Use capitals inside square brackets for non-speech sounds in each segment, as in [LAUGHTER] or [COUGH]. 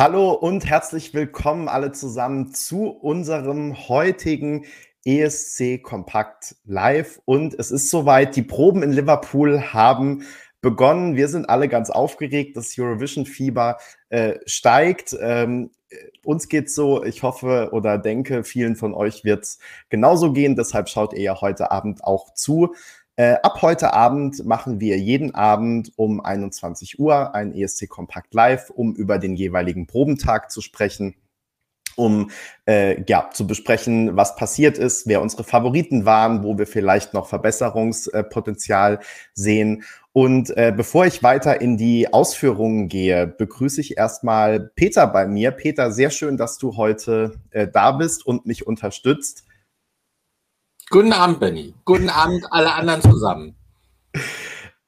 Hallo und herzlich willkommen alle zusammen zu unserem heutigen ESC Kompakt Live. Und es ist soweit, die Proben in Liverpool haben begonnen. Wir sind alle ganz aufgeregt. Das Eurovision-Fieber äh, steigt. Ähm, uns geht's so. Ich hoffe oder denke, vielen von euch wird's genauso gehen. Deshalb schaut ihr ja heute Abend auch zu. Äh, ab heute Abend machen wir jeden Abend um 21 Uhr ein ESC Kompakt Live, um über den jeweiligen Probentag zu sprechen um äh, ja, zu besprechen, was passiert ist, wer unsere Favoriten waren, wo wir vielleicht noch Verbesserungspotenzial sehen. Und äh, bevor ich weiter in die Ausführungen gehe, begrüße ich erstmal Peter bei mir. Peter, sehr schön, dass du heute äh, da bist und mich unterstützt. Guten Abend, Benny. Guten Abend, alle anderen zusammen.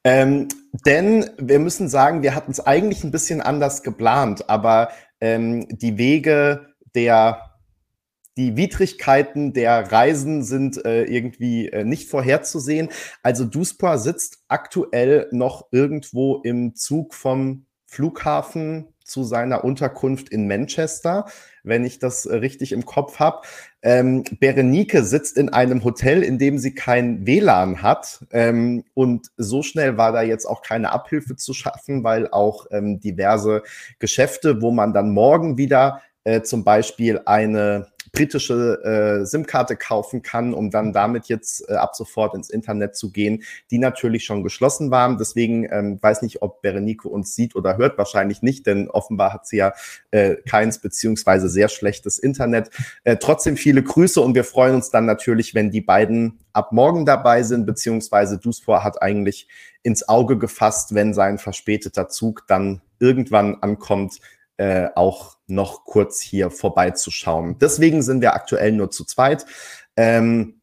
Ähm, denn wir müssen sagen, wir hatten es eigentlich ein bisschen anders geplant, aber ähm, die Wege der die Widrigkeiten der Reisen sind äh, irgendwie äh, nicht vorherzusehen. Also Duspor sitzt aktuell noch irgendwo im Zug vom Flughafen zu seiner Unterkunft in Manchester, wenn ich das äh, richtig im Kopf habe. Ähm, Berenike sitzt in einem Hotel, in dem sie kein WLAN hat. Ähm, und so schnell war da jetzt auch keine Abhilfe zu schaffen, weil auch ähm, diverse Geschäfte, wo man dann morgen wieder äh, zum Beispiel eine britische äh, SIM-Karte kaufen kann, um dann damit jetzt äh, ab sofort ins Internet zu gehen, die natürlich schon geschlossen waren. Deswegen ähm, weiß nicht, ob Berenike uns sieht oder hört, wahrscheinlich nicht, denn offenbar hat sie ja äh, keins beziehungsweise sehr schlechtes Internet. Äh, trotzdem viele Grüße und wir freuen uns dann natürlich, wenn die beiden ab morgen dabei sind, beziehungsweise Duspor hat eigentlich ins Auge gefasst, wenn sein verspäteter Zug dann irgendwann ankommt, äh, auch noch kurz hier vorbeizuschauen. Deswegen sind wir aktuell nur zu zweit. Ähm,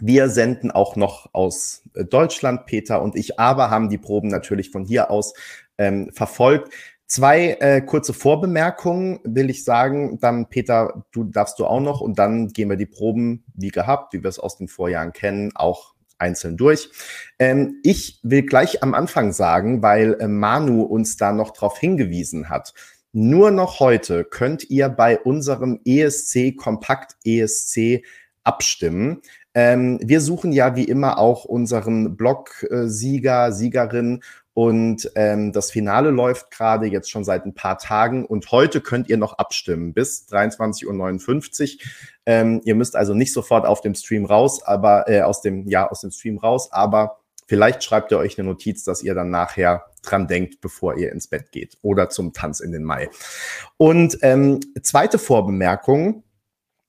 wir senden auch noch aus äh, Deutschland, Peter und ich, aber haben die Proben natürlich von hier aus ähm, verfolgt. Zwei äh, kurze Vorbemerkungen will ich sagen. Dann, Peter, du darfst du auch noch und dann gehen wir die Proben wie gehabt, wie wir es aus den Vorjahren kennen, auch einzeln durch. Ähm, ich will gleich am Anfang sagen, weil äh, Manu uns da noch darauf hingewiesen hat. Nur noch heute könnt ihr bei unserem ESC Kompakt ESC abstimmen. Ähm, wir suchen ja wie immer auch unseren Blog-Sieger, Siegerin und ähm, das Finale läuft gerade jetzt schon seit ein paar Tagen und heute könnt ihr noch abstimmen bis 23.59 Uhr. Ähm, ihr müsst also nicht sofort auf dem Stream raus, aber äh, aus dem, ja, aus dem Stream raus, aber vielleicht schreibt ihr euch eine Notiz, dass ihr dann nachher dran denkt, bevor ihr ins Bett geht oder zum Tanz in den Mai. Und ähm, zweite Vorbemerkung,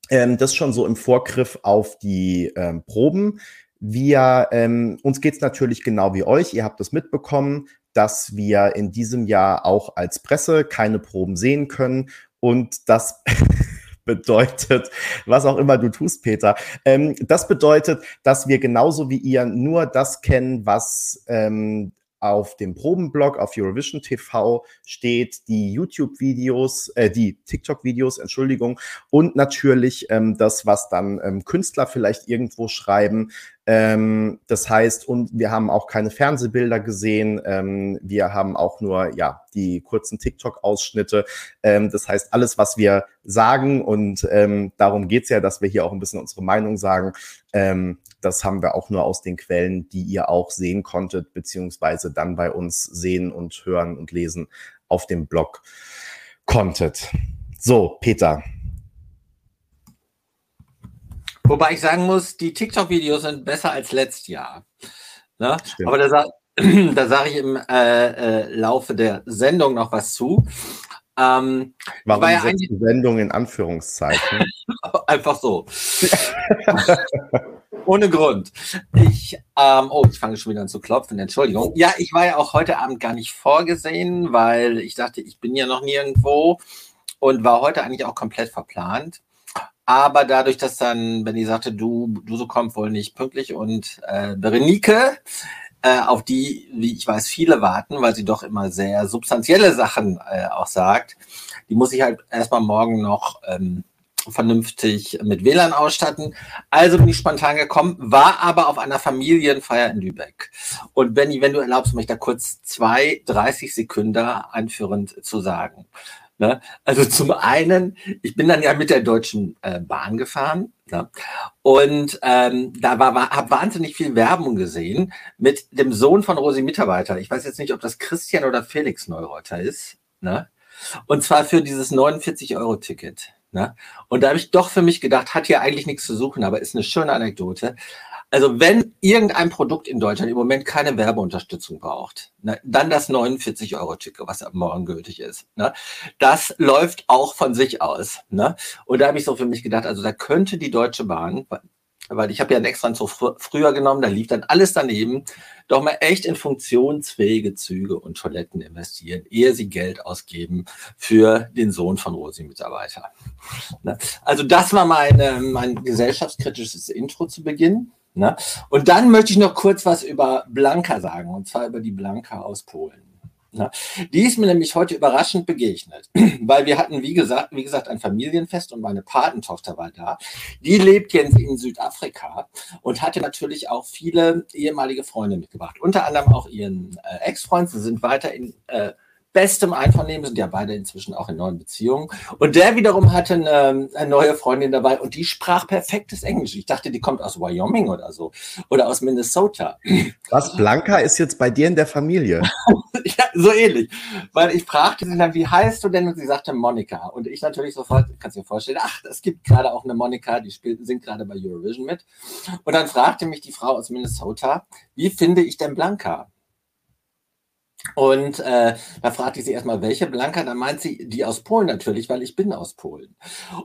ähm, das schon so im Vorgriff auf die ähm, Proben. Wir, ähm, uns geht's natürlich genau wie euch. Ihr habt es mitbekommen, dass wir in diesem Jahr auch als Presse keine Proben sehen können. Und das [LAUGHS] bedeutet, was auch immer du tust, Peter. Ähm, das bedeutet, dass wir genauso wie ihr nur das kennen, was ähm, auf dem Probenblog auf Eurovision TV steht die YouTube-Videos, äh, die TikTok-Videos, Entschuldigung, und natürlich ähm, das, was dann ähm, Künstler vielleicht irgendwo schreiben. Ähm, das heißt, und wir haben auch keine Fernsehbilder gesehen. Ähm, wir haben auch nur ja die kurzen TikTok-Ausschnitte. Ähm, das heißt, alles, was wir sagen, und ähm, darum geht's ja, dass wir hier auch ein bisschen unsere Meinung sagen, ähm, das haben wir auch nur aus den Quellen, die ihr auch sehen konntet, beziehungsweise dann bei uns sehen und hören und lesen auf dem Blog konntet. So, Peter. Wobei ich sagen muss, die TikTok-Videos sind besser als letztes Jahr. Ne? Aber da, [CLEARS THROAT] da sage ich im äh, äh, Laufe der Sendung noch was zu. Ähm, Warum war ja setzt die Sendung in Anführungszeichen? [LAUGHS] Einfach so. [LAUGHS] Ohne Grund. Ich, ähm, oh, ich fange schon wieder an zu klopfen, Entschuldigung. Ja, ich war ja auch heute Abend gar nicht vorgesehen, weil ich dachte, ich bin ja noch nirgendwo und war heute eigentlich auch komplett verplant. Aber dadurch, dass dann, ich sagte, du, du so kommst wohl nicht pünktlich und äh, Berenike, äh, auf die, wie ich weiß, viele warten, weil sie doch immer sehr substanzielle Sachen äh, auch sagt, die muss ich halt erstmal morgen noch ähm, vernünftig mit WLAN ausstatten. Also bin ich spontan gekommen, war aber auf einer Familienfeier in Lübeck. Und Benny, wenn du erlaubst, mich da kurz zwei, 30 Sekunden anführend zu sagen. Ne? Also zum einen, ich bin dann ja mit der Deutschen äh, Bahn gefahren ne? und ähm, da war, war habe wahnsinnig viel Werbung gesehen mit dem Sohn von Rosi Mitarbeiter. Ich weiß jetzt nicht, ob das Christian oder Felix Neureuter ist. Ne? Und zwar für dieses 49-Euro-Ticket. Ne? Und da habe ich doch für mich gedacht, hat hier eigentlich nichts zu suchen, aber ist eine schöne Anekdote. Also wenn irgendein Produkt in Deutschland im Moment keine Werbeunterstützung braucht, ne, dann das 49-Euro-Ticket, was ab morgen gültig ist. Ne, das läuft auch von sich aus. Ne? Und da habe ich so für mich gedacht, also da könnte die Deutsche Bahn, weil ich habe ja einen extra Zug fr früher genommen, da lief dann alles daneben, doch mal echt in funktionsfähige Züge und Toiletten investieren, ehe sie Geld ausgeben für den Sohn von Rosi-Mitarbeiter. Ne? Also das war meine, mein gesellschaftskritisches Intro zu Beginn. Ne? Und dann möchte ich noch kurz was über Blanka sagen, und zwar über die Blanka aus Polen. Ne? Die ist mir nämlich heute überraschend begegnet, [CLEARS THROAT] weil wir hatten, wie gesagt, wie gesagt, ein Familienfest und meine Patentochter war da. Die lebt jetzt in Südafrika und hatte natürlich auch viele ehemalige Freunde mitgebracht, unter anderem auch ihren äh, Ex-Freund. Sie sind weiter in äh, bestem Einvernehmen, sind ja beide inzwischen auch in neuen Beziehungen. Und der wiederum hatte eine, eine, neue Freundin dabei und die sprach perfektes Englisch. Ich dachte, die kommt aus Wyoming oder so oder aus Minnesota. Was, Blanca ist jetzt bei dir in der Familie? [LAUGHS] ja, so ähnlich. Weil ich fragte sie dann, wie heißt du denn? Und sie sagte Monika. Und ich natürlich sofort, kannst du dir vorstellen, ach, es gibt gerade auch eine Monika, die spielt, singt gerade bei Eurovision mit. Und dann fragte mich die Frau aus Minnesota, wie finde ich denn Blanca? Und äh, da fragte ich sie erstmal, welche Blanka? Da meint sie, die aus Polen natürlich, weil ich bin aus Polen.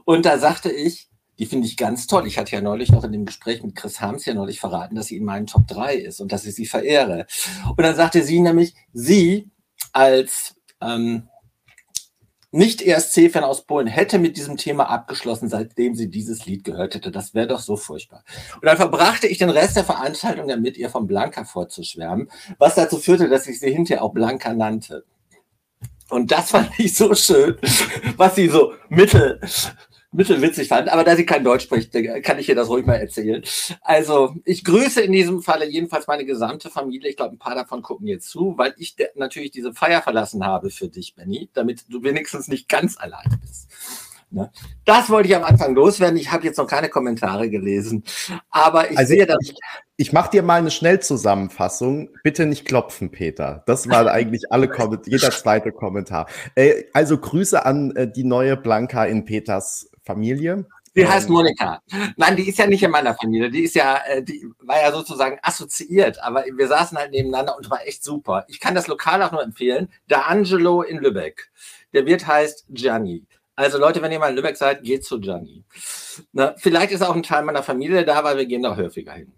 Und da sagte ich, die finde ich ganz toll. Ich hatte ja neulich noch in dem Gespräch mit Chris Harms ja neulich verraten, dass sie in meinen Top 3 ist und dass ich sie verehre. Und dann sagte sie nämlich, sie als ähm, nicht ESC-Fan aus Polen hätte mit diesem Thema abgeschlossen, seitdem sie dieses Lied gehört hätte. Das wäre doch so furchtbar. Und dann verbrachte ich den Rest der Veranstaltung damit, ihr von Blanca vorzuschwärmen, was dazu führte, dass ich sie hinterher auch Blanca nannte. Und das fand ich so schön, was sie so mittel mittelwitzig fand. Aber da sie kein Deutsch spricht, kann ich ihr das ruhig mal erzählen. Also ich grüße in diesem Falle jedenfalls meine gesamte Familie. Ich glaube, ein paar davon gucken jetzt zu, weil ich natürlich diese Feier verlassen habe für dich, Benny, damit du wenigstens nicht ganz allein bist. Ne? Das wollte ich am Anfang loswerden. Ich habe jetzt noch keine Kommentare gelesen, aber ich also sehe, dass ich, ich mache dir mal eine Schnellzusammenfassung. Bitte nicht klopfen, Peter. Das war eigentlich alle jeder zweite Kommentar. Äh, also Grüße an äh, die neue Blanca in Peters Familie. Die heißt ähm, Monika. Nein, die ist ja nicht in meiner Familie. Die ist ja, äh, die war ja sozusagen assoziiert, aber wir saßen halt nebeneinander und war echt super. Ich kann das Lokal auch nur empfehlen. Der Angelo in Lübeck. Der Wirt heißt Gianni. Also Leute, wenn ihr mal in Lübeck seid, geht zu Gianni. Na, vielleicht ist auch ein Teil meiner Familie da, weil wir gehen da häufiger hin.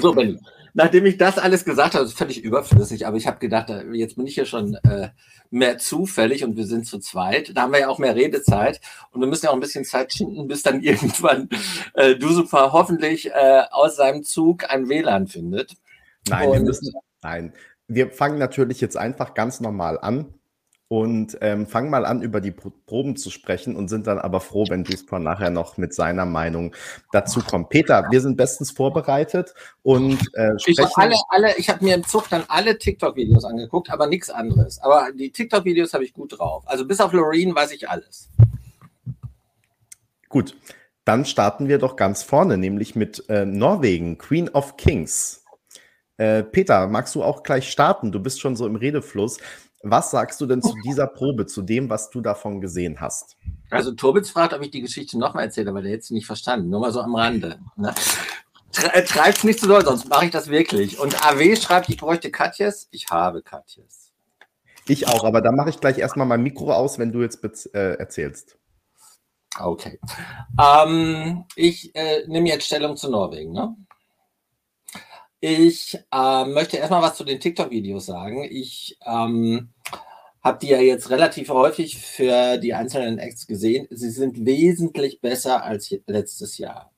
So, Benny nachdem ich das alles gesagt habe, ist völlig überflüssig, aber ich habe gedacht, äh, jetzt bin ich hier schon äh, mehr zufällig und wir sind zu zweit. Da haben wir ja auch mehr Redezeit und wir müssen ja auch ein bisschen Zeit schinden, bis dann [LAUGHS] irgendwann äh, du super hoffentlich äh, aus seinem Zug ein WLAN findet. Nein, und wir müssen, nein. Wir fangen natürlich jetzt einfach ganz normal an und ähm, fangen mal an, über die Proben zu sprechen und sind dann aber froh, wenn Duspor nachher noch mit seiner Meinung dazu kommt. Peter, wir sind bestens vorbereitet und äh, sprechen. Ich habe alle, alle, ich habe mir im Zug dann alle TikTok-Videos angeguckt, aber nichts anderes. Aber die TikTok-Videos habe ich gut drauf. Also bis auf Loreen weiß ich alles. Gut, dann starten wir doch ganz vorne, nämlich mit äh, Norwegen, Queen of Kings. Äh, Peter, magst du auch gleich starten? Du bist schon so im Redefluss. Was sagst du denn zu dieser Probe, zu dem, was du davon gesehen hast? Also Turbitz fragt, ob ich die Geschichte nochmal erzähle, weil der jetzt nicht verstanden. Nur mal so am Rande. Ne? Treibt nicht zu doll, sonst mache ich das wirklich. Und AW schreibt, ich bräuchte Katjes. Ich habe Katjes. Ich auch, aber da mache ich gleich erstmal mein Mikro aus, wenn du jetzt äh, erzählst. Okay. Ähm, ich äh, nehme jetzt Stellung zu Norwegen. Ne? Ich äh, möchte erstmal was zu den TikTok-Videos sagen. Ich ähm, habe die ja jetzt relativ häufig für die einzelnen Acts gesehen. Sie sind wesentlich besser als letztes Jahr.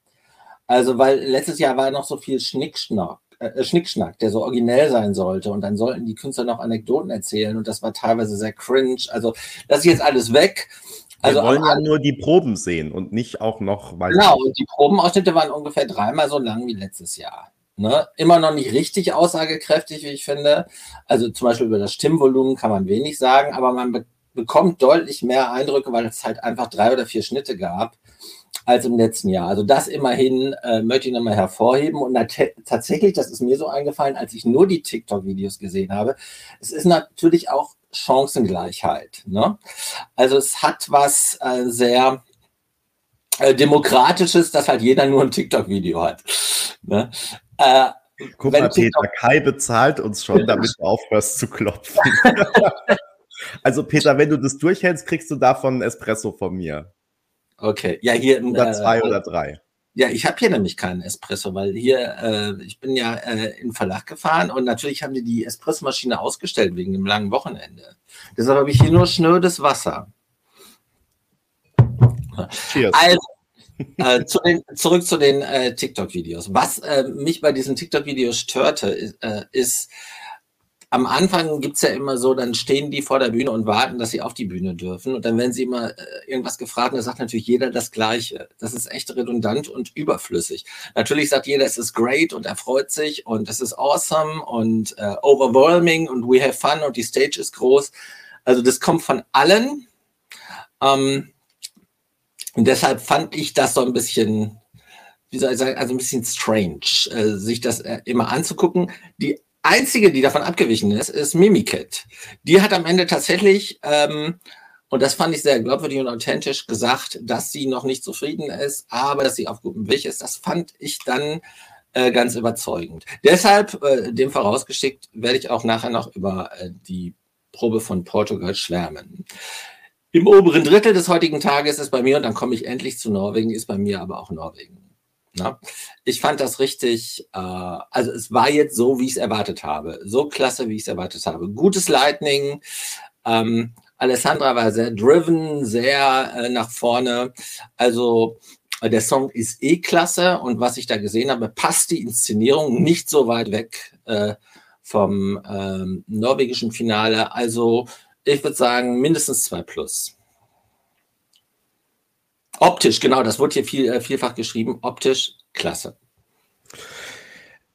Also, weil letztes Jahr war noch so viel Schnickschnack, äh, Schnickschnack, der so originell sein sollte. Und dann sollten die Künstler noch Anekdoten erzählen und das war teilweise sehr cringe. Also, das ist jetzt alles weg. Also, Wir wollen ja nur die Proben sehen und nicht auch noch weiter. Genau, und die Probenausschnitte waren ungefähr dreimal so lang wie letztes Jahr. Ne? Immer noch nicht richtig aussagekräftig, wie ich finde. Also zum Beispiel über das Stimmvolumen kann man wenig sagen, aber man be bekommt deutlich mehr Eindrücke, weil es halt einfach drei oder vier Schnitte gab als im letzten Jahr. Also das immerhin äh, möchte ich nochmal hervorheben. Und tatsächlich, das ist mir so eingefallen, als ich nur die TikTok-Videos gesehen habe, es ist natürlich auch Chancengleichheit. Ne? Also es hat was äh, sehr äh, Demokratisches, dass halt jeder nur ein TikTok-Video hat. Ne? Äh, Guck mal, Peter, Kai bezahlt uns schon, [LAUGHS] damit du aufhörst zu klopfen. [LAUGHS] also Peter, wenn du das durchhältst, kriegst du davon ein Espresso von mir. Okay, ja hier. Oder zwei äh, oder drei. Ja, ich habe hier nämlich keinen Espresso, weil hier, äh, ich bin ja äh, in den Verlag gefahren und natürlich haben die die Espressomaschine ausgestellt wegen dem langen Wochenende. Deshalb habe ich hier nur schnödes Wasser. Cheers. Also, äh, zu den, zurück zu den äh, TikTok-Videos. Was äh, mich bei diesen TikTok-Videos störte, ist, äh, ist am Anfang gibt's ja immer so, dann stehen die vor der Bühne und warten, dass sie auf die Bühne dürfen. Und dann werden sie immer äh, irgendwas gefragt und da sagt natürlich jeder das Gleiche. Das ist echt redundant und überflüssig. Natürlich sagt jeder, es ist great und er freut sich und es ist awesome und äh, overwhelming und we have fun und die Stage ist groß. Also das kommt von allen. Ähm, und deshalb fand ich das so ein bisschen, wie soll ich sagen, also ein bisschen strange, äh, sich das äh, immer anzugucken. Die einzige, die davon abgewichen ist, ist Mimiket. Die hat am Ende tatsächlich, ähm, und das fand ich sehr glaubwürdig und authentisch, gesagt, dass sie noch nicht zufrieden ist, aber dass sie auf gutem Weg ist. Das fand ich dann äh, ganz überzeugend. Deshalb, äh, dem vorausgeschickt, werde ich auch nachher noch über äh, die Probe von Portugal schwärmen. Im oberen Drittel des heutigen Tages ist bei mir, und dann komme ich endlich zu Norwegen, ist bei mir aber auch Norwegen. Na? Ich fand das richtig, äh, also es war jetzt so, wie ich es erwartet habe. So klasse, wie ich es erwartet habe. Gutes Lightning. Ähm, Alessandra war sehr driven, sehr äh, nach vorne. Also äh, der Song ist eh klasse und was ich da gesehen habe, passt die Inszenierung nicht so weit weg äh, vom ähm, norwegischen Finale. Also ich würde sagen, mindestens zwei plus. Optisch, genau, das wurde hier viel, äh, vielfach geschrieben. Optisch, klasse.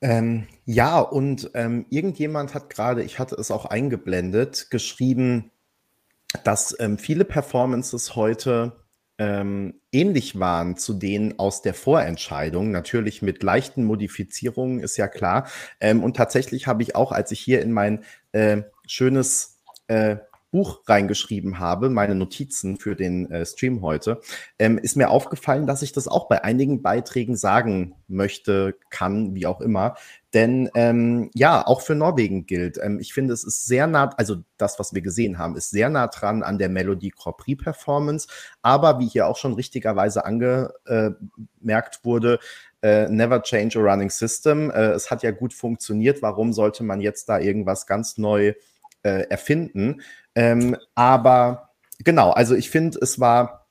Ähm, ja, und ähm, irgendjemand hat gerade, ich hatte es auch eingeblendet, geschrieben, dass ähm, viele Performances heute ähm, ähnlich waren zu denen aus der Vorentscheidung, natürlich mit leichten Modifizierungen, ist ja klar. Ähm, und tatsächlich habe ich auch, als ich hier in mein äh, schönes äh, Buch reingeschrieben habe, meine Notizen für den äh, Stream heute, ähm, ist mir aufgefallen, dass ich das auch bei einigen Beiträgen sagen möchte, kann, wie auch immer. Denn ähm, ja, auch für Norwegen gilt. Ähm, ich finde, es ist sehr nah, also das, was wir gesehen haben, ist sehr nah dran an der Melodie Grand Prix Performance. Aber wie hier auch schon richtigerweise angemerkt wurde, äh, never change a running system. Äh, es hat ja gut funktioniert. Warum sollte man jetzt da irgendwas ganz neu äh, erfinden? Ähm, aber genau, also ich finde, es war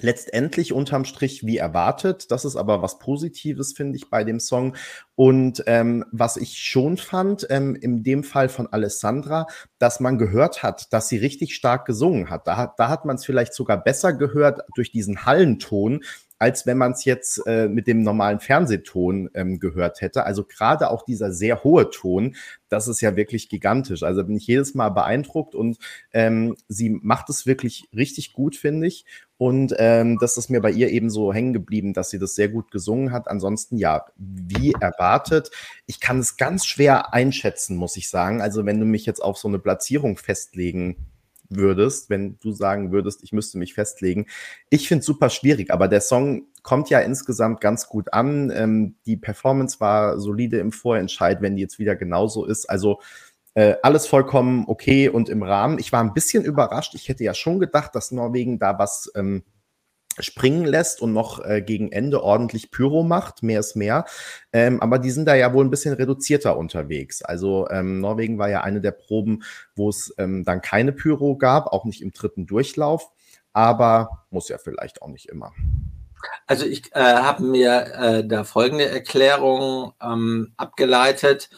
letztendlich unterm Strich wie erwartet. Das ist aber was Positives, finde ich, bei dem Song. Und ähm, was ich schon fand, ähm, in dem Fall von Alessandra, dass man gehört hat, dass sie richtig stark gesungen hat. Da hat, da hat man es vielleicht sogar besser gehört durch diesen Hallenton, als wenn man es jetzt äh, mit dem normalen Fernsehton ähm, gehört hätte. Also gerade auch dieser sehr hohe Ton, das ist ja wirklich gigantisch. Also bin ich jedes Mal beeindruckt und ähm, sie macht es wirklich richtig gut, finde ich. Und ähm, das ist mir bei ihr eben so hängen geblieben, dass sie das sehr gut gesungen hat. Ansonsten ja, wie erwartet. Ich kann es ganz schwer einschätzen, muss ich sagen. Also wenn du mich jetzt auf so eine Platzierung festlegen würdest, wenn du sagen würdest, ich müsste mich festlegen. Ich finde es super schwierig, aber der Song kommt ja insgesamt ganz gut an. Ähm, die Performance war solide im Vorentscheid, wenn die jetzt wieder genauso ist. Also äh, alles vollkommen okay und im Rahmen. Ich war ein bisschen überrascht. Ich hätte ja schon gedacht, dass Norwegen da was ähm, springen lässt und noch äh, gegen Ende ordentlich Pyro macht, mehr ist mehr. Ähm, aber die sind da ja wohl ein bisschen reduzierter unterwegs. Also ähm, Norwegen war ja eine der Proben, wo es ähm, dann keine Pyro gab, auch nicht im dritten Durchlauf, aber muss ja vielleicht auch nicht immer. Also ich äh, habe mir äh, da folgende Erklärung ähm, abgeleitet.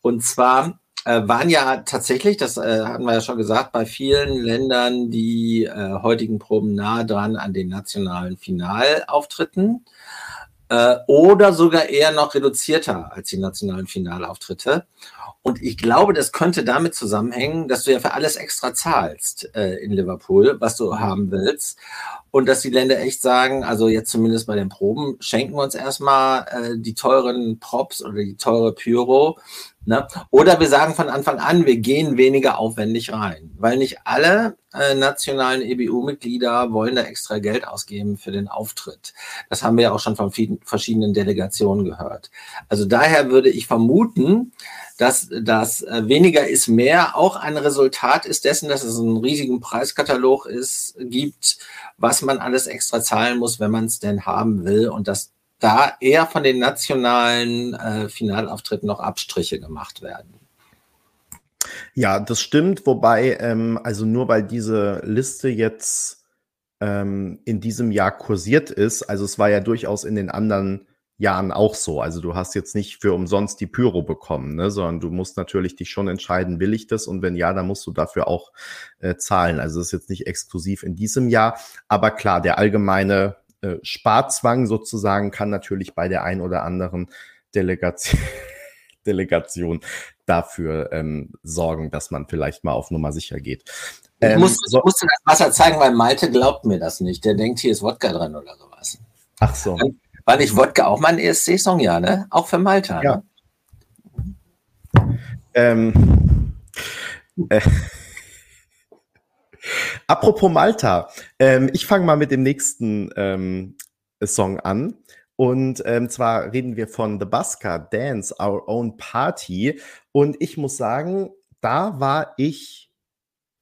Und zwar äh, waren ja tatsächlich, das äh, hatten wir ja schon gesagt, bei vielen Ländern die äh, heutigen Proben nah dran an den nationalen Finalauftritten äh, oder sogar eher noch reduzierter als die nationalen Finalauftritte. Und ich glaube, das könnte damit zusammenhängen, dass du ja für alles extra zahlst äh, in Liverpool, was du haben willst. Und dass die Länder echt sagen, also jetzt zumindest bei den Proben, schenken wir uns erstmal äh, die teuren Props oder die teure Pyro. Ne? Oder wir sagen von Anfang an, wir gehen weniger aufwendig rein, weil nicht alle äh, nationalen EBU-Mitglieder wollen da extra Geld ausgeben für den Auftritt. Das haben wir ja auch schon von vielen, verschiedenen Delegationen gehört. Also daher würde ich vermuten, dass das äh, weniger ist mehr auch ein Resultat ist dessen, dass es einen riesigen Preiskatalog ist, gibt, was man alles extra zahlen muss, wenn man es denn haben will und dass da eher von den nationalen äh, Finalauftritten noch Abstriche gemacht werden. Ja, das stimmt, wobei, ähm, also nur weil diese Liste jetzt ähm, in diesem Jahr kursiert ist, also es war ja durchaus in den anderen Jahren auch so. Also du hast jetzt nicht für umsonst die Pyro bekommen, ne? sondern du musst natürlich dich schon entscheiden, will ich das? Und wenn ja, dann musst du dafür auch äh, zahlen. Also das ist jetzt nicht exklusiv in diesem Jahr. Aber klar, der allgemeine äh, Sparzwang sozusagen kann natürlich bei der ein oder anderen Delegation, [LAUGHS] Delegation dafür ähm, sorgen, dass man vielleicht mal auf Nummer sicher geht. Ähm, ich muss, so, ich musste das Wasser zeigen, weil Malte glaubt mir das nicht. Der denkt, hier ist Wodka drin oder sowas. Ach so. Dann, war nicht Wodka auch mal ein ESC-Song, ja, ne? Auch für Malta. Ja. Ne? Ähm, äh, [LAUGHS] apropos Malta, ähm, ich fange mal mit dem nächsten ähm, Song an. Und ähm, zwar reden wir von The Busker Dance, Our Own Party. Und ich muss sagen, da war ich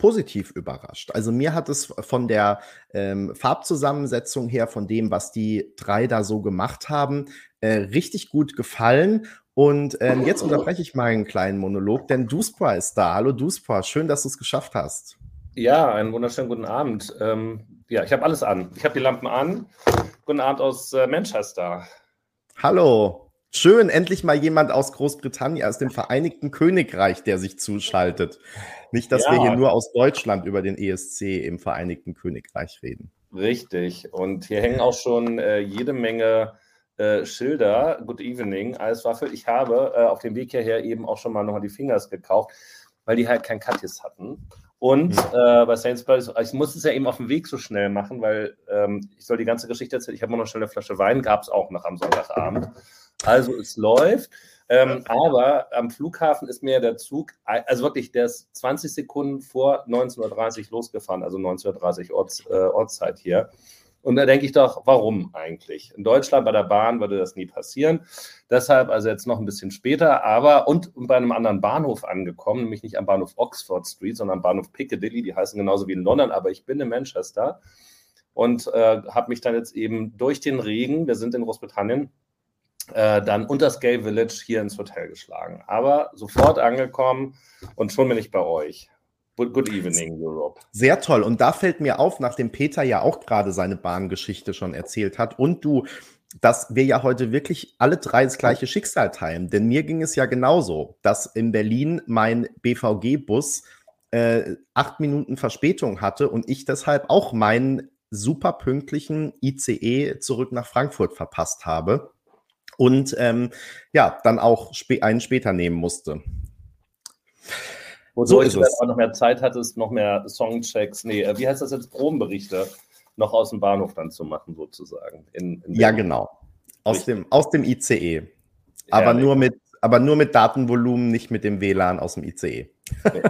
positiv überrascht. Also mir hat es von der ähm, Farbzusammensetzung her, von dem, was die drei da so gemacht haben, äh, richtig gut gefallen. Und ähm, jetzt unterbreche ich mal einen kleinen Monolog, denn Duspra ist da. Hallo Duspra, schön, dass du es geschafft hast. Ja, einen wunderschönen guten Abend. Ähm, ja, ich habe alles an. Ich habe die Lampen an. Guten Abend aus äh, Manchester. Hallo. Schön, endlich mal jemand aus Großbritannien, aus dem Vereinigten Königreich, der sich zuschaltet. Nicht, dass ja. wir hier nur aus Deutschland über den ESC im Vereinigten Königreich reden. Richtig. Und hier hängen auch schon äh, jede Menge äh, Schilder. Good evening, Eiswaffel. Ich habe äh, auf dem Weg hierher eben auch schon mal nochmal die Fingers gekauft, weil die halt kein Cuttis hatten. Und mhm. bei Sainsbury's, ich muss es ja eben auf dem Weg so schnell machen, weil ähm, ich soll die ganze Geschichte erzählen. Ich habe noch schnell eine Flasche Wein, gab es auch noch am Sonntagabend. Also es läuft. Ähm, aber am Flughafen ist mir der Zug, also wirklich, der ist 20 Sekunden vor 19.30 Uhr losgefahren, also 19.30 Uhr Orts, äh, Ortszeit hier. Und da denke ich doch, warum eigentlich? In Deutschland bei der Bahn würde das nie passieren. Deshalb also jetzt noch ein bisschen später, aber und bei einem anderen Bahnhof angekommen, nämlich nicht am Bahnhof Oxford Street, sondern am Bahnhof Piccadilly. Die heißen genauso wie in London, aber ich bin in Manchester und äh, habe mich dann jetzt eben durch den Regen, wir sind in Großbritannien, äh, dann unter Scale Village hier ins Hotel geschlagen. Aber sofort angekommen und schon bin ich bei euch. Good evening, Europe. Sehr toll. Und da fällt mir auf, nachdem Peter ja auch gerade seine Bahngeschichte schon erzählt hat und du, dass wir ja heute wirklich alle drei das gleiche Schicksal teilen. Denn mir ging es ja genauso, dass in Berlin mein BVG-Bus äh, acht Minuten Verspätung hatte und ich deshalb auch meinen super pünktlichen ICE zurück nach Frankfurt verpasst habe und ähm, ja, dann auch sp einen später nehmen musste. Wodurch so du auch noch mehr Zeit hattest, noch mehr Songchecks, nee, äh, wie heißt das jetzt, Probenberichte noch aus dem Bahnhof dann zu machen, sozusagen. In, in ja, genau. Aus dem, aus dem ICE. Aber nur, mit, aber nur mit Datenvolumen, nicht mit dem WLAN aus dem ICE. Nee,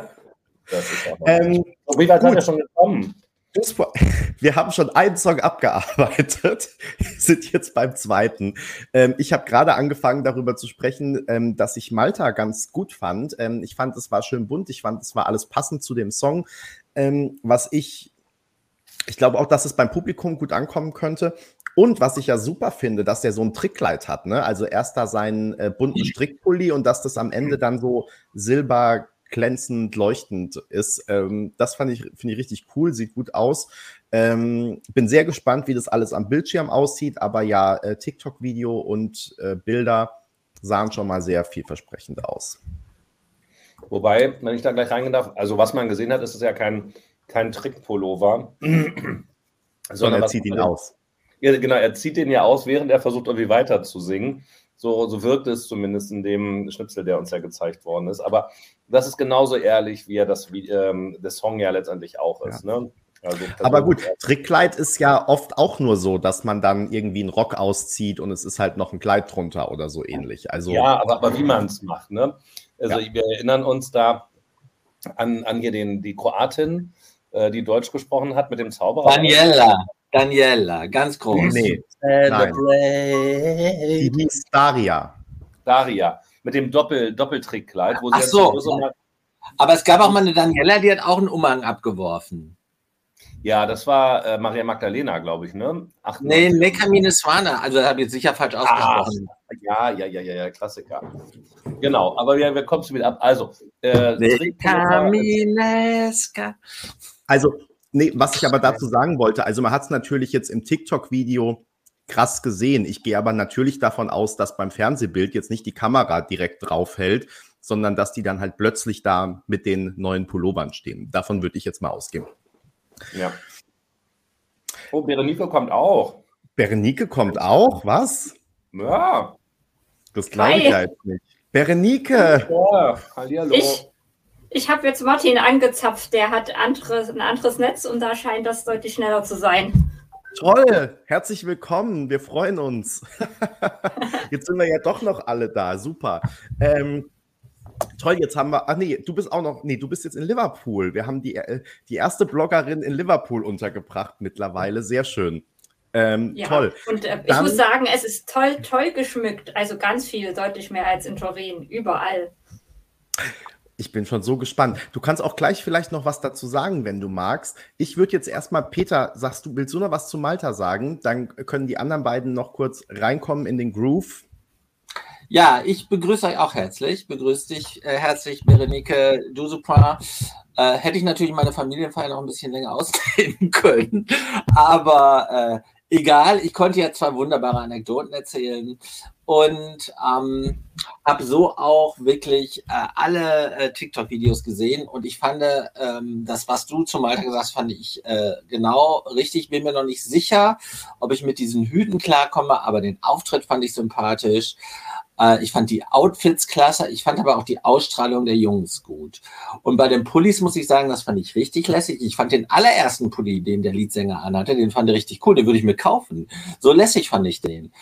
das ist auch [LAUGHS] ähm, wie weit hat er schon gekommen? [LAUGHS] Wir haben schon einen Song abgearbeitet, [LAUGHS] sind jetzt beim zweiten. Ähm, ich habe gerade angefangen, darüber zu sprechen, ähm, dass ich Malta ganz gut fand. Ähm, ich fand, es war schön bunt. Ich fand, es war alles passend zu dem Song. Ähm, was ich, ich glaube auch, dass es beim Publikum gut ankommen könnte. Und was ich ja super finde, dass der so ein Trickkleid hat. Ne? Also erst da seinen äh, bunten Strickpulli und dass das am Ende dann so silber glänzend, leuchtend ist. Ähm, das fand ich, finde ich richtig cool, sieht gut aus. Ähm, bin sehr gespannt, wie das alles am Bildschirm aussieht, aber ja, äh, TikTok-Video und äh, Bilder sahen schon mal sehr vielversprechend aus. Wobei, wenn ich da gleich reingehen darf, also was man gesehen hat, ist es ja kein, kein Trickpullover. [CLEARS THROAT] Sondern er zieht ihn aus. Ja, genau, er zieht den ja aus, während er versucht, irgendwie weiter zu singen So, so wirkt es zumindest in dem Schnipsel, der uns ja gezeigt worden ist. Aber das ist genauso ehrlich, wie er das, wie, ähm, der Song ja letztendlich auch ist. Ja. Ne? Also, aber gut, Trickkleid ist ja oft auch nur so, dass man dann irgendwie einen Rock auszieht und es ist halt noch ein Kleid drunter oder so ähnlich. Also, ja, aber, aber wie man es macht. Ne? Also ja. wir erinnern uns da an, an hier den, die Kroatin, äh, die Deutsch gesprochen hat mit dem Zauberer. Daniela. Daniela, ganz groß. Nee, nein. Die hieß Daria. Daria, mit dem Doppel, Doppeltrickkleid. Wo Ach so. aber es gab auch mal eine Daniela, die hat auch einen Umhang abgeworfen. Ja, das war äh, Maria Magdalena, glaube ich, ne? Ach, nee, Mekamine Swana, also habe ich jetzt sicher falsch ausgesprochen. Ach, ja, ja, ja, ja, ja, Klassiker. Genau, aber wir, wir kommen wieder ab. Also, äh, Mekamineska. Also, Nee, was ich aber dazu sagen wollte, also man hat es natürlich jetzt im TikTok-Video krass gesehen. Ich gehe aber natürlich davon aus, dass beim Fernsehbild jetzt nicht die Kamera direkt draufhält, sondern dass die dann halt plötzlich da mit den neuen Pullovern stehen. Davon würde ich jetzt mal ausgehen. Ja. Oh, Berenike kommt auch. Berenike kommt auch? Was? Ja. Das glaube ich halt nicht. Berenike! Ja, hallihallo. Ich, ich habe jetzt Martin angezapft, der hat anderes, ein anderes Netz und da scheint das deutlich schneller zu sein. Toll, herzlich willkommen, wir freuen uns. [LAUGHS] jetzt sind wir ja doch noch alle da, super. Ähm, toll, jetzt haben wir, ach nee, du bist auch noch, nee, du bist jetzt in Liverpool. Wir haben die, äh, die erste Bloggerin in Liverpool untergebracht mittlerweile, sehr schön. Ähm, ja, toll. Und äh, ich muss sagen, es ist toll, toll geschmückt. Also ganz viel, deutlich mehr als in Turin, überall. Ich bin schon so gespannt. Du kannst auch gleich vielleicht noch was dazu sagen, wenn du magst. Ich würde jetzt erstmal, Peter, sagst du, willst du noch was zu Malta sagen? Dann können die anderen beiden noch kurz reinkommen in den Groove. Ja, ich begrüße euch auch herzlich. Begrüße dich äh, herzlich, Berenike Dusupra. Äh, hätte ich natürlich meine Familienfeier noch ein bisschen länger [LAUGHS] ausdehnen können. Aber äh, egal, ich konnte ja zwei wunderbare Anekdoten erzählen und ähm, habe so auch wirklich äh, alle äh, TikTok-Videos gesehen und ich fand ähm, das, was du zum Alter gesagt hast, fand ich äh, genau richtig. Bin mir noch nicht sicher, ob ich mit diesen Hüten klarkomme, aber den Auftritt fand ich sympathisch. Äh, ich fand die Outfits klasse. Ich fand aber auch die Ausstrahlung der Jungs gut. Und bei den Pullis muss ich sagen, das fand ich richtig lässig. Ich fand den allerersten Pulli, den der Leadsänger anhatte, den fand ich richtig cool. Den würde ich mir kaufen. So lässig fand ich den.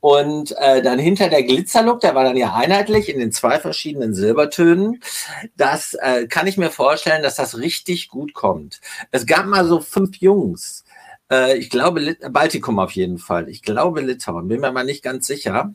Und äh, dann hinter der Glitzerlook, der war dann ja einheitlich in den zwei verschiedenen Silbertönen. Das äh, kann ich mir vorstellen, dass das richtig gut kommt. Es gab mal so fünf Jungs. Äh, ich glaube, Baltikum auf jeden Fall. Ich glaube Litauen. Bin mir mal nicht ganz sicher.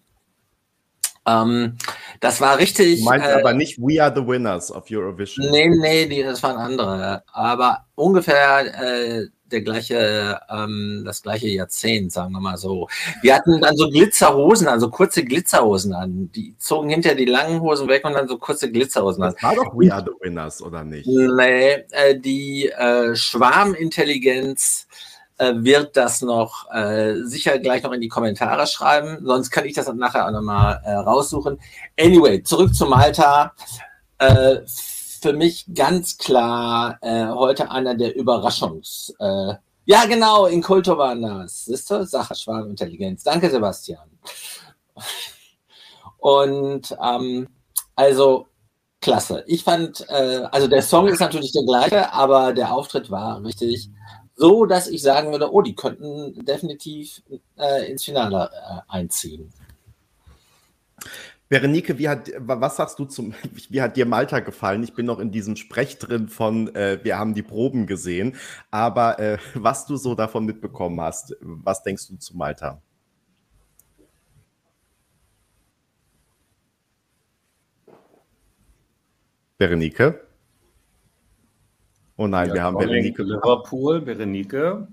Ähm, das war richtig. Du meinst äh, aber nicht We Are the Winners of Eurovision. Nee, nee, die, das waren andere. Aber ungefähr äh, der gleiche, ähm, das gleiche Jahrzehnt, sagen wir mal so. Wir hatten dann so Glitzerhosen, also kurze Glitzerhosen an. Die zogen hinter die langen Hosen weg und dann so kurze Glitzerhosen an. Das war doch We Are the Winners, oder nicht? Nee, äh, die äh, Schwarmintelligenz äh, wird das noch äh, sicher gleich noch in die Kommentare schreiben. Sonst kann ich das dann nachher auch nochmal äh, raussuchen. Anyway, zurück zu Malta. Äh, für mich ganz klar äh, heute einer der Überraschungs. Äh, ja, genau, in Kultur war das. Siehst du? Sache Schwarmintelligenz. Danke, Sebastian. Und ähm, also klasse. Ich fand, äh, also der Song ist natürlich der gleiche, aber der Auftritt war richtig so, dass ich sagen würde, oh, die könnten definitiv äh, ins Finale äh, einziehen. Berenike, wie hat, was sagst du zum, [LAUGHS] wie hat dir Malta gefallen? Ich bin noch in diesem Sprech drin von, äh, wir haben die Proben gesehen, aber äh, was du so davon mitbekommen hast, was denkst du zu Malta? Berenike? Oh nein, ja, wir haben Berenike. Liverpool, Berenike.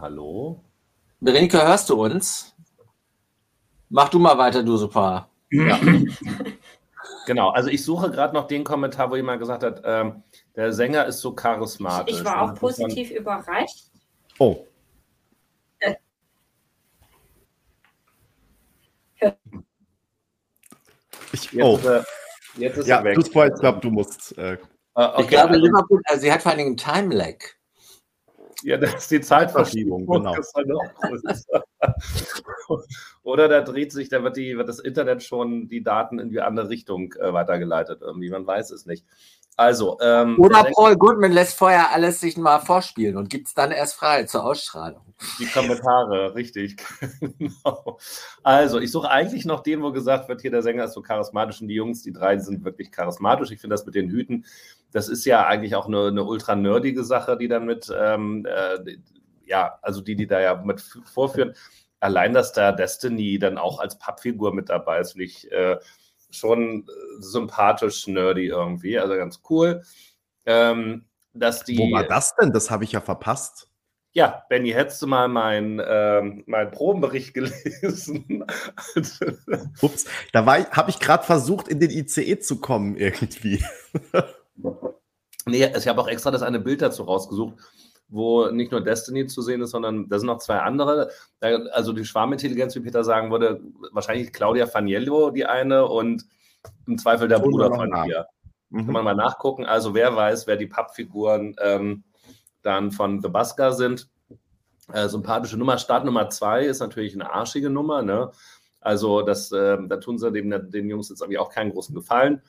Hallo? Berenike, hörst du uns? Mach du mal weiter, du super. Ja. [LAUGHS] genau, also ich suche gerade noch den Kommentar, wo jemand gesagt hat, ähm, der Sänger ist so charismatisch. Ich war auch positiv dann... überrascht. Oh. Ich, oh. Jetzt, äh, Jetzt ist ja, weg. Du Spoil, ich glaube, du musst. Äh, okay. Ich glaube, Liverpool, also sie hat vor allen Dingen einen Time-Lag. Ja, das ist die Zeitverschiebung, genau. [LAUGHS] Oder da dreht sich, da wird, die, wird das Internet schon die Daten in die andere Richtung äh, weitergeleitet. Irgendwie, man weiß es nicht. Also, ähm, Oder Paul Goodman lässt vorher alles sich mal vorspielen und gibt es dann erst frei zur Ausstrahlung. Die Kommentare, richtig. [LAUGHS] genau. Also, ich suche eigentlich noch den, wo gesagt wird, hier der Sänger ist so charismatisch und die Jungs, die drei sind wirklich charismatisch. Ich finde das mit den Hüten, das ist ja eigentlich auch eine, eine ultra nerdige Sache, die dann mit, ähm, äh, ja, also die, die da ja mit vorführen. Allein, dass da Destiny dann auch als Pappfigur mit dabei ist, finde ich äh, schon sympathisch nerdy irgendwie, also ganz cool. Ähm, dass die, Wo war das denn? Das habe ich ja verpasst. Ja, Benny, hättest du mal meinen ähm, mein Probenbericht [LAUGHS] gelesen? Ups, da habe ich gerade versucht, in den ICE zu kommen irgendwie. nee, ich habe auch extra das eine Bild dazu rausgesucht, wo nicht nur Destiny zu sehen ist, sondern da sind noch zwei andere. Also die Schwarmintelligenz, wie Peter sagen würde, wahrscheinlich Claudia Faniello, die eine, und im Zweifel der Bruder von ihr. Mhm. Kann man mal nachgucken. Also wer weiß, wer die Pappfiguren ähm, dann von The Busker sind. Äh, sympathische Nummer. Start Nummer zwei ist natürlich eine arschige Nummer. Ne? Also das, äh, da tun sie dem, den Jungs jetzt irgendwie auch keinen großen Gefallen.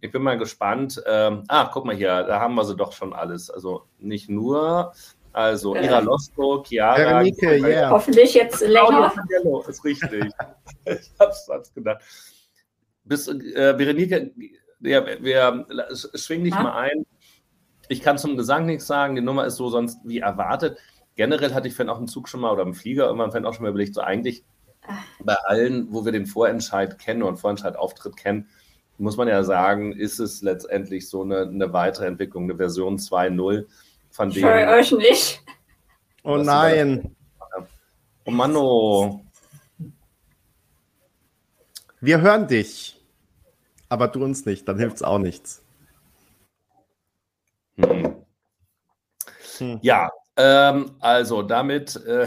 Ich bin mal gespannt. Ähm, ah, guck mal hier, da haben wir sie doch schon alles. Also nicht nur, also äh, Ira Losco, Chiara. Veronike, yeah. Hoffentlich jetzt länger. Oh, ist richtig. [LAUGHS] ich hab's sonst gedacht. Bis, äh, Berenike, ja, wir, schwing dich ha? mal ein. Ich kann zum Gesang nichts sagen, die Nummer ist so sonst wie erwartet. Generell hatte ich vorhin auch im Zug schon mal oder im Flieger vorhin auch schon mal überlegt, so eigentlich bei allen, wo wir den Vorentscheid kennen und Vorentscheidauftritt kennen, muss man ja sagen, ist es letztendlich so eine, eine weitere Entwicklung, eine Version 2.0 von dem. Für euch nicht. Oh nein. Oh Mann, oh. Wir hören dich, aber du uns nicht, dann hilft es auch nichts. Hm. Hm. Ja, ähm, also damit, äh,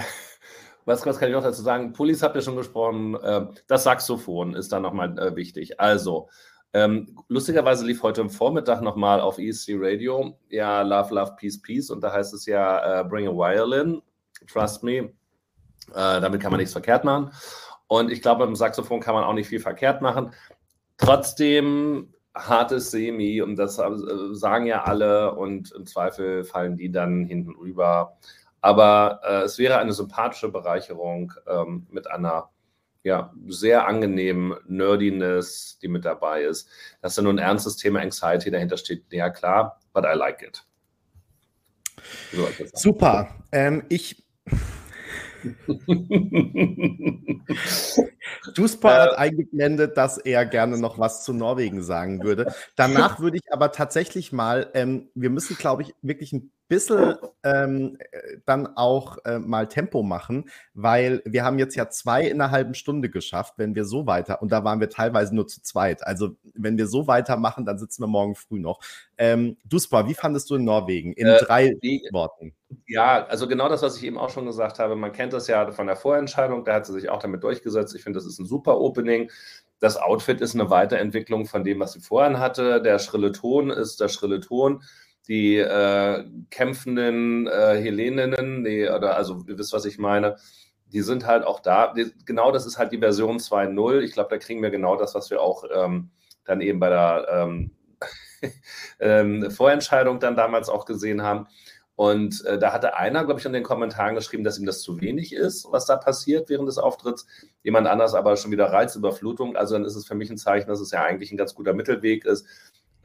was, was, kann ich noch dazu sagen? Police habt ihr schon gesprochen, äh, das Saxophon ist da nochmal äh, wichtig. Also, ähm, lustigerweise lief heute am Vormittag nochmal auf ESC Radio ja Love, Love, Peace, Peace und da heißt es ja äh, Bring a Violin, Trust me, äh, damit kann man nichts verkehrt machen. Und ich glaube, beim Saxophon kann man auch nicht viel verkehrt machen. Trotzdem hartes Semi und das äh, sagen ja alle und im Zweifel fallen die dann hinten rüber. Aber äh, es wäre eine sympathische Bereicherung ähm, mit einer ja, sehr angenehmen Nerdiness, die mit dabei ist. Dass da nur ein ernstes Thema Anxiety dahinter steht, ja klar, but I like it. So, Super. Ähm, ich [LAUGHS] Duspor äh, hat eingeblendet, dass er gerne noch was zu Norwegen sagen würde. Danach [LAUGHS] würde ich aber tatsächlich mal, ähm, wir müssen, glaube ich, wirklich ein bisschen ähm, dann auch äh, mal Tempo machen, weil wir haben jetzt ja zwei in einer halben Stunde geschafft, wenn wir so weiter, und da waren wir teilweise nur zu zweit. Also wenn wir so weitermachen, dann sitzen wir morgen früh noch. Ähm, Duspa, wie fandest du in Norwegen? In äh, drei die, Worten. Ja, also genau das, was ich eben auch schon gesagt habe. Man kennt das ja von der Vorentscheidung, da hat sie sich auch damit durchgesetzt. Ich finde, das ist ein super Opening. Das Outfit ist eine Weiterentwicklung von dem, was sie vorhin hatte. Der schrille Ton ist der schrille Ton die äh, kämpfenden äh, Helleninnen, die, oder also ihr wisst, was ich meine, die sind halt auch da. Die, genau das ist halt die Version 2.0. Ich glaube, da kriegen wir genau das, was wir auch ähm, dann eben bei der ähm, [LAUGHS] ähm, Vorentscheidung dann damals auch gesehen haben. Und äh, da hatte einer, glaube ich, in den Kommentaren geschrieben, dass ihm das zu wenig ist, was da passiert während des Auftritts. Jemand anders aber schon wieder Reizüberflutung. Also dann ist es für mich ein Zeichen, dass es ja eigentlich ein ganz guter Mittelweg ist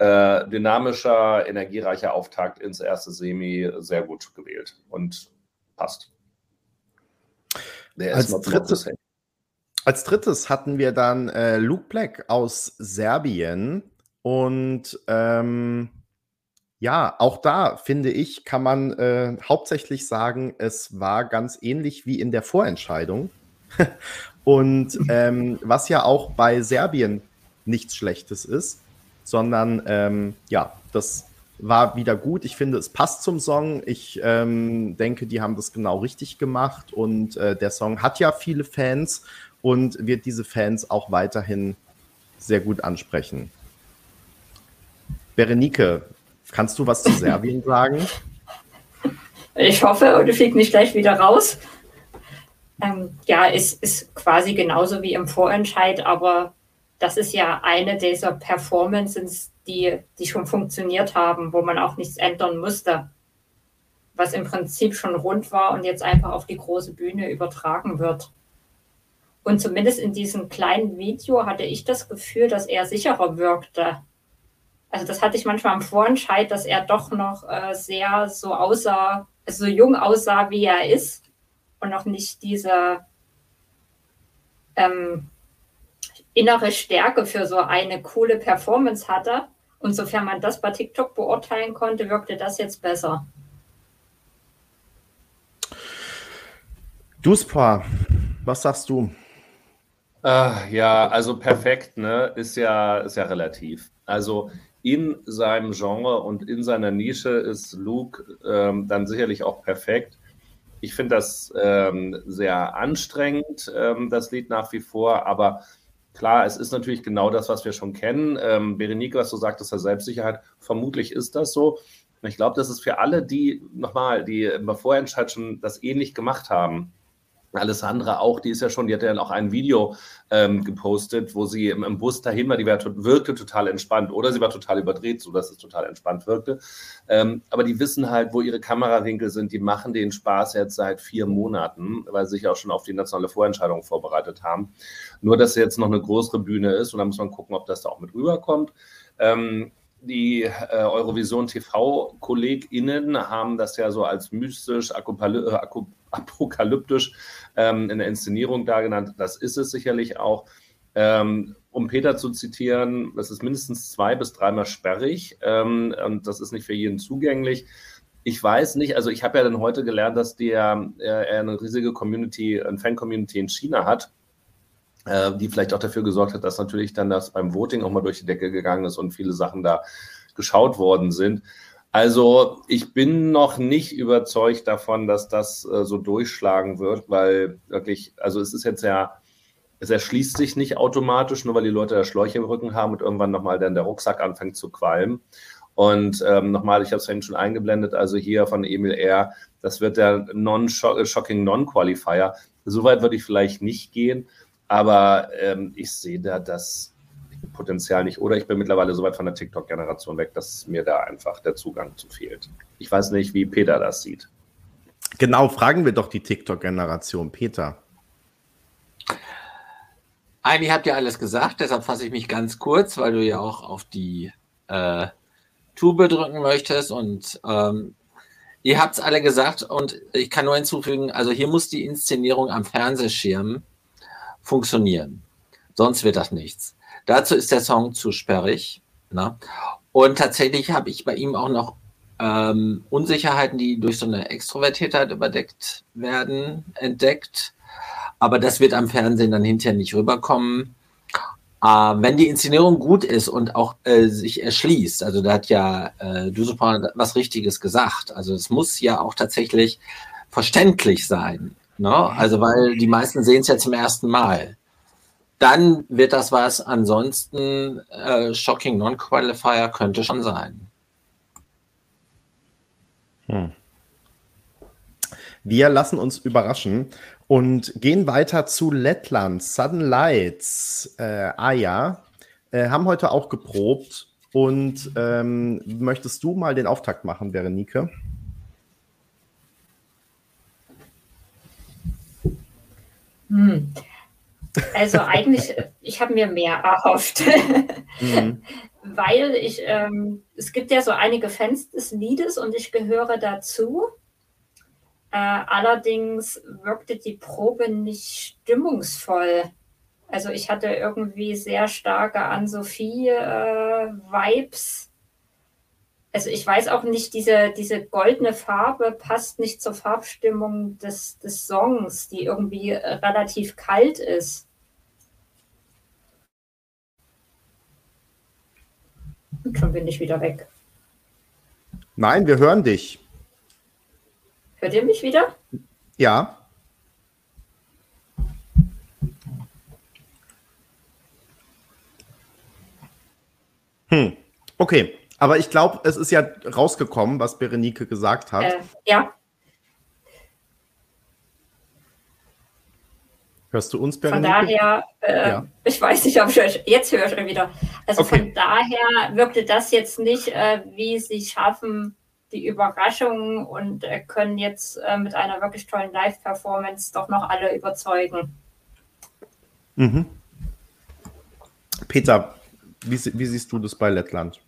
äh, dynamischer, energiereicher Auftakt ins erste Semi sehr gut gewählt und passt. als, drittes, als drittes hatten wir dann äh, Luke Black aus Serbien und ähm, ja, auch da finde ich, kann man äh, hauptsächlich sagen, es war ganz ähnlich wie in der Vorentscheidung. [LAUGHS] und ähm, was ja auch bei Serbien nichts Schlechtes ist sondern ähm, ja, das war wieder gut. Ich finde, es passt zum Song. Ich ähm, denke, die haben das genau richtig gemacht und äh, der Song hat ja viele Fans und wird diese Fans auch weiterhin sehr gut ansprechen. Berenike, kannst du was zu Serbien [LAUGHS] sagen? Ich hoffe, und fliegt nicht gleich wieder raus. Ähm, ja, es ist quasi genauso wie im Vorentscheid, aber das ist ja eine dieser Performances, die, die schon funktioniert haben, wo man auch nichts ändern musste. Was im Prinzip schon rund war und jetzt einfach auf die große Bühne übertragen wird. Und zumindest in diesem kleinen Video hatte ich das Gefühl, dass er sicherer wirkte. Also das hatte ich manchmal im Vorentscheid, dass er doch noch äh, sehr so aussah, also so jung aussah, wie er ist und noch nicht diese ähm, innere Stärke für so eine coole Performance hatte. Und sofern man das bei TikTok beurteilen konnte, wirkte das jetzt besser. Duspa, was sagst du? Äh, ja, also perfekt, ne? Ist ja, ist ja relativ. Also in seinem Genre und in seiner Nische ist Luke ähm, dann sicherlich auch perfekt. Ich finde das ähm, sehr anstrengend, ähm, das Lied nach wie vor, aber klar, es ist natürlich genau das, was wir schon kennen. Ähm, Berenike, was du sagtest, der Selbstsicherheit, vermutlich ist das so. Ich glaube, das ist für alle, die nochmal, die im Vorentscheid schon das ähnlich gemacht haben, Alessandra auch, die ist ja schon, die hat ja auch ein Video ähm, gepostet, wo sie im, im, Bus dahin war, die war, wirkte total entspannt oder sie war total überdreht, sodass es total entspannt wirkte. Ähm, aber die wissen halt, wo ihre Kamerawinkel sind, die machen den Spaß jetzt seit vier Monaten, weil sie sich auch schon auf die nationale Vorentscheidung vorbereitet haben. Nur, dass jetzt noch eine größere Bühne ist und da muss man gucken, ob das da auch mit rüberkommt. Ähm, die äh, Eurovision TV-KollegInnen haben das ja so als mystisch, äh, apokalyptisch ähm, in der Inszenierung da genannt. Das ist es sicherlich auch. Ähm, um Peter zu zitieren, das ist mindestens zwei bis dreimal sperrig ähm, und das ist nicht für jeden zugänglich. Ich weiß nicht, also ich habe ja dann heute gelernt, dass der, äh, er eine riesige Community, eine Fan-Community in China hat äh, die vielleicht auch dafür gesorgt hat, dass natürlich dann das beim Voting auch mal durch die Decke gegangen ist und viele Sachen da geschaut worden sind. Also ich bin noch nicht überzeugt davon, dass das äh, so durchschlagen wird, weil wirklich, also es ist jetzt ja, es erschließt sich nicht automatisch, nur weil die Leute da Schläuche im Rücken haben und irgendwann nochmal dann der Rucksack anfängt zu qualmen. Und ähm, nochmal, ich habe es vorhin schon eingeblendet, also hier von Emil R., das wird der Non-Shocking Non-Qualifier. Soweit würde ich vielleicht nicht gehen. Aber ähm, ich sehe da das Potenzial nicht. Oder ich bin mittlerweile so weit von der TikTok-Generation weg, dass mir da einfach der Zugang zu fehlt. Ich weiß nicht, wie Peter das sieht. Genau, fragen wir doch die TikTok-Generation. Peter. Eigentlich habt ihr alles gesagt, deshalb fasse ich mich ganz kurz, weil du ja auch auf die äh, Tube drücken möchtest und ähm, ihr habt es alle gesagt und ich kann nur hinzufügen, also hier muss die Inszenierung am Fernsehschirm funktionieren. Sonst wird das nichts. Dazu ist der Song zu sperrig. Ne? Und tatsächlich habe ich bei ihm auch noch ähm, Unsicherheiten, die durch so eine Extrovertiertheit überdeckt werden, entdeckt. Aber das wird am Fernsehen dann hinterher nicht rüberkommen. Äh, wenn die Inszenierung gut ist und auch äh, sich erschließt, also da hat ja äh, du super was Richtiges gesagt. Also es muss ja auch tatsächlich verständlich sein. Ne? Also, weil die meisten sehen es ja zum ersten Mal. Dann wird das was. Ansonsten, äh, Shocking Non-Qualifier könnte schon sein. Hm. Wir lassen uns überraschen und gehen weiter zu Lettland. Sudden Lights, äh, Aya, äh, haben heute auch geprobt. Und ähm, möchtest du mal den Auftakt machen, Berenike? Hm. Also eigentlich, ich habe mir mehr erhofft, mhm. [LAUGHS] weil ich, ähm, es gibt ja so einige Fans des Liedes und ich gehöre dazu. Äh, allerdings wirkte die Probe nicht stimmungsvoll. Also ich hatte irgendwie sehr starke An-Sophie-Vibes. Äh, also ich weiß auch nicht, diese, diese goldene Farbe passt nicht zur Farbstimmung des, des Songs, die irgendwie äh, relativ kalt ist. Und schon bin ich wieder weg. Nein, wir hören dich. Hört ihr mich wieder? Ja. Hm. Okay. Aber ich glaube, es ist ja rausgekommen, was Berenike gesagt hat. Äh, ja. Hörst du uns, Berenike? Von daher, äh, ja. ich weiß nicht, ob ich euch, jetzt höre ich wieder. Also okay. von daher wirkte das jetzt nicht, äh, wie sie schaffen, die Überraschung und äh, können jetzt äh, mit einer wirklich tollen Live-Performance doch noch alle überzeugen. Mhm. Peter, wie, wie siehst du das bei Lettland?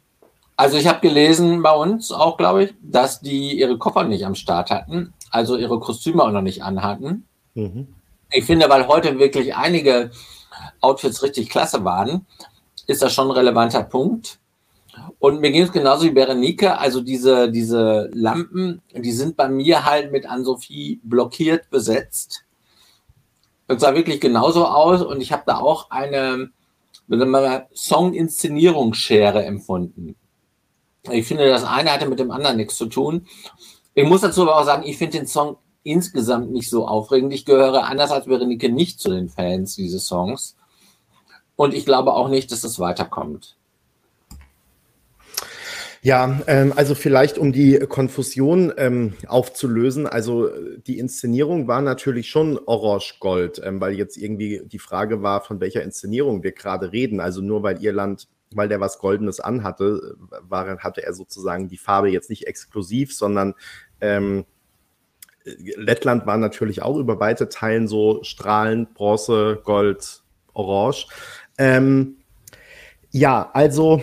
Also ich habe gelesen bei uns auch, glaube ich, dass die ihre Koffer nicht am Start hatten, also ihre Kostüme auch noch nicht anhatten. Mhm. Ich finde, weil heute wirklich einige Outfits richtig klasse waren, ist das schon ein relevanter Punkt. Und mir ging es genauso wie Berenike, also diese, diese Lampen, die sind bei mir halt mit Ann-Sophie blockiert besetzt. Das sah wirklich genauso aus und ich habe da auch eine Song-Inszenierungsschere empfunden. Ich finde, das eine hatte mit dem anderen nichts zu tun. Ich muss dazu aber auch sagen, ich finde den Song insgesamt nicht so aufregend. Ich gehöre anders als Berenike nicht zu den Fans dieses Songs. Und ich glaube auch nicht, dass das weiterkommt. Ja, ähm, also vielleicht um die Konfusion ähm, aufzulösen. Also die Inszenierung war natürlich schon orange-gold, ähm, weil jetzt irgendwie die Frage war, von welcher Inszenierung wir gerade reden. Also nur weil Irland weil der was Goldenes anhatte, war, hatte er sozusagen die Farbe jetzt nicht exklusiv, sondern ähm, Lettland war natürlich auch über weite Teilen so strahlend, Bronze, Gold, Orange. Ähm, ja, also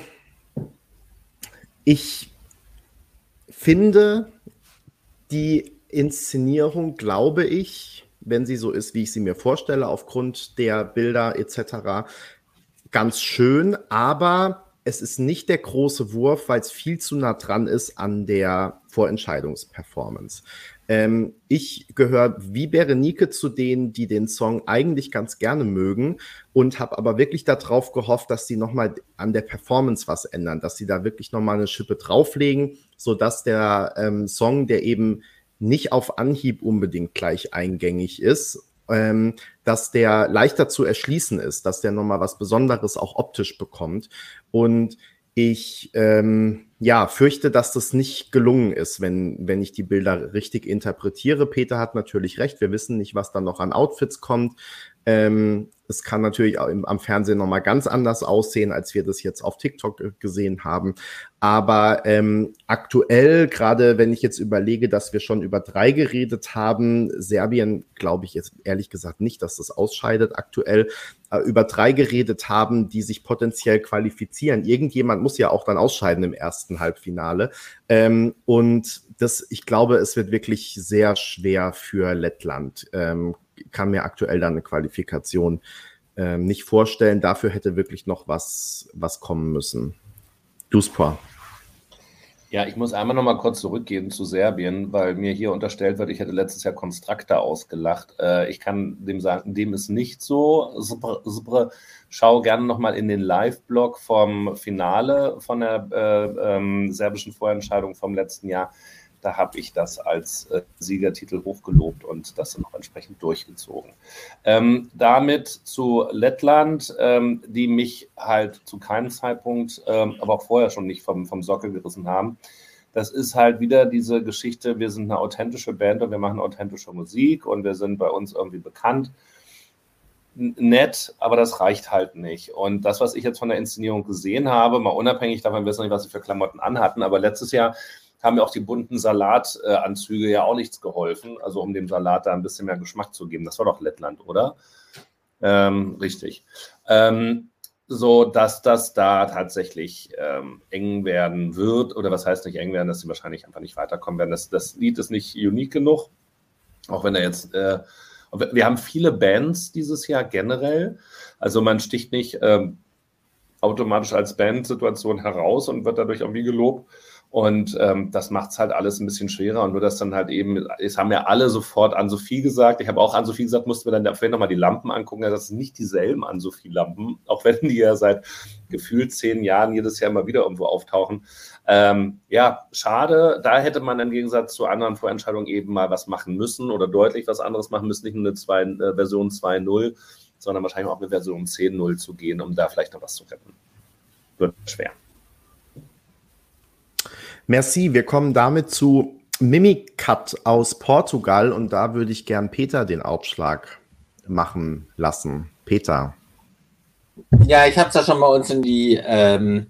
ich finde die Inszenierung, glaube ich, wenn sie so ist, wie ich sie mir vorstelle, aufgrund der Bilder etc., ganz schön, aber es ist nicht der große Wurf, weil es viel zu nah dran ist an der Vorentscheidungsperformance. Ähm, ich gehöre wie Berenike zu denen, die den Song eigentlich ganz gerne mögen und habe aber wirklich darauf gehofft, dass sie nochmal an der Performance was ändern, dass sie da wirklich nochmal eine Schippe drauflegen, sodass der ähm, Song, der eben nicht auf Anhieb unbedingt gleich eingängig ist, ähm, dass der leichter zu erschließen ist, dass der nochmal was Besonderes auch optisch bekommt. Und ich ähm, ja, fürchte, dass das nicht gelungen ist, wenn, wenn ich die Bilder richtig interpretiere. Peter hat natürlich recht. Wir wissen nicht, was dann noch an Outfits kommt. Ähm, es kann natürlich auch im, am Fernsehen nochmal ganz anders aussehen, als wir das jetzt auf TikTok gesehen haben. Aber ähm, aktuell, gerade wenn ich jetzt überlege, dass wir schon über drei geredet haben, Serbien glaube ich jetzt ehrlich gesagt nicht, dass das ausscheidet aktuell, äh, über drei geredet haben, die sich potenziell qualifizieren. Irgendjemand muss ja auch dann ausscheiden im ersten Halbfinale. Ähm, und das, ich glaube, es wird wirklich sehr schwer für Lettland. Ähm, kann mir aktuell dann eine Qualifikation ähm, nicht vorstellen. Dafür hätte wirklich noch was, was kommen müssen. Duspa. Ja, ich muss einmal noch mal kurz zurückgehen zu Serbien, weil mir hier unterstellt wird, ich hätte letztes Jahr Konstrakta ausgelacht. Äh, ich kann dem sagen, dem ist nicht so. Super, super. Schau gerne noch mal in den Live-Blog vom Finale von der äh, ähm, serbischen Vorentscheidung vom letzten Jahr. Da habe ich das als äh, Siegertitel hochgelobt und das dann auch entsprechend durchgezogen. Ähm, damit zu Lettland, ähm, die mich halt zu keinem Zeitpunkt, ähm, aber auch vorher schon nicht vom, vom Sockel gerissen haben. Das ist halt wieder diese Geschichte, wir sind eine authentische Band und wir machen authentische Musik und wir sind bei uns irgendwie bekannt nett, aber das reicht halt nicht. Und das, was ich jetzt von der Inszenierung gesehen habe, mal unabhängig davon, wir wissen nicht, was sie für Klamotten anhatten, aber letztes Jahr haben ja auch die bunten Salatanzüge ja auch nichts geholfen, also um dem Salat da ein bisschen mehr Geschmack zu geben. Das war doch Lettland, oder? Ähm, richtig. Ähm, so dass das da tatsächlich ähm, eng werden wird, oder was heißt nicht eng werden, dass sie wahrscheinlich einfach nicht weiterkommen werden. Das, das Lied ist nicht unique genug, auch wenn er jetzt, äh, wir haben viele Bands dieses Jahr generell, also man sticht nicht ähm, automatisch als Bandsituation heraus und wird dadurch irgendwie gelobt, und ähm, das macht es halt alles ein bisschen schwerer. Und nur das dann halt eben, es haben ja alle sofort an Sophie gesagt. Ich habe auch an Sophie gesagt, mussten wir dann vielleicht nochmal die Lampen angucken. Das sind nicht dieselben an Sophie-Lampen, auch wenn die ja seit gefühlt zehn Jahren jedes Jahr mal wieder irgendwo auftauchen. Ähm, ja, schade. Da hätte man im Gegensatz zu anderen Vorentscheidungen eben mal was machen müssen oder deutlich was anderes machen müssen. Nicht nur eine zwei, äh, Version 2.0, sondern wahrscheinlich auch eine Version 10.0 zu gehen, um da vielleicht noch was zu retten. Wird schwer. Merci. Wir kommen damit zu Mimikat aus Portugal und da würde ich gern Peter den Aufschlag machen lassen. Peter. Ja, ich habe es ja schon bei uns in die ähm,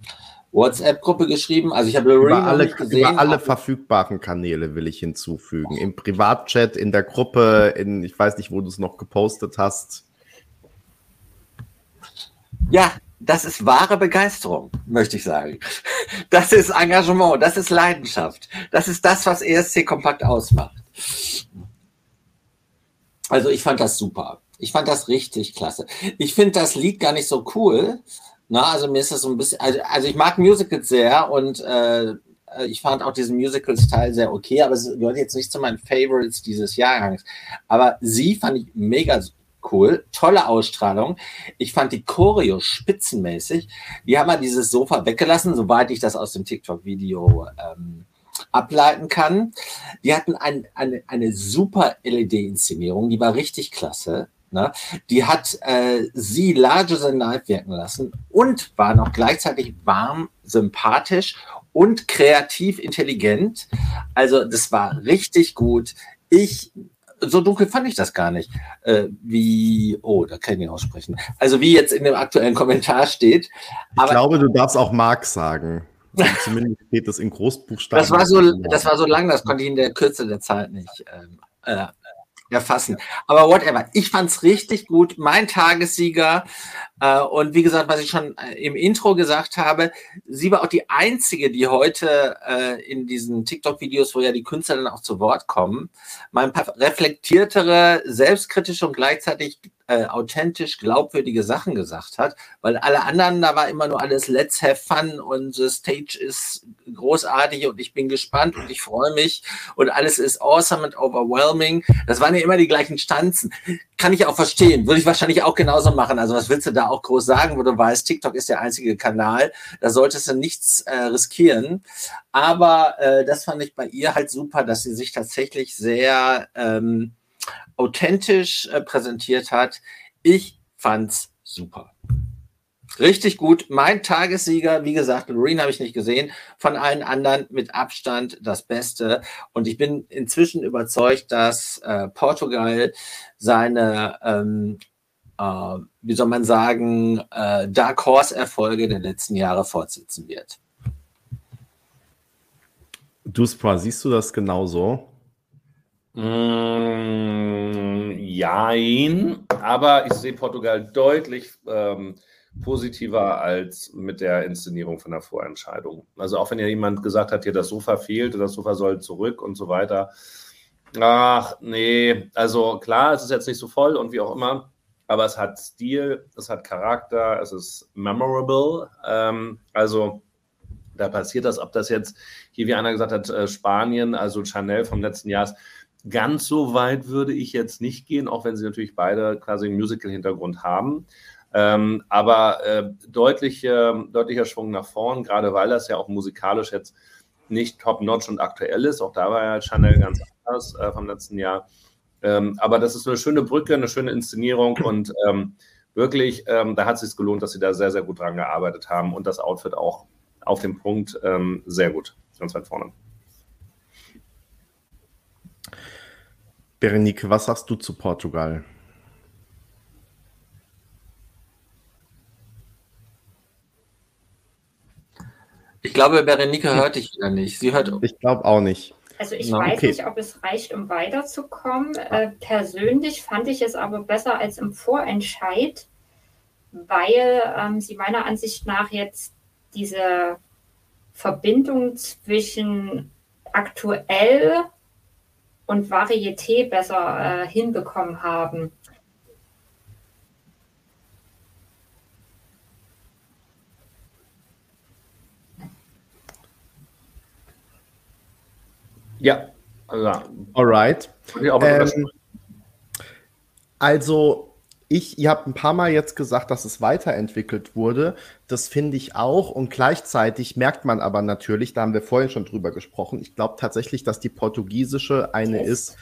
WhatsApp-Gruppe geschrieben. Also ich habe Lorraine über alle, gesehen. Über alle verfügbaren Kanäle will ich hinzufügen. Im Privatchat, in der Gruppe, in ich weiß nicht, wo du es noch gepostet hast. Ja, das ist wahre Begeisterung, möchte ich sagen. Das ist Engagement, das ist Leidenschaft. Das ist das, was ESC kompakt ausmacht. Also ich fand das super. Ich fand das richtig klasse. Ich finde das Lied gar nicht so cool. Na, also mir ist das so ein bisschen, also, also ich mag Musicals sehr und äh, ich fand auch diesen Musical-Style sehr okay, aber es gehört jetzt nicht zu meinen Favorites dieses Jahrgangs. Aber sie fand ich mega cool, tolle Ausstrahlung. Ich fand die Choreo spitzenmäßig. Die haben mal dieses Sofa weggelassen, soweit ich das aus dem TikTok-Video ähm, ableiten kann. Die hatten ein, eine, eine super LED-Inszenierung, die war richtig klasse. Ne? Die hat äh, sie larger than life wirken lassen und war noch gleichzeitig warm, sympathisch und kreativ intelligent. Also das war richtig gut. Ich so dunkel fand ich das gar nicht. Äh, wie, oh, da kann ich nicht aussprechen. Also wie jetzt in dem aktuellen Kommentar steht. Aber, ich glaube, du darfst auch Mark sagen. Zumindest steht das in Großbuchstaben. Das war so, [LAUGHS] das war so lang, das konnte ich in der Kürze der Zeit nicht ähm, äh, erfassen. Aber whatever. Ich fand's richtig gut. Mein Tagessieger. Äh, und wie gesagt, was ich schon äh, im Intro gesagt habe, sie war auch die einzige, die heute äh, in diesen TikTok-Videos, wo ja die Künstler dann auch zu Wort kommen, mal ein paar reflektiertere, selbstkritische und gleichzeitig äh, authentisch glaubwürdige Sachen gesagt hat, weil alle anderen, da war immer nur alles Let's have fun und the stage ist großartig und ich bin gespannt und ich freue mich und alles ist awesome und overwhelming. Das waren ja immer die gleichen Stanzen. Kann ich auch verstehen, würde ich wahrscheinlich auch genauso machen. Also was willst du da auch groß sagen, wo du weißt, TikTok ist der einzige Kanal, da solltest du nichts äh, riskieren. Aber äh, das fand ich bei ihr halt super, dass sie sich tatsächlich sehr ähm, authentisch äh, präsentiert hat. Ich fand's super. Richtig gut. Mein Tagessieger, wie gesagt, Loreen habe ich nicht gesehen. Von allen anderen mit Abstand das Beste. Und ich bin inzwischen überzeugt, dass äh, Portugal seine, ähm, äh, wie soll man sagen, äh, Dark Horse Erfolge der letzten Jahre fortsetzen wird. Du, Spra, siehst du das genauso? Mm, jein, aber ich sehe Portugal deutlich ähm, positiver als mit der Inszenierung von der Vorentscheidung. Also auch wenn ja jemand gesagt hat, hier das Sofa fehlt, das Sofa soll zurück und so weiter. Ach, nee, also klar, es ist jetzt nicht so voll und wie auch immer, aber es hat Stil, es hat Charakter, es ist memorable. Ähm, also da passiert das, ob das jetzt hier, wie einer gesagt hat, äh, Spanien, also Chanel vom letzten Jahr ist, Ganz so weit würde ich jetzt nicht gehen, auch wenn sie natürlich beide quasi einen Musical-Hintergrund haben. Ähm, aber äh, deutliche, deutlicher Schwung nach vorn, gerade weil das ja auch musikalisch jetzt nicht top-notch und aktuell ist. Auch da war ja Chanel ganz anders äh, vom letzten Jahr. Ähm, aber das ist eine schöne Brücke, eine schöne Inszenierung und ähm, wirklich, ähm, da hat es sich gelohnt, dass sie da sehr, sehr gut dran gearbeitet haben und das Outfit auch auf dem Punkt ähm, sehr gut, ganz weit vorne. Berenike, was sagst du zu Portugal? Ich glaube, Berenike hört dich wieder nicht. Sie hört. Ich glaube auch nicht. Also ich Na, weiß okay. nicht, ob es reicht, um weiterzukommen. Äh, persönlich fand ich es aber besser als im Vorentscheid, weil ähm, sie meiner Ansicht nach jetzt diese Verbindung zwischen aktuell und Varieté besser äh, hinbekommen haben. Ja, also, alright. Ähm, also ich, ihr habt ein paar Mal jetzt gesagt, dass es weiterentwickelt wurde. Das finde ich auch. Und gleichzeitig merkt man aber natürlich, da haben wir vorhin schon drüber gesprochen, ich glaube tatsächlich, dass die portugiesische eine ist,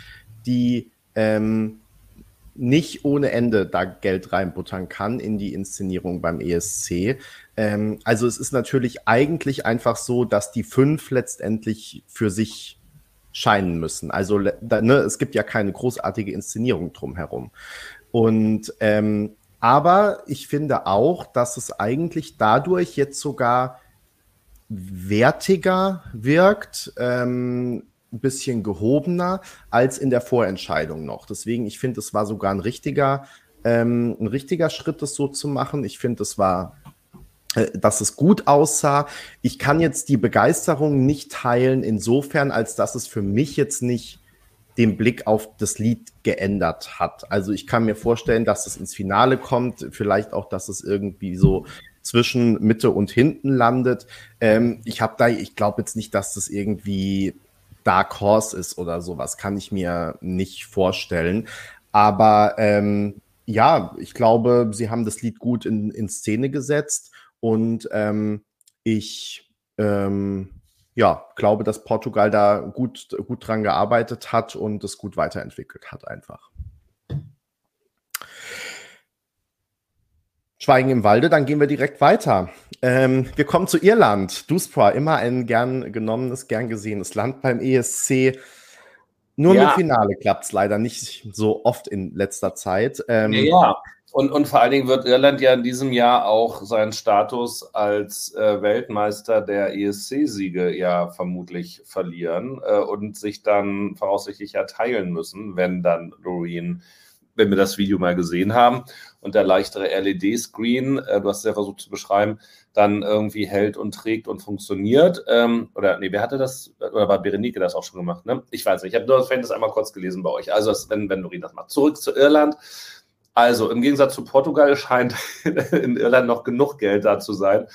die ähm, nicht ohne Ende da Geld reinbuttern kann in die Inszenierung beim ESC. Ähm, also es ist natürlich eigentlich einfach so, dass die fünf letztendlich für sich scheinen müssen. Also ne, es gibt ja keine großartige Inszenierung drumherum. Und ähm, aber ich finde auch, dass es eigentlich dadurch jetzt sogar wertiger wirkt, ähm, ein bisschen gehobener als in der Vorentscheidung noch. Deswegen, ich finde, es war sogar ein richtiger, ähm, ein richtiger Schritt, das so zu machen. Ich finde, es war äh, dass es gut aussah. Ich kann jetzt die Begeisterung nicht teilen, insofern, als dass es für mich jetzt nicht den Blick auf das Lied geändert hat. Also ich kann mir vorstellen, dass es ins Finale kommt, vielleicht auch, dass es irgendwie so zwischen Mitte und hinten landet. Ähm, ich habe da, ich glaube jetzt nicht, dass das irgendwie Dark Horse ist oder sowas, kann ich mir nicht vorstellen. Aber ähm, ja, ich glaube, sie haben das Lied gut in, in Szene gesetzt und ähm, ich ähm, ja, glaube, dass Portugal da gut, gut dran gearbeitet hat und es gut weiterentwickelt hat einfach. Schweigen im Walde, dann gehen wir direkt weiter. Ähm, wir kommen zu Irland. Duspra, immer ein gern genommenes, gern gesehenes Land beim ESC. Nur ja. im Finale klappt es leider nicht so oft in letzter Zeit. Ähm, ja, und, und vor allen Dingen wird Irland ja in diesem Jahr auch seinen Status als äh, Weltmeister der ESC-Siege ja vermutlich verlieren äh, und sich dann voraussichtlich ja teilen müssen, wenn dann Loreen wenn wir das Video mal gesehen haben und der leichtere LED-Screen, äh, du hast es ja versucht zu beschreiben, dann irgendwie hält und trägt und funktioniert. Ähm, oder nee, wer hatte das? Oder war Berenike das auch schon gemacht? Ne? Ich weiß nicht. Ich habe nur das das einmal kurz gelesen bei euch. Also, wenn, wenn Lorin das macht. Zurück zu Irland. Also, im Gegensatz zu Portugal scheint [LAUGHS] in Irland noch genug Geld da zu sein,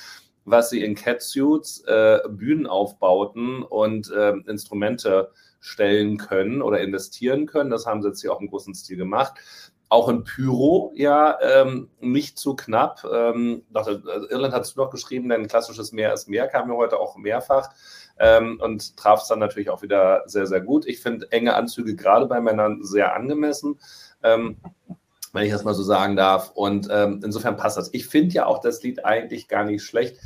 was sie in Catsuits, äh, Bühnenaufbauten und äh, Instrumente stellen können oder investieren können. Das haben sie jetzt hier auch im großen Stil gemacht. Auch in Pyro, ja, ähm, nicht zu knapp. Ähm, dachte, also Irland hat es noch geschrieben, denn klassisches Meer ist Meer, kam ja heute auch mehrfach ähm, und traf es dann natürlich auch wieder sehr, sehr gut. Ich finde enge Anzüge gerade bei Männern sehr angemessen. Ähm, wenn ich das mal so sagen darf. Und ähm, insofern passt das. Ich finde ja auch das Lied eigentlich gar nicht schlecht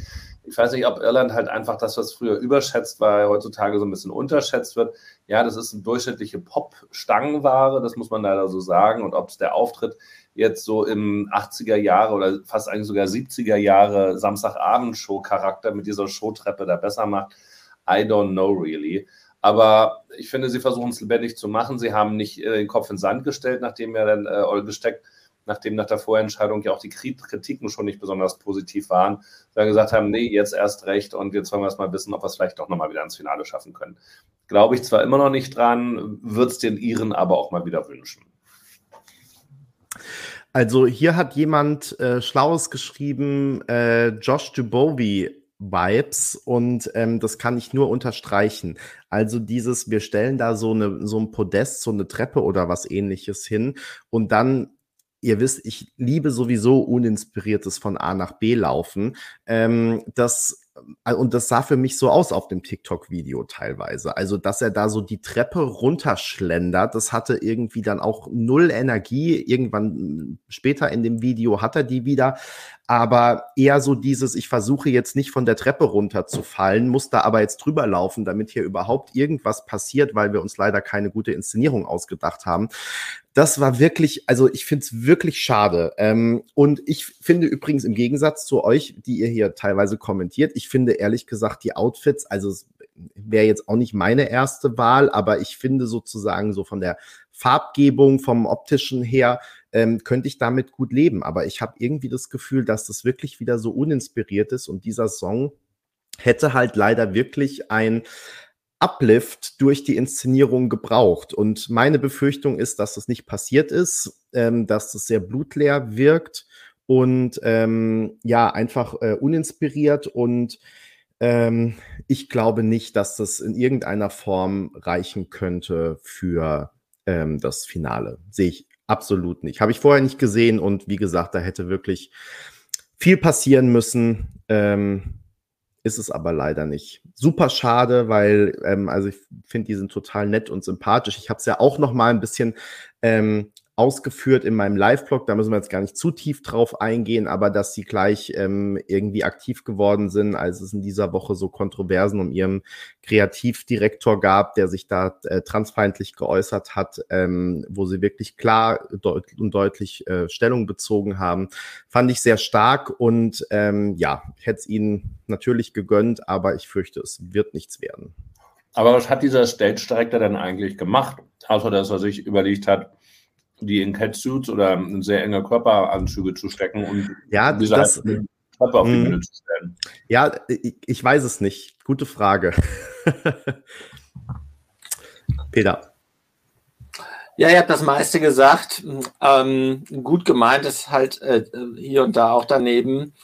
ich weiß nicht, ob Irland halt einfach das, was früher überschätzt war, heutzutage so ein bisschen unterschätzt wird. Ja, das ist eine durchschnittliche Pop-Stangenware, das muss man leider so sagen. Und ob es der Auftritt jetzt so im 80er Jahre oder fast eigentlich sogar 70er Jahre Samstagabend-Show-Charakter mit dieser Showtreppe da besser macht, I don't know really. Aber ich finde, sie versuchen es lebendig zu machen. Sie haben nicht äh, den Kopf in den Sand gestellt, nachdem er dann äh, gesteckt nachdem nach der Vorentscheidung ja auch die Kritiken schon nicht besonders positiv waren, dann gesagt haben, nee, jetzt erst recht und jetzt wollen wir erst mal wissen, ob wir es vielleicht doch nochmal wieder ins Finale schaffen können. Glaube ich zwar immer noch nicht dran, würde es den Iren aber auch mal wieder wünschen. Also hier hat jemand äh, Schlaues geschrieben, äh, Josh Dubovi Vibes und ähm, das kann ich nur unterstreichen. Also dieses, wir stellen da so, eine, so ein Podest, so eine Treppe oder was ähnliches hin und dann ihr wisst, ich liebe sowieso uninspiriertes von A nach B laufen. Ähm, das und das sah für mich so aus auf dem TikTok-Video teilweise. Also, dass er da so die Treppe runterschlendert, das hatte irgendwie dann auch null Energie. Irgendwann später in dem Video hat er die wieder. Aber eher so dieses, ich versuche jetzt nicht von der Treppe runterzufallen, muss da aber jetzt drüber laufen, damit hier überhaupt irgendwas passiert, weil wir uns leider keine gute Inszenierung ausgedacht haben. Das war wirklich, also ich finde es wirklich schade. Ähm, und ich finde übrigens im Gegensatz zu euch, die ihr hier teilweise kommentiert, ich finde ehrlich gesagt die Outfits, also wäre jetzt auch nicht meine erste Wahl, aber ich finde sozusagen so von der Farbgebung, vom optischen her, ähm, könnte ich damit gut leben. Aber ich habe irgendwie das Gefühl, dass das wirklich wieder so uninspiriert ist und dieser Song hätte halt leider wirklich ein Uplift durch die Inszenierung gebraucht. Und meine Befürchtung ist, dass das nicht passiert ist, ähm, dass das sehr blutleer wirkt und ähm, ja, einfach äh, uninspiriert und ähm, ich glaube nicht, dass das in irgendeiner Form reichen könnte für ähm, das Finale. Sehe ich absolut nicht. Habe ich vorher nicht gesehen und wie gesagt, da hätte wirklich viel passieren müssen. Ähm, ist es aber leider nicht. Super schade, weil ähm, also ich finde, die sind total nett und sympathisch. Ich habe es ja auch noch mal ein bisschen ähm, ausgeführt in meinem Live-Blog, da müssen wir jetzt gar nicht zu tief drauf eingehen, aber dass sie gleich ähm, irgendwie aktiv geworden sind, als es in dieser Woche so Kontroversen um ihren Kreativdirektor gab, der sich da äh, transfeindlich geäußert hat, ähm, wo sie wirklich klar deut und deutlich äh, Stellung bezogen haben, fand ich sehr stark. Und ähm, ja, hätte es ihnen natürlich gegönnt, aber ich fürchte, es wird nichts werden. Aber was hat dieser Stage Director denn eigentlich gemacht, außer dass er sich überlegt hat, die in Catsuits oder in sehr enge Körperanzüge zu stecken und ja, diese das, Treppe auf die hm. Bühne zu stellen? Ja, ich, ich weiß es nicht. Gute Frage. [LAUGHS] Peter. Ja, ihr habt das meiste gesagt. Ähm, gut gemeint ist halt äh, hier und da auch daneben.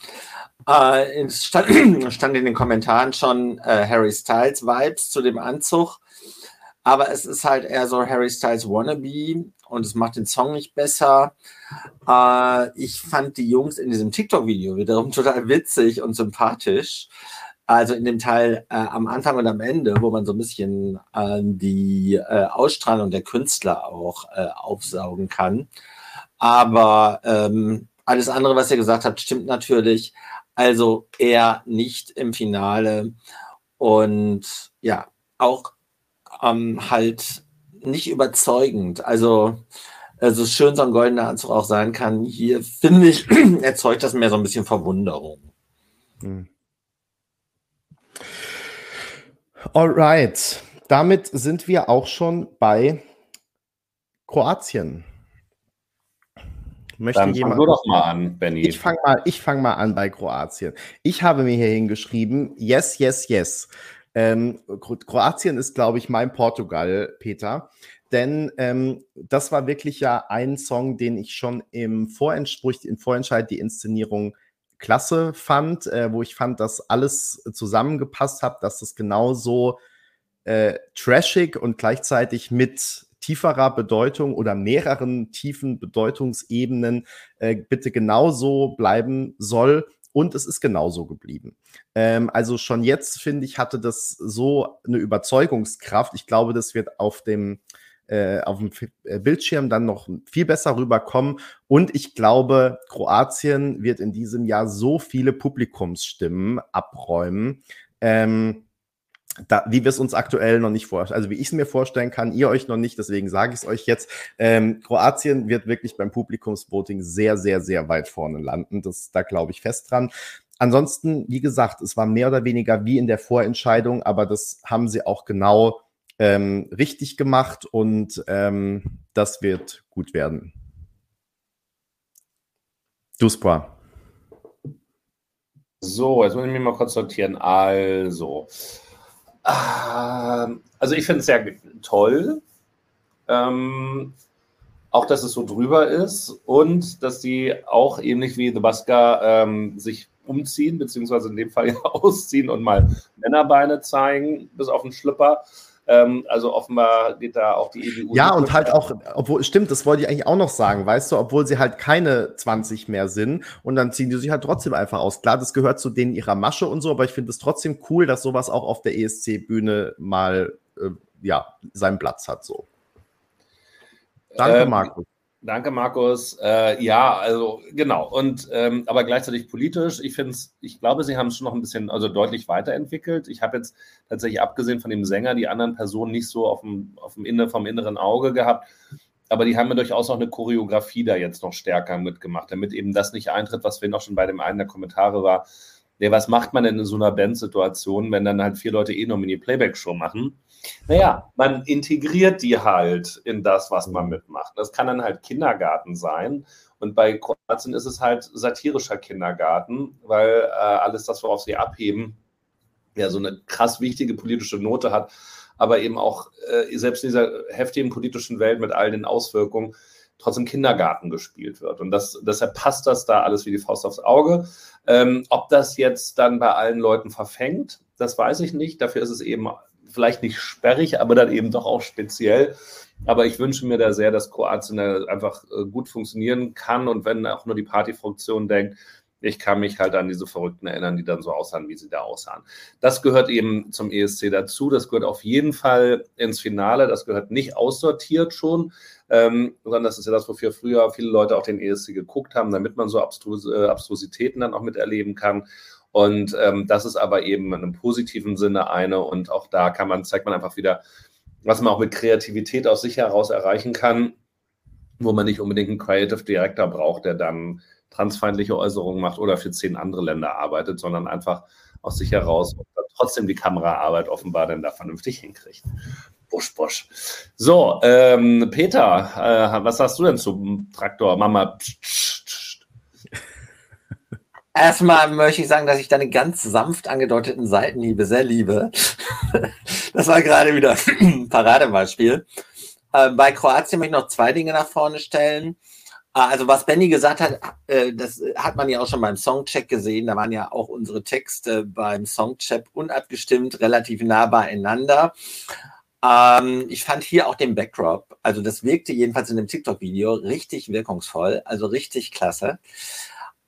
Äh, es stand, [CLEARS THROAT] stand, in den Kommentaren schon äh, Harry Styles Vibes zu dem Anzug. Aber es ist halt eher so Harry Styles Wannabe und es macht den Song nicht besser. Äh, ich fand die Jungs in diesem TikTok-Video wiederum [LAUGHS] total witzig und sympathisch. Also in dem Teil äh, am Anfang und am Ende, wo man so ein bisschen äh, die Ausstrahlung der Künstler auch äh, aufsaugen kann. Aber ähm, alles andere, was ihr gesagt habt, stimmt natürlich. Also eher nicht im Finale. Und ja, auch ähm, halt nicht überzeugend. Also, also schön so ein goldener Anzug auch sein kann, hier finde ich, [CLEARS THROAT] erzeugt das mehr so ein bisschen Verwunderung. Hm. Alright, damit sind wir auch schon bei Kroatien. Möchte Dann jemand, fang du doch mal an, Benny. Ich fange mal, fang mal an bei Kroatien. Ich habe mir hier hingeschrieben, yes, yes, yes. Ähm, Kroatien ist, glaube ich, mein Portugal, Peter. Denn ähm, das war wirklich ja ein Song, den ich schon im Vorentspruch, im Vorentscheid die Inszenierung klasse fand, äh, wo ich fand, dass alles zusammengepasst hat, dass das genauso äh, trashig und gleichzeitig mit tieferer Bedeutung oder mehreren tiefen Bedeutungsebenen äh, bitte genauso bleiben soll. Und es ist genauso geblieben. Ähm, also schon jetzt, finde ich, hatte das so eine Überzeugungskraft. Ich glaube, das wird auf dem, äh, auf dem äh, Bildschirm dann noch viel besser rüberkommen. Und ich glaube, Kroatien wird in diesem Jahr so viele Publikumsstimmen abräumen. Ähm, da, wie wir es uns aktuell noch nicht vorstellen, also wie ich es mir vorstellen kann, ihr euch noch nicht, deswegen sage ich es euch jetzt. Ähm, Kroatien wird wirklich beim Publikumsvoting sehr, sehr, sehr weit vorne landen. Das, da glaube ich fest dran. Ansonsten, wie gesagt, es war mehr oder weniger wie in der Vorentscheidung, aber das haben sie auch genau ähm, richtig gemacht und ähm, das wird gut werden. Duspra. So, jetzt muss ich mich mal kurz sortieren. Also, also ich finde es sehr toll. Ähm, auch, dass es so drüber ist und dass die auch ähnlich wie The Basker ähm, sich umziehen, beziehungsweise in dem Fall [LAUGHS] ja ausziehen und mal Männerbeine zeigen, bis auf den Schlüpper. Ähm, also offenbar geht da auch die EBU. Ja, und halt auch, obwohl, stimmt, das wollte ich eigentlich auch noch sagen, weißt du, obwohl sie halt keine 20 mehr sind und dann ziehen die sich halt trotzdem einfach aus. Klar, das gehört zu denen ihrer Masche und so, aber ich finde es trotzdem cool, dass sowas auch auf der ESC-Bühne mal, äh, ja, seinen Platz hat, so. Danke, ähm, Markus. Danke, Markus. Äh, ja, also genau. Und ähm, aber gleichzeitig politisch. Ich finde ich glaube, sie haben es schon noch ein bisschen, also deutlich weiterentwickelt. Ich habe jetzt tatsächlich abgesehen von dem Sänger die anderen Personen nicht so auf dem, auf dem Inne, vom inneren Auge gehabt. Aber die haben mir durchaus auch eine Choreografie da jetzt noch stärker mitgemacht, damit eben das nicht eintritt, was wir noch schon bei dem einen der Kommentare war. Nee, was macht man denn in so einer Bandsituation, wenn dann halt vier Leute eh nur Mini-Playback-Show machen? Naja, man integriert die halt in das, was man mitmacht. Das kann dann halt Kindergarten sein. Und bei Kroatien ist es halt satirischer Kindergarten, weil äh, alles das, worauf sie abheben, ja so eine krass wichtige politische Note hat, aber eben auch äh, selbst in dieser heftigen politischen Welt mit all den Auswirkungen trotzdem Kindergarten gespielt wird. Und das, deshalb passt das da alles wie die Faust aufs Auge. Ähm, ob das jetzt dann bei allen Leuten verfängt, das weiß ich nicht. Dafür ist es eben vielleicht nicht sperrig, aber dann eben doch auch speziell. Aber ich wünsche mir da sehr, dass Kroatien einfach äh, gut funktionieren kann und wenn auch nur die Partyfunktion denkt, Ich kann mich halt an diese Verrückten erinnern, die dann so aussahen, wie sie da aussahen. Das gehört eben zum ESC dazu. Das gehört auf jeden Fall ins Finale. Das gehört nicht aussortiert schon, ähm, sondern das ist ja das, wofür früher viele Leute auch den ESC geguckt haben, damit man so Abstrus äh, Abstrusitäten dann auch miterleben kann. Und ähm, das ist aber eben in einem positiven Sinne eine. Und auch da kann man, zeigt man einfach wieder, was man auch mit Kreativität aus sich heraus erreichen kann, wo man nicht unbedingt einen Creative Director braucht, der dann transfeindliche Äußerungen macht oder für zehn andere Länder arbeitet, sondern einfach aus sich heraus trotzdem die Kameraarbeit offenbar dann da vernünftig hinkriegt. Busch, Busch. So, ähm, Peter, äh, was sagst du denn zum Traktor? Mama. Pst, pst. Erstmal möchte ich sagen, dass ich deine ganz sanft angedeuteten Seitenhiebe sehr liebe. [LAUGHS] Das war gerade wieder ein Paradebeispiel. Äh, bei Kroatien möchte ich noch zwei Dinge nach vorne stellen. Äh, also was Benny gesagt hat, äh, das hat man ja auch schon beim Songcheck gesehen. Da waren ja auch unsere Texte beim Songcheck unabgestimmt, relativ nah beieinander. Ähm, ich fand hier auch den Backdrop, also das wirkte jedenfalls in dem TikTok-Video richtig wirkungsvoll, also richtig klasse.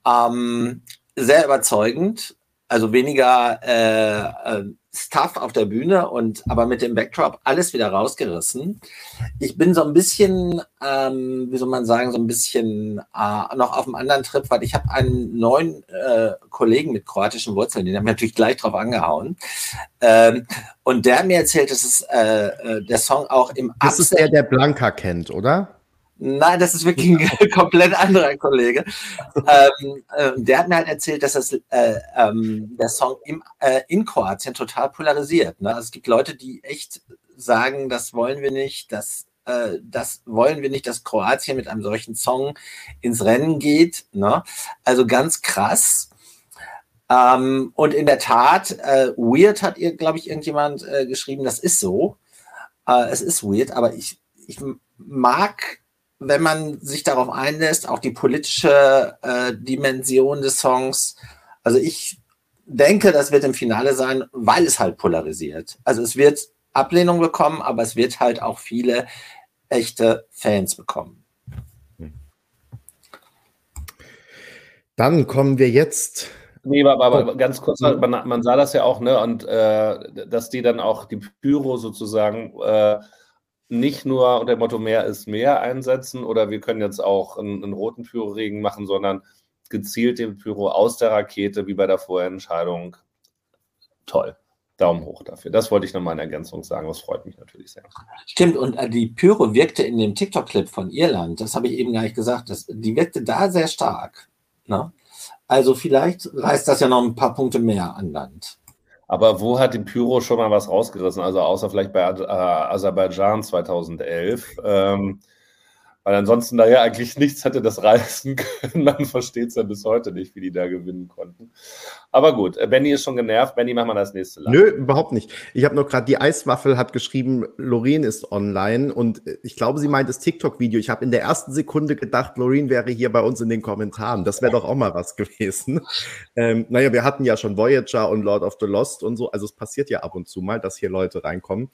Ähm, sehr überzeugend, also weniger äh, Stuff auf der Bühne und aber mit dem Backdrop alles wieder rausgerissen. Ich bin so ein bisschen, ähm, wie soll man sagen, so ein bisschen äh, noch auf einem anderen Trip, weil ich habe einen neuen äh, Kollegen mit kroatischen Wurzeln, den haben wir natürlich gleich drauf angehauen. Ähm, und der mir erzählt, dass es äh, äh der Song auch im Das ist der, der Blanca kennt, oder? Nein, das ist wirklich ein [LAUGHS] komplett anderer Kollege. ähm, äh, der hat mir halt erzählt, dass das, äh, ähm, der Song im, äh, in Kroatien total polarisiert. Ne? Also es gibt Leute, die echt sagen, das wollen wir nicht, das, äh, das wollen wir nicht, dass Kroatien mit einem solchen Song ins Rennen geht. Ne? Also ganz krass. Ähm, und in der Tat, äh, weird hat ihr, glaube ich, irgendjemand äh, geschrieben, das ist so. Äh, es ist weird, aber ich, ich mag wenn man sich darauf einlässt, auch die politische äh, Dimension des Songs. Also ich denke, das wird im Finale sein, weil es halt polarisiert. Also es wird Ablehnung bekommen, aber es wird halt auch viele echte Fans bekommen. Dann kommen wir jetzt. Nee, aber, aber ganz kurz, man, man, sah das ja auch, ne, und äh, dass die dann auch die Pyro sozusagen äh, nicht nur unter dem Motto mehr ist mehr einsetzen oder wir können jetzt auch einen, einen roten Pyroregen machen, sondern gezielt den Pyro aus der Rakete, wie bei der Vorentscheidung. Toll. Daumen hoch dafür. Das wollte ich nochmal in Ergänzung sagen. Das freut mich natürlich sehr. Stimmt, und äh, die Pyro wirkte in dem TikTok-Clip von Irland, das habe ich eben gar nicht gesagt, das, die wirkte da sehr stark. Ne? Also vielleicht reißt das ja noch ein paar Punkte mehr an Land. Aber wo hat die Pyro schon mal was rausgerissen? Also außer vielleicht bei äh, Aserbaidschan 2011. Ähm, weil ansonsten da ja eigentlich nichts hätte das reißen [LAUGHS] können. Man versteht es ja bis heute nicht, wie die da gewinnen konnten. Aber gut, äh, Benny ist schon genervt. Benny, mach mal das nächste Land. Nö, überhaupt nicht. Ich habe noch gerade, die Eiswaffel hat geschrieben, Loreen ist online und äh, ich glaube, sie meint das TikTok-Video. Ich habe in der ersten Sekunde gedacht, Loreen wäre hier bei uns in den Kommentaren. Das wäre doch auch mal was [LAUGHS] gewesen. Ähm, naja, wir hatten ja schon Voyager und Lord of the Lost und so. Also es passiert ja ab und zu mal, dass hier Leute reinkommen.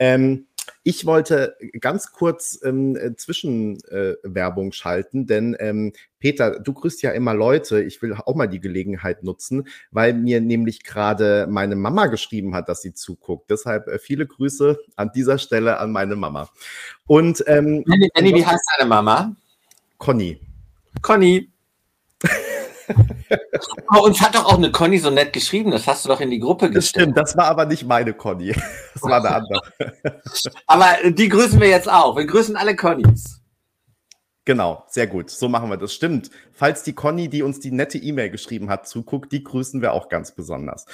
Ähm, ich wollte ganz kurz ähm, äh, Zwischenwerbung äh, schalten, denn ähm, Peter, du grüßt ja immer Leute. Ich will auch mal die Gelegenheit nutzen, weil mir nämlich gerade meine Mama geschrieben hat, dass sie zuguckt. Deshalb äh, viele Grüße an dieser Stelle an meine Mama. Und ähm, Annie, Annie wie heißt deine Mama? Conny. Conny. Oh, uns hat doch auch eine Conny so nett geschrieben, das hast du doch in die Gruppe gestellt. Das stimmt, das war aber nicht meine Conny. [LAUGHS] Das war eine andere. [LAUGHS] aber die grüßen wir jetzt auch. Wir grüßen alle Connys. Genau, sehr gut. So machen wir das. Stimmt. Falls die Conny, die uns die nette E-Mail geschrieben hat, zuguckt, die grüßen wir auch ganz besonders.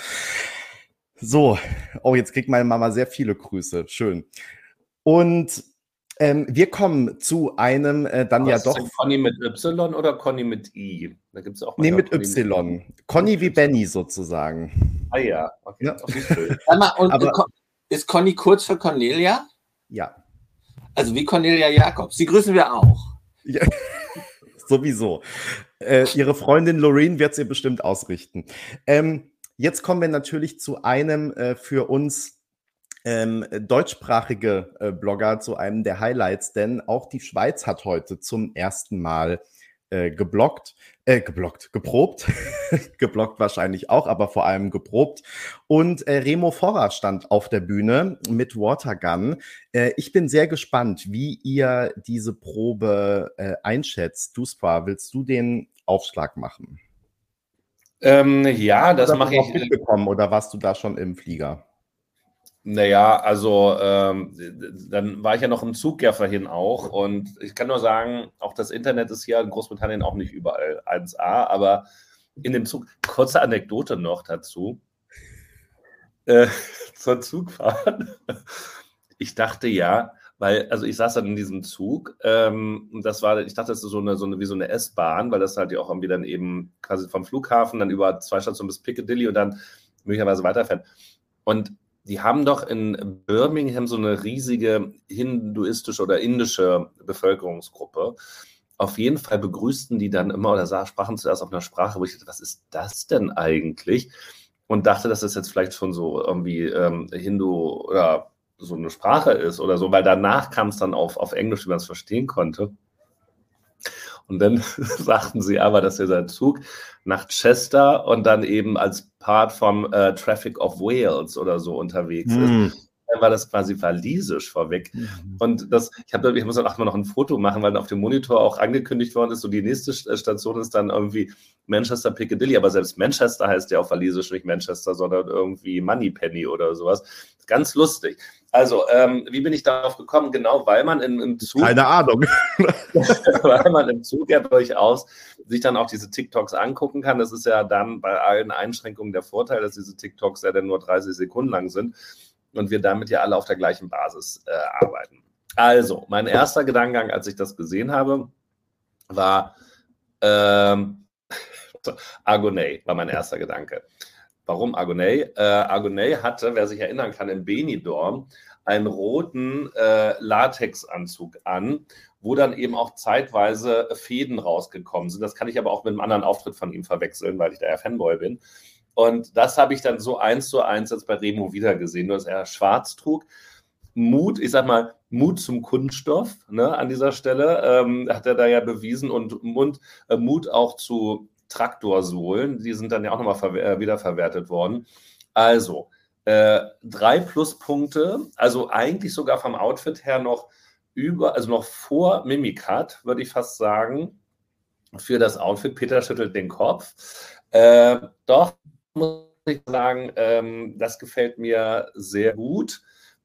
So, oh, jetzt kriegt meine Mama sehr viele Grüße. Schön. Und ähm, wir kommen zu einem äh, dann ja doch. Conny mit Y oder Conny mit I? Da gibt es auch Nee, mit Conny Y. Mit Conny wie Benny sozusagen. Ah ja, okay. Ja. mal, und Aber, ist Conny kurz für Cornelia? Ja. Also wie Cornelia Jakobs. Die grüßen wir auch. Ja, [LAUGHS] sowieso. Äh, ihre Freundin Lorraine wird sie bestimmt ausrichten. Ähm, jetzt kommen wir natürlich zu einem äh, für uns ähm, deutschsprachige äh, Blogger zu einem der Highlights, denn auch die Schweiz hat heute zum ersten Mal äh, geblockt, äh, geblockt, geprobt, [LAUGHS] geblockt wahrscheinlich auch, aber vor allem geprobt. Und äh, Remo Forrer stand auf der Bühne mit Watergun. Äh, ich bin sehr gespannt, wie ihr diese Probe äh, einschätzt. Duspa, willst du den Aufschlag machen? Ähm, ja, das mache ich. Mitbekommen, oder warst du da schon im Flieger? Naja, also ähm, dann war ich ja noch im Zug ja vorhin auch und ich kann nur sagen, auch das Internet ist hier in Großbritannien auch nicht überall 1A, aber in dem Zug, kurze Anekdote noch dazu, äh, [LAUGHS] zur Zugfahrt. [LAUGHS] Ich dachte ja, weil, also ich saß dann in diesem Zug ähm, und das war, ich dachte, das ist so eine, so eine wie so eine S-Bahn, weil das halt ja auch irgendwie dann eben quasi vom Flughafen dann über zwei Stationen bis Piccadilly und dann möglicherweise weiterfährt. Und die haben doch in Birmingham so eine riesige hinduistische oder indische Bevölkerungsgruppe. Auf jeden Fall begrüßten die dann immer oder sprachen zuerst auf einer Sprache, wo ich dachte, was ist das denn eigentlich? Und dachte, dass das jetzt vielleicht schon so irgendwie ähm, Hindu oder so eine Sprache ist oder so, weil danach kam es dann auf, auf Englisch, wie man es verstehen konnte. Und dann [LAUGHS] sagten sie aber, dass dieser Zug nach Chester und dann eben als Part vom äh, Traffic of Wales oder so unterwegs hm. ist. Dann war das quasi walisisch vorweg. Mhm. Und das, ich, hab, ich muss dann auch mal noch ein Foto machen, weil auf dem Monitor auch angekündigt worden ist, so die nächste äh, Station ist dann irgendwie Manchester Piccadilly, aber selbst Manchester heißt ja auf walisisch nicht Manchester, sondern irgendwie Moneypenny oder sowas. Ganz lustig. Also, ähm, wie bin ich darauf gekommen? Genau, weil man im, im Zug. Keine Ahnung. [LAUGHS] weil man im Zug ja durchaus sich dann auch diese TikToks angucken kann. Das ist ja dann bei allen Einschränkungen der Vorteil, dass diese TikToks ja dann nur 30 Sekunden lang sind und wir damit ja alle auf der gleichen Basis äh, arbeiten. Also, mein erster Gedankengang, als ich das gesehen habe, war ähm, [LAUGHS] Argonay, war mein erster Gedanke. Warum Argonay? Äh, Argonay hatte, wer sich erinnern kann, in Benidorm einen roten äh, Latexanzug an, wo dann eben auch zeitweise Fäden rausgekommen sind. Das kann ich aber auch mit einem anderen Auftritt von ihm verwechseln, weil ich da ja Fanboy bin. Und das habe ich dann so eins zu eins jetzt bei Remo wieder gesehen, nur dass er schwarz trug. Mut, ich sag mal, Mut zum Kunststoff ne, an dieser Stelle ähm, hat er da ja bewiesen und Mund, äh, Mut auch zu Traktorsohlen. Die sind dann ja auch nochmal äh, wiederverwertet worden. Also, äh, drei Pluspunkte, also eigentlich sogar vom Outfit her noch über, also noch vor Mimikat, würde ich fast sagen, für das Outfit. Peter schüttelt den Kopf. Äh, doch, muss ich sagen, ähm, das gefällt mir sehr gut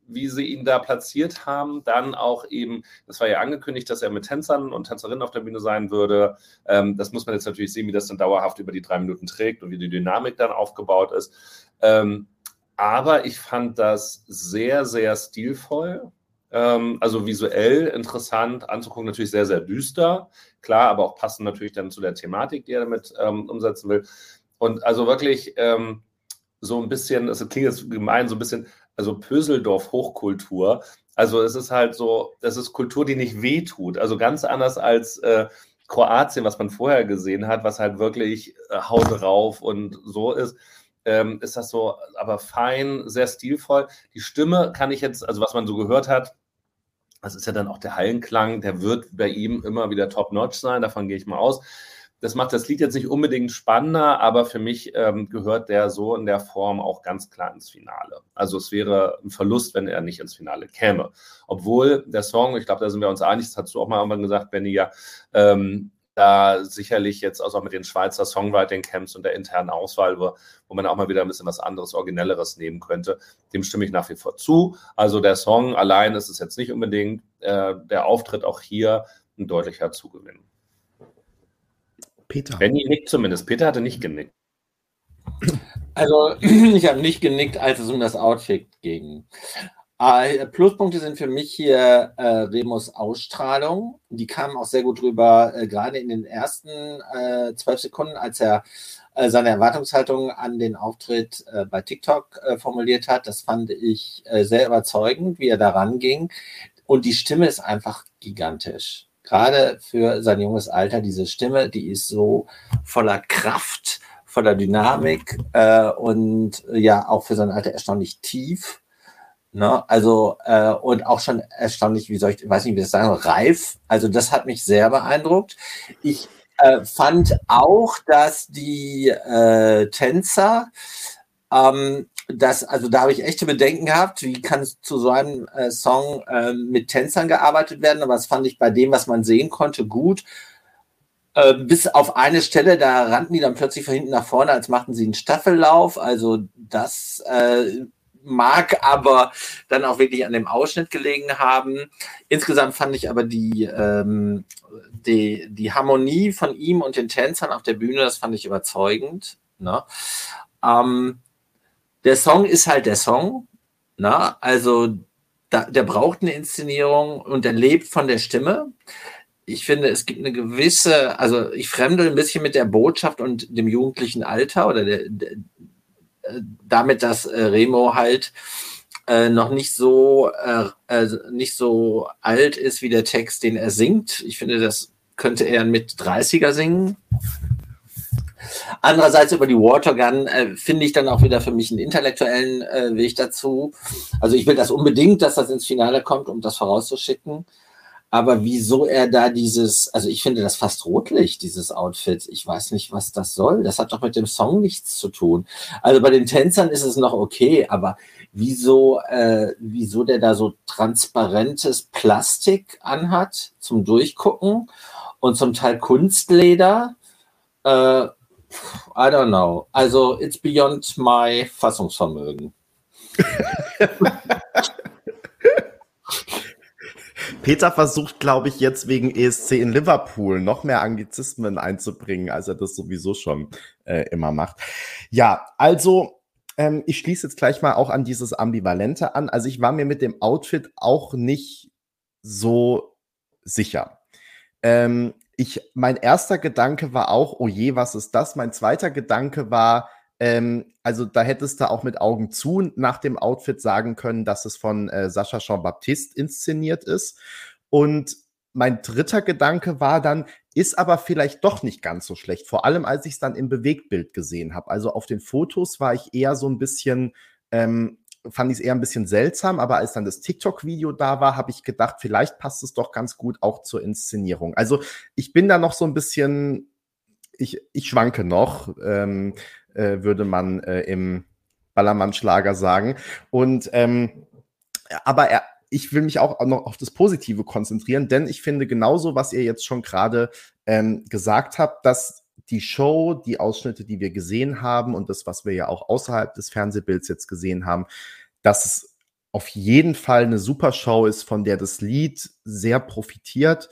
wie sie ihn da platziert haben. Dann auch eben, das war ja angekündigt, dass er mit Tänzern und Tänzerinnen auf der Bühne sein würde. Ähm, das muss man jetzt natürlich sehen, wie das dann dauerhaft über die drei Minuten trägt und wie die Dynamik dann aufgebaut ist. Ähm, aber ich fand das sehr, sehr stilvoll. Ähm, also visuell interessant anzugucken, natürlich sehr, sehr düster. Klar, aber auch passend natürlich dann zu der Thematik, die er damit ähm, umsetzen will. Und also wirklich ähm, so ein bisschen, es klingt jetzt gemein, so ein bisschen also Pöseldorf Hochkultur. Also es ist halt so, das ist Kultur, die nicht wehtut. Also ganz anders als äh, Kroatien, was man vorher gesehen hat, was halt wirklich äh, Haut rauf und so ist. Ähm, ist das so, aber fein, sehr stilvoll. Die Stimme kann ich jetzt, also was man so gehört hat, das ist ja dann auch der Hallenklang, der wird bei ihm immer wieder top-notch sein, davon gehe ich mal aus. Das macht das Lied jetzt nicht unbedingt spannender, aber für mich ähm, gehört der so in der Form auch ganz klar ins Finale. Also es wäre ein Verlust, wenn er nicht ins Finale käme. Obwohl der Song, ich glaube, da sind wir uns einig, das hast du auch mal irgendwann gesagt, Benny, ja, ähm, da sicherlich jetzt auch mit den Schweizer Songwriting-Camps und der internen Auswahl, wo, wo, man auch mal wieder ein bisschen was anderes, Originelleres nehmen könnte, dem stimme ich nach wie vor zu. Also der Song allein ist es jetzt nicht unbedingt, äh, der Auftritt auch hier ein deutlicher Zugewinn. Peter. Benny nickt zumindest. Peter hatte nicht genickt. Also, [CLEARS THROAT] ich habe nicht genickt, als es um das Outfit ging. Äh, Pluspunkte sind für mich hier äh, Remus Ausstrahlung. Die kamen auch sehr gut rüber, äh, gerade in den ersten äh, zwölf Sekunden, als er äh, seine Erwartungshaltung an den Auftritt äh, bei TikTok formuliert hat. Das fand ich sehr überzeugend, wie er daran ging. Und die Stimme ist einfach gigantisch gerade für sein junges Alter, diese Stimme, die ist so voller Kraft, voller Dynamik äh, und äh, ja, auch für sein Alter erstaunlich tief. Ne? Also, äh, und auch schon erstaunlich, wie soll ich, weiß nicht, wie das sagen, reif. Also, das hat mich sehr beeindruckt. Ich äh, fand auch, dass die äh, Tänzer, ähm, das, also da habe ich echte Bedenken gehabt, wie kann es zu so einem äh, Song äh, mit Tänzern gearbeitet werden, aber das fand ich bei dem, was man sehen konnte, gut. Äh, bis auf eine Stelle, da rannten die dann plötzlich von hinten nach vorne, als machten sie einen Staffellauf. Also das äh, mag aber dann auch wirklich an dem Ausschnitt gelegen haben. Insgesamt fand ich aber die, ähm, die, die Harmonie von ihm und den Tänzern auf der Bühne, das fand ich überzeugend. Ne? Ähm, der Song ist halt der Song. Ne? Also da, der braucht eine Inszenierung und er lebt von der Stimme. Ich finde, es gibt eine gewisse, also ich fremde ein bisschen mit der Botschaft und dem jugendlichen Alter oder der, der damit, dass äh, Remo halt äh, noch nicht so äh, äh, nicht so alt ist wie der Text, den er singt. Ich finde, das könnte er mit 30er singen. Andererseits über die Watergun äh, finde ich dann auch wieder für mich einen intellektuellen äh, Weg dazu. Also ich will das unbedingt, dass das ins Finale kommt, um das vorauszuschicken. Aber wieso er da dieses, also ich finde das fast rotlich, dieses Outfit. Ich weiß nicht, was das soll. Das hat doch mit dem Song nichts zu tun. Also bei den Tänzern ist es noch okay, aber wieso, äh, wieso der da so transparentes Plastik anhat zum Durchgucken und zum Teil Kunstleder? Äh, I don't know. Also it's beyond my Fassungsvermögen. [LAUGHS] Peter versucht, glaube ich, jetzt wegen ESC in Liverpool noch mehr Anglizismen einzubringen, als er das sowieso schon äh, immer macht. Ja, also ähm, ich schließe jetzt gleich mal auch an dieses Ambivalente an. Also ich war mir mit dem Outfit auch nicht so sicher. Ähm, ich, mein erster Gedanke war auch, oh je, was ist das? Mein zweiter Gedanke war, ähm, also da hättest du auch mit Augen zu nach dem Outfit sagen können, dass es von äh, Sascha Jean-Baptiste inszeniert ist. Und mein dritter Gedanke war dann, ist aber vielleicht doch nicht ganz so schlecht, vor allem als ich es dann im Bewegtbild gesehen habe. Also auf den Fotos war ich eher so ein bisschen, ähm, fand ich es eher ein bisschen seltsam, aber als dann das TikTok-Video da war, habe ich gedacht, vielleicht passt es doch ganz gut auch zur Inszenierung. Also ich bin da noch so ein bisschen, ich, ich schwanke noch. Ähm, äh, würde man äh, im Ballermann-Schlager sagen. Und ähm, aber er, ich will mich auch noch auf das Positive konzentrieren, denn ich finde genauso, was ihr jetzt schon gerade ähm, gesagt habt, dass die Show, die Ausschnitte, die wir gesehen haben und das, was wir ja auch außerhalb des Fernsehbilds jetzt gesehen haben, dass es auf jeden Fall eine super Show ist, von der das Lied sehr profitiert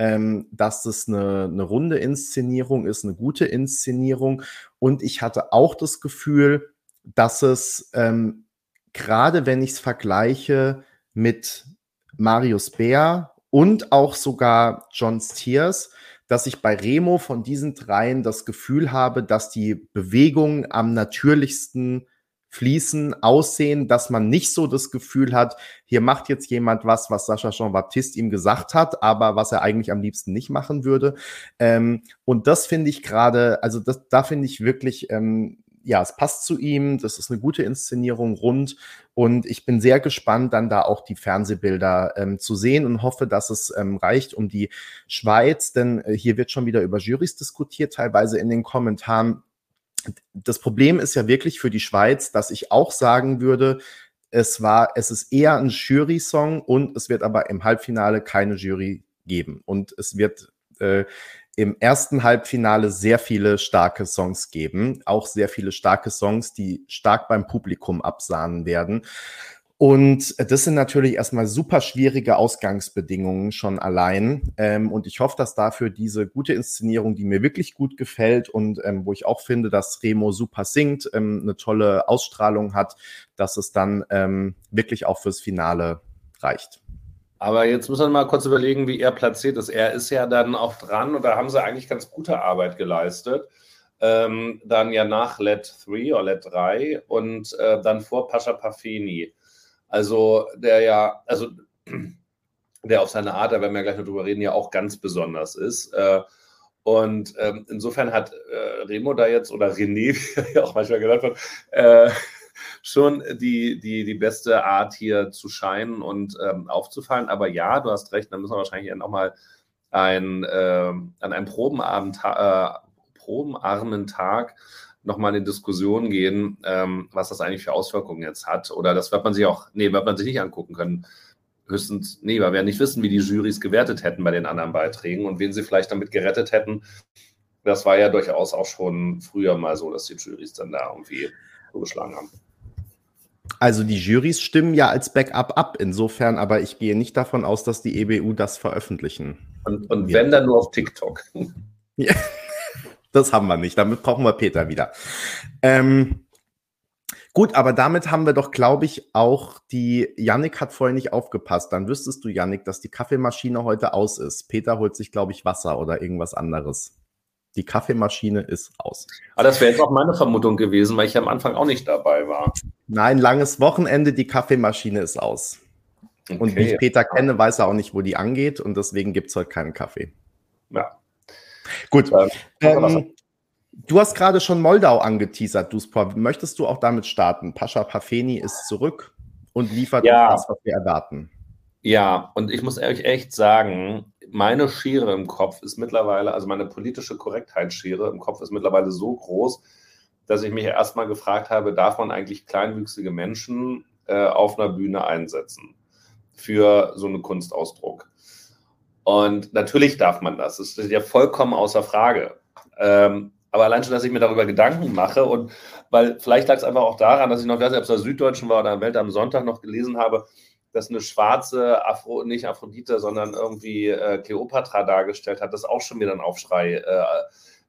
ähm, dass es eine, eine runde Inszenierung ist, eine gute Inszenierung. Und ich hatte auch das Gefühl, dass es ähm, gerade wenn ich es vergleiche mit Marius Bär und auch sogar John Steers, dass ich bei Remo von diesen dreien das Gefühl habe, dass die Bewegung am natürlichsten fließen, aussehen, dass man nicht so das Gefühl hat, hier macht jetzt jemand was, was Sascha Jean-Baptiste ihm gesagt hat, aber was er eigentlich am liebsten nicht machen würde. Ähm, und das finde ich gerade, also das, da finde ich wirklich, ähm, ja, es passt zu ihm, das ist eine gute Inszenierung rund und ich bin sehr gespannt, dann da auch die Fernsehbilder ähm, zu sehen und hoffe, dass es ähm, reicht um die Schweiz, denn äh, hier wird schon wieder über Jurys diskutiert, teilweise in den Kommentaren das Problem ist ja wirklich für die Schweiz, dass ich auch sagen würde, es war, es ist eher ein Jury-Song und es wird aber im Halbfinale keine Jury geben. Und es wird äh, im ersten Halbfinale sehr viele starke Songs geben, auch sehr viele starke Songs, die stark beim Publikum absahnen werden. Und das sind natürlich erstmal super schwierige Ausgangsbedingungen schon allein. Ähm, und ich hoffe, dass dafür diese gute Inszenierung, die mir wirklich gut gefällt und ähm, wo ich auch finde, dass Remo super singt, ähm, eine tolle Ausstrahlung hat, dass es dann ähm, wirklich auch fürs Finale reicht. Aber jetzt muss man mal kurz überlegen, wie er platziert ist. Er ist ja dann auch dran und da haben sie eigentlich ganz gute Arbeit geleistet. Ähm, dann ja nach Let 3 oder Let 3 und äh, dann vor Pascha Pafeni. Also der ja, also [CLEARS THROAT] der auf seine Art, da werden wir gleich noch drüber reden, ja auch ganz besonders ist. Äh, und ähm, insofern hat äh, Remo da jetzt, oder René, [LAUGHS] wie er auch manchmal genannt wird, äh, schon die, die, die beste Art hier zu scheinen und ähm, aufzufallen. Aber ja, du hast recht, da müssen wir wahrscheinlich auch mal ein, äh, an einem Probenabend, äh, probenarmen Tag nochmal in Diskussion gehen, ähm, was das eigentlich für Auswirkungen jetzt hat. Oder das wird man sich auch, nee, wird man sich nicht angucken können. Höchstens, nee, weil wir nicht wissen, wie die Jurys gewertet hätten bei den anderen Beiträgen und wen sie vielleicht damit gerettet hätten. Das war ja durchaus auch schon früher mal so, dass die Jurys dann da irgendwie zugeschlagen haben. Also die Jurys stimmen ja als Backup ab, insofern, aber ich gehe nicht davon aus, dass die EBU das veröffentlichen. Und, und wenn dann nur auf TikTok. [LAUGHS] Ja, das haben wir nicht. Damit brauchen wir Peter wieder. Ähm, gut, aber damit haben wir doch, glaube ich, auch die. Yannick hat vorhin nicht aufgepasst. Dann wüsstest du, Yannick, dass die Kaffeemaschine heute aus ist. Peter holt sich, glaube ich, Wasser oder irgendwas anderes. Die Kaffeemaschine ist aus. Aber das wäre jetzt auch meine Vermutung gewesen, weil ich am Anfang auch nicht dabei war. Nein, langes Wochenende, die Kaffeemaschine ist aus. Okay. Und wie ich Peter kenne, weiß er auch nicht, wo die angeht und deswegen gibt es heute keinen Kaffee. Ja. Gut. Ähm, du hast gerade schon Moldau angeteasert, Duspor. Möchtest du auch damit starten? Pascha Pafeni ist zurück und liefert ja. das, was wir erwarten. Ja, und ich muss ehrlich echt sagen, meine Schere im Kopf ist mittlerweile, also meine politische Korrektheitsschere im Kopf ist mittlerweile so groß, dass ich mich erstmal gefragt habe, darf man eigentlich kleinwüchsige Menschen äh, auf einer Bühne einsetzen für so einen Kunstausdruck? Und natürlich darf man das. Das ist ja vollkommen außer Frage. Ähm, aber allein schon, dass ich mir darüber Gedanken mache und weil vielleicht lag es einfach auch daran, dass ich noch, weiß nicht, ob es der Süddeutschen war oder Welt am Sonntag noch gelesen habe, dass eine schwarze Afro, nicht Aphrodite, sondern irgendwie äh, Kleopatra dargestellt hat, das auch schon wieder ein Aufschrei. Äh,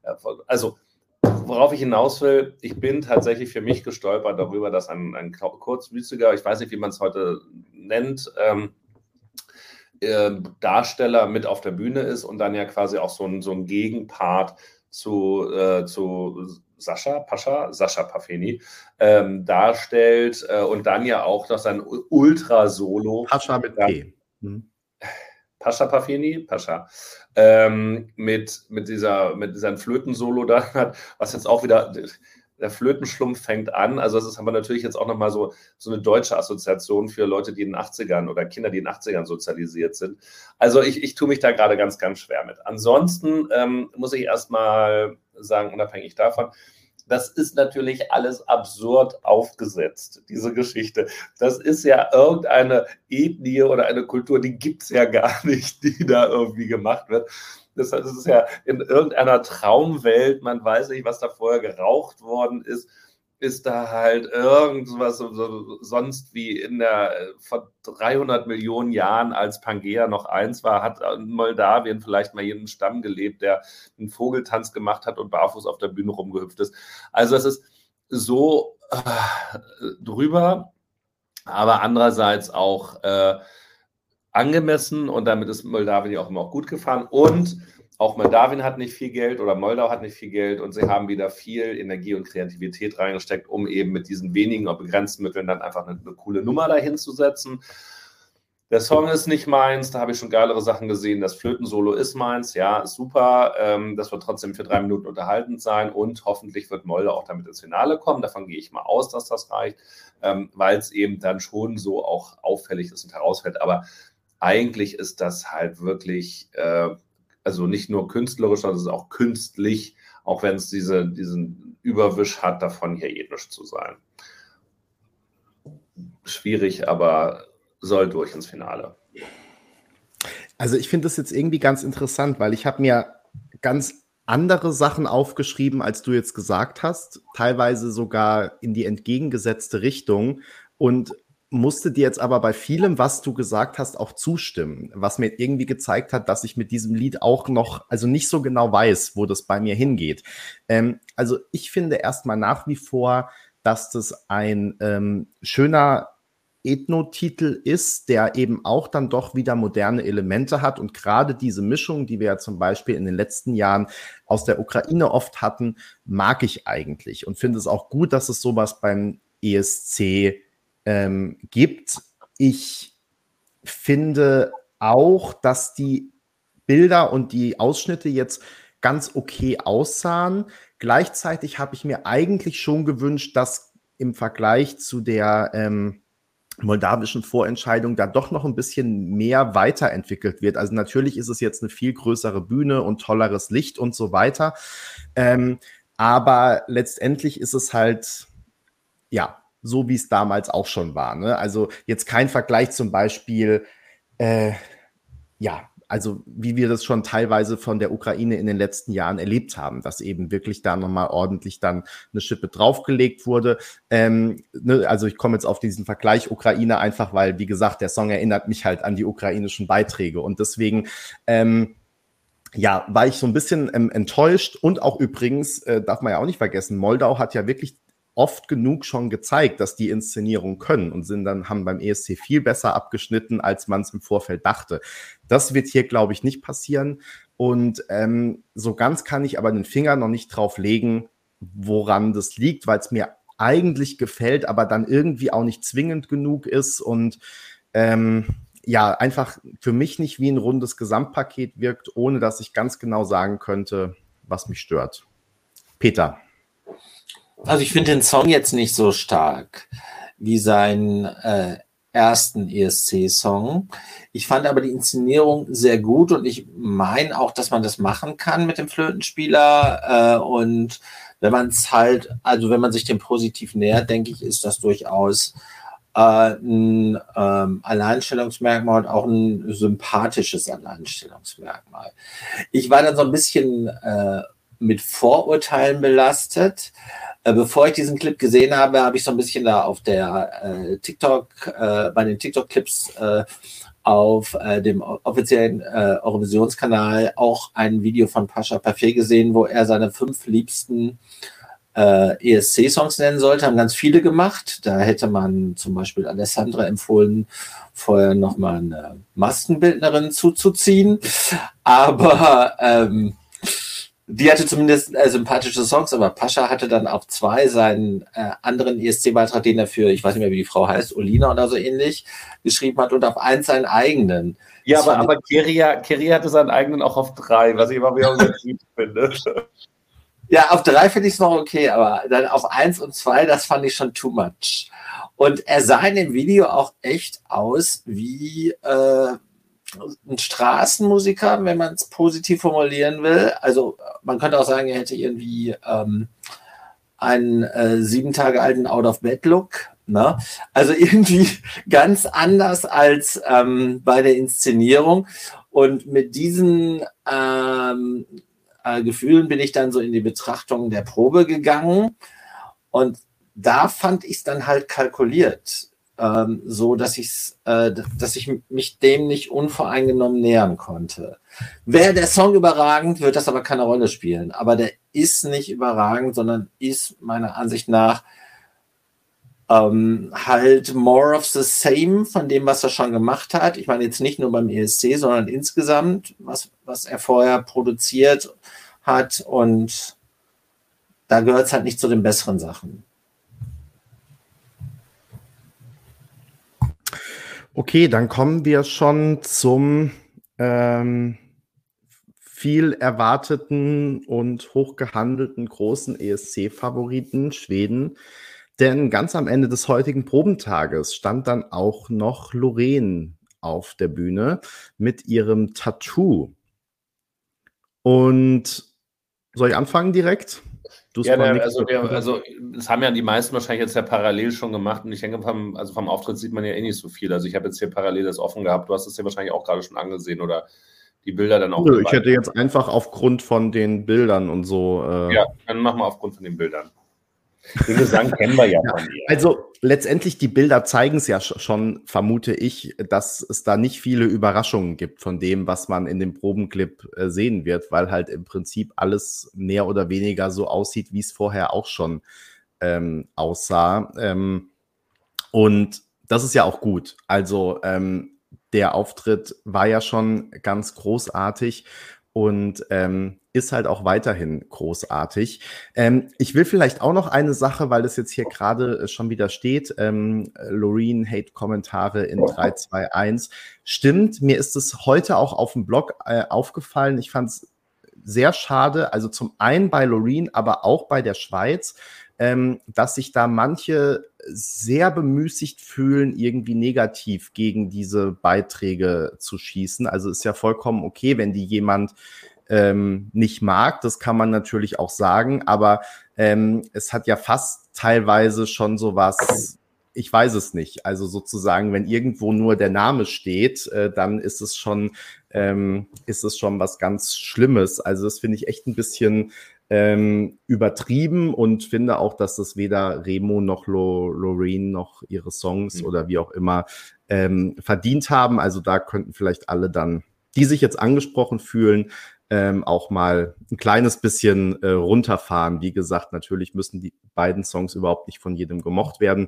äh, also, worauf ich hinaus will, ich bin tatsächlich für mich gestolpert darüber, dass ein, ein kurzwüßiger, ich weiß nicht, wie man es heute nennt, ähm, äh, Darsteller mit auf der Bühne ist und dann ja quasi auch so ein, so ein Gegenpart zu, äh, zu Sascha Pascha, Sascha Pafeni, ähm, darstellt äh, und dann ja auch noch sein Ultra-Solo. Pascha mit P. Hm. Pascha Pafeni, Pascha, ähm, mit, mit, dieser, mit diesem Flöten-Solo da hat, was jetzt auch wieder, der Flötenschlumpf fängt an. Also das ist aber natürlich jetzt auch nochmal so, so eine deutsche Assoziation für Leute, die in den 80ern oder Kinder, die in den 80ern sozialisiert sind. Also ich, ich tue mich da gerade ganz, ganz schwer mit. Ansonsten ähm, muss ich erstmal sagen, unabhängig davon, das ist natürlich alles absurd aufgesetzt, diese Geschichte. Das ist ja irgendeine Ethnie oder eine Kultur, die gibt es ja gar [LAUGHS] nicht, die da irgendwie gemacht wird. Das, heißt, es ist ja in irgendeiner Traumwelt, man weiß nicht, was da vorher geraucht worden ist, ist da halt irgendwas so, sonst wie in der vor 300 Millionen Jahren, als Pangea noch eins war, hat in Moldawien vielleicht mal jeden Stamm gelebt, der einen Vogeltanz gemacht hat und barfuß auf der Bühne rumgehüpft ist. Also es ist so äh, drüber, aber andererseits auch äh, angemessen und damit ist Moldawien ja auch immer auch gut gefahren. Und auch Moldawien hat nicht viel Geld oder Moldau hat nicht viel Geld und sie haben wieder viel Energie und Kreativität reingesteckt, um eben mit diesen wenigen oder begrenzten Mitteln dann einfach eine, eine coole Nummer dahin zu setzen. Der Song ist nicht meins, da habe ich schon geilere Sachen gesehen. Das Flötensolo ist meins, ja, super. Ähm, das wird trotzdem für drei Minuten unterhaltend sein und hoffentlich wird Moldau auch damit ins Finale kommen. Davon gehe ich mal aus, dass das reicht, ähm, weil es eben dann schon so auch auffällig ist und herausfällt. Aber eigentlich ist das halt wirklich, äh, also nicht nur künstlerisch, sondern es ist auch künstlich, auch wenn es diese, diesen Überwisch hat, davon hier ethnisch zu sein. Schwierig, aber soll durch ins Finale. Also ich finde das jetzt irgendwie ganz interessant, weil ich habe mir ganz andere Sachen aufgeschrieben, als du jetzt gesagt hast, teilweise sogar in die entgegengesetzte Richtung. Und musste dir jetzt aber bei vielem, was du gesagt hast, auch zustimmen, was mir irgendwie gezeigt hat, dass ich mit diesem Lied auch noch, also nicht so genau weiß, wo das bei mir hingeht. Ähm, also ich finde erstmal nach wie vor, dass das ein ähm, schöner Ethno-Titel ist, der eben auch dann doch wieder moderne Elemente hat und gerade diese Mischung, die wir ja zum Beispiel in den letzten Jahren aus der Ukraine oft hatten, mag ich eigentlich und finde es auch gut, dass es sowas beim ESC ähm, gibt. Ich finde auch, dass die Bilder und die Ausschnitte jetzt ganz okay aussahen. Gleichzeitig habe ich mir eigentlich schon gewünscht, dass im Vergleich zu der ähm, moldawischen Vorentscheidung da doch noch ein bisschen mehr weiterentwickelt wird. Also natürlich ist es jetzt eine viel größere Bühne und tolleres Licht und so weiter. Ähm, aber letztendlich ist es halt, ja, so wie es damals auch schon war. Ne? Also jetzt kein Vergleich zum Beispiel, äh, ja, also wie wir das schon teilweise von der Ukraine in den letzten Jahren erlebt haben, dass eben wirklich da nochmal ordentlich dann eine Schippe draufgelegt wurde. Ähm, ne, also ich komme jetzt auf diesen Vergleich Ukraine einfach, weil, wie gesagt, der Song erinnert mich halt an die ukrainischen Beiträge und deswegen ähm, ja, war ich so ein bisschen ähm, enttäuscht und auch übrigens, äh, darf man ja auch nicht vergessen, Moldau hat ja wirklich oft genug schon gezeigt, dass die Inszenierung können und sind dann, haben beim ESC viel besser abgeschnitten, als man es im Vorfeld dachte. Das wird hier, glaube ich, nicht passieren. Und ähm, so ganz kann ich aber den Finger noch nicht drauf legen, woran das liegt, weil es mir eigentlich gefällt, aber dann irgendwie auch nicht zwingend genug ist und ähm, ja, einfach für mich nicht wie ein rundes Gesamtpaket wirkt, ohne dass ich ganz genau sagen könnte, was mich stört. Peter. Also ich finde den Song jetzt nicht so stark wie seinen äh, ersten ESC-Song. Ich fand aber die Inszenierung sehr gut und ich meine auch, dass man das machen kann mit dem Flötenspieler. Äh, und wenn man es halt, also wenn man sich dem positiv nähert, denke ich, ist das durchaus äh, ein ähm, Alleinstellungsmerkmal und auch ein sympathisches Alleinstellungsmerkmal. Ich war dann so ein bisschen äh, mit Vorurteilen belastet, äh, bevor ich diesen Clip gesehen habe, habe ich so ein bisschen da auf der äh, TikTok, äh, bei den TikTok-Clips äh, auf dem offiziellen Eurovisionskanal auch ein Video von Pascha Parfait gesehen, wo er seine fünf liebsten äh, ESC-Songs nennen sollte, haben ganz viele gemacht. Da hätte man zum Beispiel Alessandra empfohlen, vorher nochmal eine Maskenbildnerin zuzuziehen. Aber ähm, die hatte zumindest äh, sympathische Songs, aber Pascha hatte dann auf zwei seinen äh, anderen ESC-Beitrag, den er für, ich weiß nicht mehr, wie die Frau heißt, Olina oder so ähnlich, geschrieben hat und auf eins seinen eigenen. Ja, das aber, aber Keria, Keria hatte seinen eigenen auch auf drei, was ich immer wieder unterschiedlich finde. [LAUGHS] Ja, auf drei finde ich es noch okay, aber dann auf eins und zwei, das fand ich schon too much. Und er sah in dem Video auch echt aus wie äh, ein Straßenmusiker, wenn man es positiv formulieren will. Also man könnte auch sagen, er hätte irgendwie ähm, einen äh, sieben Tage alten Out-of-Bed-Look. Ne? Also irgendwie [LAUGHS] ganz anders als ähm, bei der Inszenierung. Und mit diesen ähm, äh, Gefühlen bin ich dann so in die Betrachtung der Probe gegangen. Und da fand ich es dann halt kalkuliert ähm, so dass ich äh, dass ich mich dem nicht unvoreingenommen nähern konnte. Wäre der Song überragend, wird das aber keine Rolle spielen. Aber der ist nicht überragend, sondern ist meiner Ansicht nach ähm, halt more of the same von dem, was er schon gemacht hat. Ich meine jetzt nicht nur beim ESC, sondern insgesamt, was, was er vorher produziert hat. Und da gehört es halt nicht zu den besseren Sachen. Okay, dann kommen wir schon zum ähm, viel erwarteten und hochgehandelten großen ESC-Favoriten Schweden. Denn ganz am Ende des heutigen Probentages stand dann auch noch Lorraine auf der Bühne mit ihrem Tattoo. Und soll ich anfangen direkt? Ja, der, also, der, also das haben ja die meisten wahrscheinlich jetzt ja parallel schon gemacht und ich denke, vom, also vom Auftritt sieht man ja eh nicht so viel. Also ich habe jetzt hier parallel das offen gehabt. Du hast es ja wahrscheinlich auch gerade schon angesehen oder die Bilder dann auch. Nö, ich hätte jetzt einfach aufgrund von den Bildern und so. Äh ja, dann machen wir aufgrund von den Bildern. Den Gesang kennen wir ja von ihr. Also letztendlich die Bilder zeigen es ja schon, vermute ich, dass es da nicht viele Überraschungen gibt von dem, was man in dem Probenclip äh, sehen wird, weil halt im Prinzip alles mehr oder weniger so aussieht, wie es vorher auch schon ähm, aussah. Ähm, und das ist ja auch gut. Also ähm, der Auftritt war ja schon ganz großartig und ähm, ist halt auch weiterhin großartig. Ähm, ich will vielleicht auch noch eine Sache, weil es jetzt hier gerade äh, schon wieder steht, ähm, Loreen Hate-Kommentare in 321. Stimmt, mir ist es heute auch auf dem Blog äh, aufgefallen. Ich fand es sehr schade, also zum einen bei Loreen, aber auch bei der Schweiz, ähm, dass sich da manche sehr bemüßigt fühlen, irgendwie negativ gegen diese Beiträge zu schießen. Also ist ja vollkommen okay, wenn die jemand ähm, nicht mag. Das kann man natürlich auch sagen, aber ähm, es hat ja fast teilweise schon so was ich weiß es nicht. Also sozusagen, wenn irgendwo nur der Name steht, äh, dann ist es schon, ähm, ist es schon was ganz Schlimmes. Also das finde ich echt ein bisschen ähm, übertrieben und finde auch, dass das weder Remo noch Lo Lorraine noch ihre Songs mhm. oder wie auch immer ähm, verdient haben. Also da könnten vielleicht alle dann, die sich jetzt angesprochen fühlen, ähm, auch mal ein kleines bisschen äh, runterfahren. Wie gesagt, natürlich müssen die beiden Songs überhaupt nicht von jedem gemocht werden.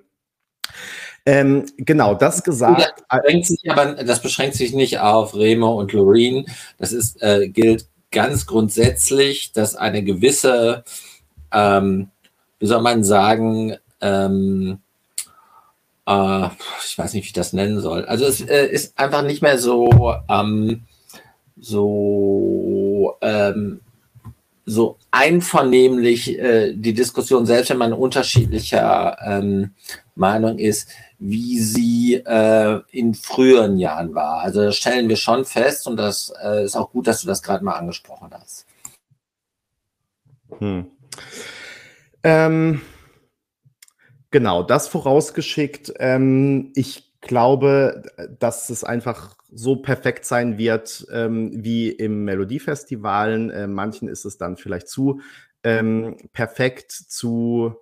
Ähm, genau, das gesagt. Das beschränkt, sich aber, das beschränkt sich nicht auf Remo und Loreen. Das ist, äh, gilt ganz grundsätzlich, dass eine gewisse, ähm, wie soll man sagen, ähm, äh, ich weiß nicht, wie ich das nennen soll. Also es äh, ist einfach nicht mehr so, ähm, so ähm, so einvernehmlich äh, die Diskussion, selbst wenn man unterschiedlicher ähm, Meinung ist, wie sie äh, in früheren Jahren war. Also das stellen wir schon fest und das äh, ist auch gut, dass du das gerade mal angesprochen hast. Hm. Ähm, genau, das vorausgeschickt. Ähm, ich glaube, dass es einfach so perfekt sein wird ähm, wie im Melodiefestivalen. Äh, manchen ist es dann vielleicht zu ähm, perfekt, zu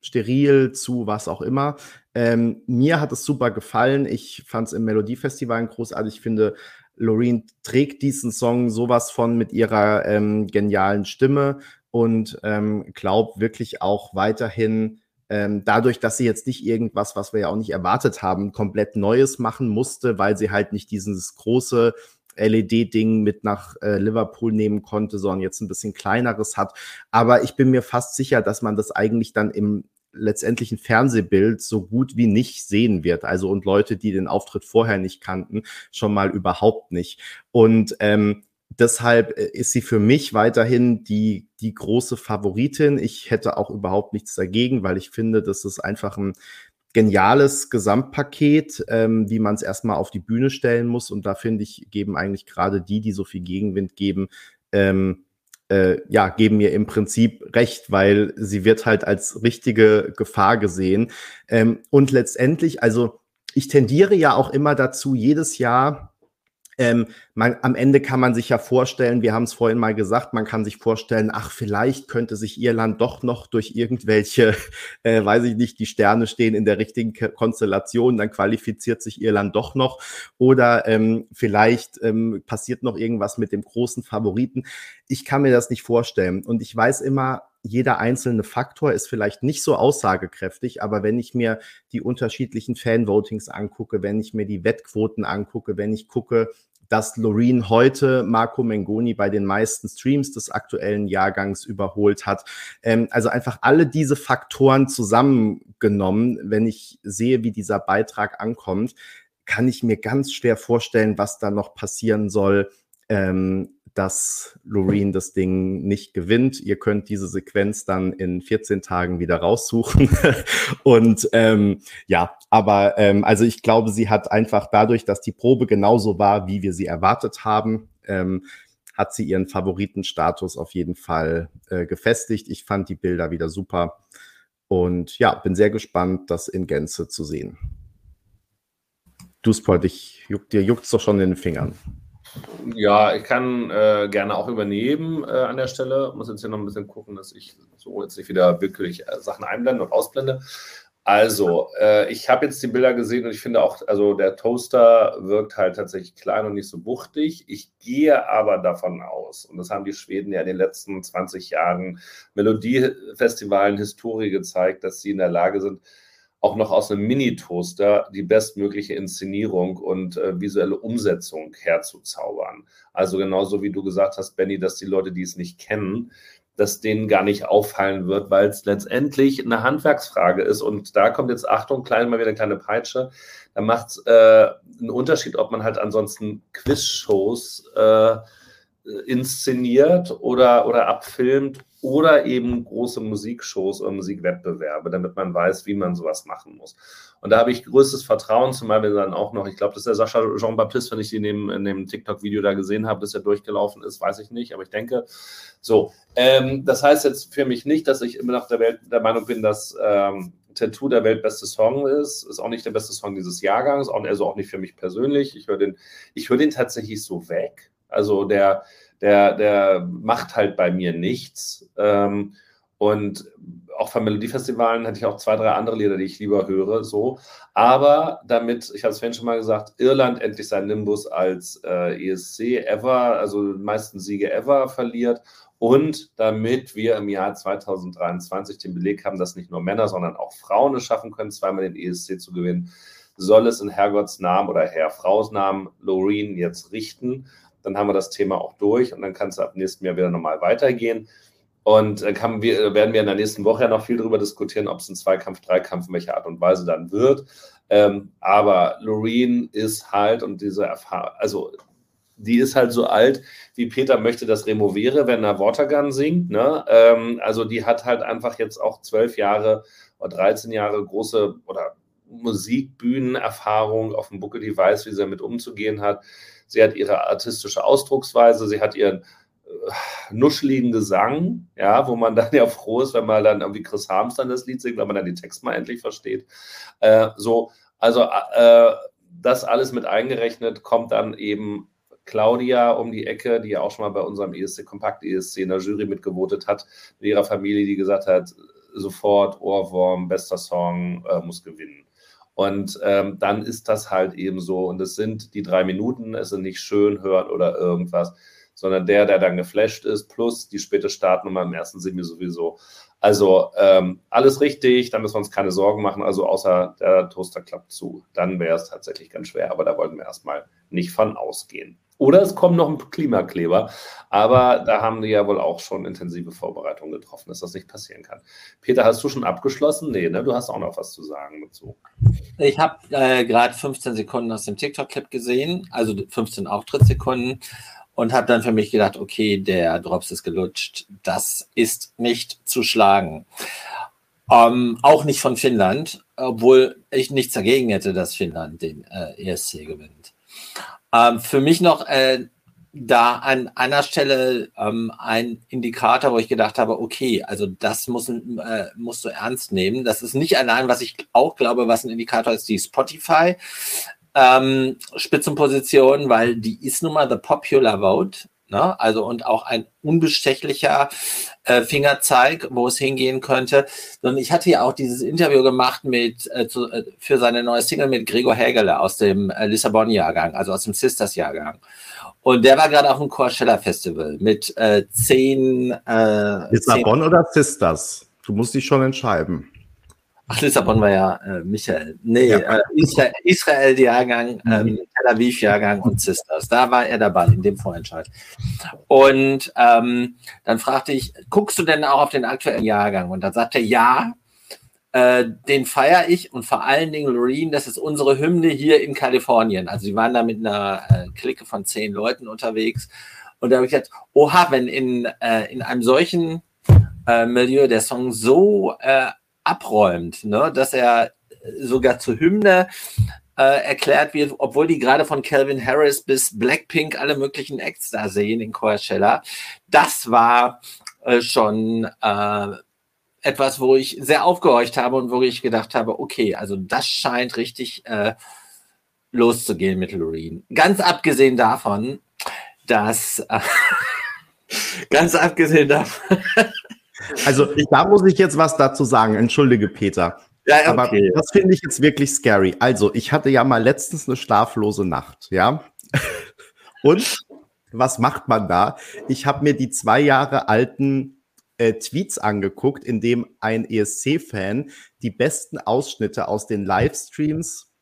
steril, zu was auch immer. Ähm, mir hat es super gefallen. Ich fand es im Melodiefestival großartig. Ich finde, Loreen trägt diesen Song sowas von mit ihrer ähm, genialen Stimme und ähm, glaubt wirklich auch weiterhin, ähm, dadurch, dass sie jetzt nicht irgendwas, was wir ja auch nicht erwartet haben, komplett Neues machen musste, weil sie halt nicht dieses große LED-Ding mit nach äh, Liverpool nehmen konnte, sondern jetzt ein bisschen kleineres hat. Aber ich bin mir fast sicher, dass man das eigentlich dann im letztendlichen Fernsehbild so gut wie nicht sehen wird. Also und Leute, die den Auftritt vorher nicht kannten, schon mal überhaupt nicht. Und ähm, deshalb äh, ist sie für mich weiterhin die, die große Favoritin. Ich hätte auch überhaupt nichts dagegen, weil ich finde, das ist einfach ein geniales Gesamtpaket, ähm, wie man es erstmal auf die Bühne stellen muss. Und da finde ich, geben eigentlich gerade die, die so viel Gegenwind geben, ähm, äh, ja, geben mir im Prinzip recht, weil sie wird halt als richtige Gefahr gesehen. Ähm, und letztendlich, also ich tendiere ja auch immer dazu, jedes Jahr ähm, man, am Ende kann man sich ja vorstellen, wir haben es vorhin mal gesagt, man kann sich vorstellen, ach, vielleicht könnte sich Irland doch noch durch irgendwelche, [LAUGHS] äh, weiß ich nicht, die Sterne stehen in der richtigen Konstellation, dann qualifiziert sich Irland doch noch. Oder ähm, vielleicht ähm, passiert noch irgendwas mit dem großen Favoriten. Ich kann mir das nicht vorstellen. Und ich weiß immer, jeder einzelne Faktor ist vielleicht nicht so aussagekräftig, aber wenn ich mir die unterschiedlichen Fanvotings angucke, wenn ich mir die Wettquoten angucke, wenn ich gucke, dass Loreen heute Marco Mengoni bei den meisten Streams des aktuellen Jahrgangs überholt hat. Ähm, also einfach alle diese Faktoren zusammengenommen, wenn ich sehe, wie dieser Beitrag ankommt, kann ich mir ganz schwer vorstellen, was da noch passieren soll, ähm, dass Loreen das Ding nicht gewinnt. Ihr könnt diese Sequenz dann in 14 Tagen wieder raussuchen. [LAUGHS] und ähm, ja, aber ähm, also ich glaube, sie hat einfach dadurch, dass die Probe genauso war, wie wir sie erwartet haben, ähm, hat sie ihren Favoritenstatus auf jeden Fall äh, gefestigt. Ich fand die Bilder wieder super. Und ja, bin sehr gespannt, das in Gänze zu sehen. Du, Sport, ich juck, dir juckt's doch schon in den Fingern. Ja, ich kann äh, gerne auch übernehmen äh, an der Stelle. Muss jetzt hier noch ein bisschen gucken, dass ich so jetzt nicht wieder wirklich äh, Sachen einblende und ausblende. Also, äh, ich habe jetzt die Bilder gesehen und ich finde auch, also der Toaster wirkt halt tatsächlich klein und nicht so wuchtig. Ich gehe aber davon aus, und das haben die Schweden ja in den letzten 20 Jahren Melodiefestivalen Historie gezeigt, dass sie in der Lage sind, auch noch aus einem Mini-Toaster die bestmögliche Inszenierung und äh, visuelle Umsetzung herzuzaubern. Also genauso wie du gesagt hast, Benny, dass die Leute, die es nicht kennen, dass denen gar nicht auffallen wird, weil es letztendlich eine Handwerksfrage ist. Und da kommt jetzt Achtung, klein mal wieder eine kleine Peitsche. Da macht es äh, einen Unterschied, ob man halt ansonsten Quizshows äh, inszeniert oder, oder abfilmt oder eben große Musikshows oder Musikwettbewerbe, damit man weiß, wie man sowas machen muss. Und da habe ich größtes Vertrauen, zumal wir dann auch noch, ich glaube, das ist der Sascha Jean-Baptiste, wenn ich ihn in dem, in dem TikTok-Video da gesehen habe, dass er durchgelaufen ist, weiß ich nicht, aber ich denke, so. Ähm, das heißt jetzt für mich nicht, dass ich immer noch der, Welt, der Meinung bin, dass ähm, Tattoo der weltbeste Song ist. Ist auch nicht der beste Song dieses Jahrgangs, also auch nicht für mich persönlich. Ich höre den, ich höre den tatsächlich so weg. Also der, der, der macht halt bei mir nichts. Ähm, und auch von Melodiefestivalen hätte ich auch zwei, drei andere Lieder, die ich lieber höre, so. Aber damit, ich habe es vorhin schon mal gesagt, Irland endlich seinen Nimbus als äh, ESC ever, also meisten Siege ever verliert und damit wir im Jahr 2023 den Beleg haben, dass nicht nur Männer, sondern auch Frauen es schaffen können, zweimal den ESC zu gewinnen, soll es in Herrgotts Namen oder Herr Fraus Namen Loreen jetzt richten. Dann haben wir das Thema auch durch und dann kann es ab nächstem Jahr wieder normal weitergehen. Und äh, kann, wir, werden wir in der nächsten Woche ja noch viel darüber diskutieren, ob es ein Zweikampf, Dreikampf, in welcher Art und Weise dann wird. Ähm, aber Loreen ist halt und diese Erfahrung, also die ist halt so alt, wie Peter möchte, dass Remo wäre, wenn er Watergun singt. Ne? Ähm, also die hat halt einfach jetzt auch zwölf Jahre oder 13 Jahre große oder Musikbühnenerfahrung auf dem Buckel, die weiß, wie sie damit umzugehen hat. Sie hat ihre artistische Ausdrucksweise, sie hat ihren nuscheligen Gesang, ja, wo man [LAUGHS] dann ja froh ist, wenn man dann irgendwie Chris Harms dann das Lied singt, wenn man dann die Texte mal endlich versteht. Äh, so, also äh, das alles mit eingerechnet kommt dann eben Claudia um die Ecke, die ja auch schon mal bei unserem ESC, Kompakt ESC in der Jury mitgevotet hat, mit ihrer Familie, die gesagt hat, sofort Ohrwurm, bester Song, äh, muss gewinnen. Und ähm, dann ist das halt eben so. Und es sind die drei Minuten, es sind nicht schön hören oder irgendwas, sondern der, der dann geflasht ist, plus die späte Startnummer im ersten Semi sowieso. Also ähm, alles richtig, da müssen wir uns keine Sorgen machen, also außer der Toaster klappt zu. Dann wäre es tatsächlich ganz schwer, aber da wollten wir erstmal nicht von ausgehen. Oder es kommt noch ein Klimakleber. Aber da haben die ja wohl auch schon intensive Vorbereitungen getroffen, dass das nicht passieren kann. Peter, hast du schon abgeschlossen? Nee, ne? Du hast auch noch was zu sagen dazu. Ich habe äh, gerade 15 Sekunden aus dem TikTok-Clip gesehen, also 15 Auftrittssekunden, und habe dann für mich gedacht, okay, der Drops ist gelutscht. Das ist nicht zu schlagen. Ähm, auch nicht von Finnland, obwohl ich nichts dagegen hätte, dass Finnland den äh, ESC gewinnt. Ähm, für mich noch äh, da an einer Stelle ähm, ein Indikator, wo ich gedacht habe, okay, also das muss, äh, musst du ernst nehmen. Das ist nicht allein, was ich auch glaube, was ein Indikator ist, die Spotify ähm, Spitzenposition, weil die ist nun mal the popular vote. Ne? Also und auch ein unbestechlicher äh, Fingerzeig, wo es hingehen könnte. Und ich hatte ja auch dieses Interview gemacht mit äh, zu, äh, für seine neue Single mit Gregor Hägele aus dem äh, Lissabon-Jahrgang, also aus dem Sisters-Jahrgang. Und der war gerade auf dem Coachella Festival mit äh, zehn. Äh, Lissabon zehn oder Sisters? Du musst dich schon entscheiden. Ach, Lissabon war ja äh, Michael. Nee, ja. äh, Israel, Israel-Jahrgang, mhm. ähm, Tel Aviv-Jahrgang und Sisters. Da war er dabei in dem Vorentscheid. Und ähm, dann fragte ich, guckst du denn auch auf den aktuellen Jahrgang? Und dann sagte er, ja, äh, den feiere ich und vor allen Dingen Loreen, das ist unsere Hymne hier in Kalifornien. Also sie waren da mit einer äh, Clique von zehn Leuten unterwegs. Und da habe ich gesagt, oha, wenn in, äh, in einem solchen äh, Milieu der Song so äh, abräumt, ne? dass er sogar zur Hymne äh, erklärt wird, obwohl die gerade von Calvin Harris bis Blackpink alle möglichen Acts da sehen in Coachella. Das war äh, schon äh, etwas, wo ich sehr aufgehorcht habe und wo ich gedacht habe, okay, also das scheint richtig äh, loszugehen mit Loreen. Ganz abgesehen davon, dass äh, [LAUGHS] ganz abgesehen davon, also da muss ich jetzt was dazu sagen. Entschuldige, Peter. Ja, okay. Aber das finde ich jetzt wirklich scary. Also, ich hatte ja mal letztens eine schlaflose Nacht, ja. [LAUGHS] Und was macht man da? Ich habe mir die zwei Jahre alten äh, Tweets angeguckt, in dem ein ESC-Fan die besten Ausschnitte aus den Livestreams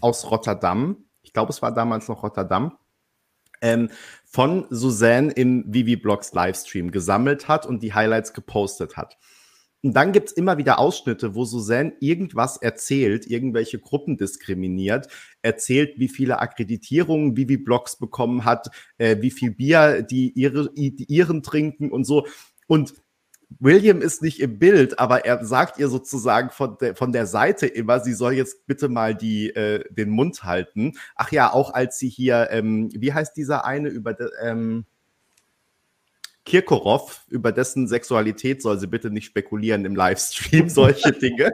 aus Rotterdam, ich glaube, es war damals noch Rotterdam, ähm, von Suzanne im Vivi Blogs Livestream gesammelt hat und die Highlights gepostet hat. Und dann gibt's immer wieder Ausschnitte, wo Suzanne irgendwas erzählt, irgendwelche Gruppen diskriminiert, erzählt, wie viele Akkreditierungen Vivi Blogs bekommen hat, äh, wie viel Bier die, ihre, die ihren trinken und so. Und William ist nicht im Bild, aber er sagt ihr sozusagen von der, von der Seite immer, sie soll jetzt bitte mal die, äh, den Mund halten. Ach ja, auch als sie hier, ähm, wie heißt dieser eine über ähm, Kirkorov, über dessen Sexualität soll sie bitte nicht spekulieren im Livestream, [LAUGHS] solche Dinge.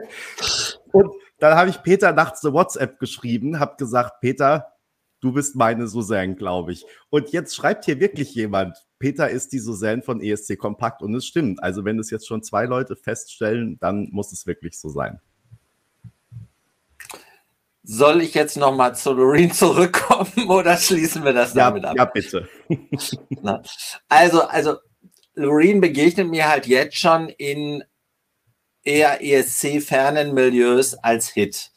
Und dann habe ich Peter nachts eine WhatsApp geschrieben, habe gesagt, Peter, du bist meine Suzanne, glaube ich. Und jetzt schreibt hier wirklich jemand, Peter ist die Suzanne von ESC Kompakt und es stimmt. Also wenn es jetzt schon zwei Leute feststellen, dann muss es wirklich so sein. Soll ich jetzt nochmal zu Loreen [LAUGHS] zurückkommen oder schließen wir das ja, damit ab? Ja, bitte. [LAUGHS] also, also Loreen begegnet mir halt jetzt schon in eher ESC-fernen Milieus als Hit.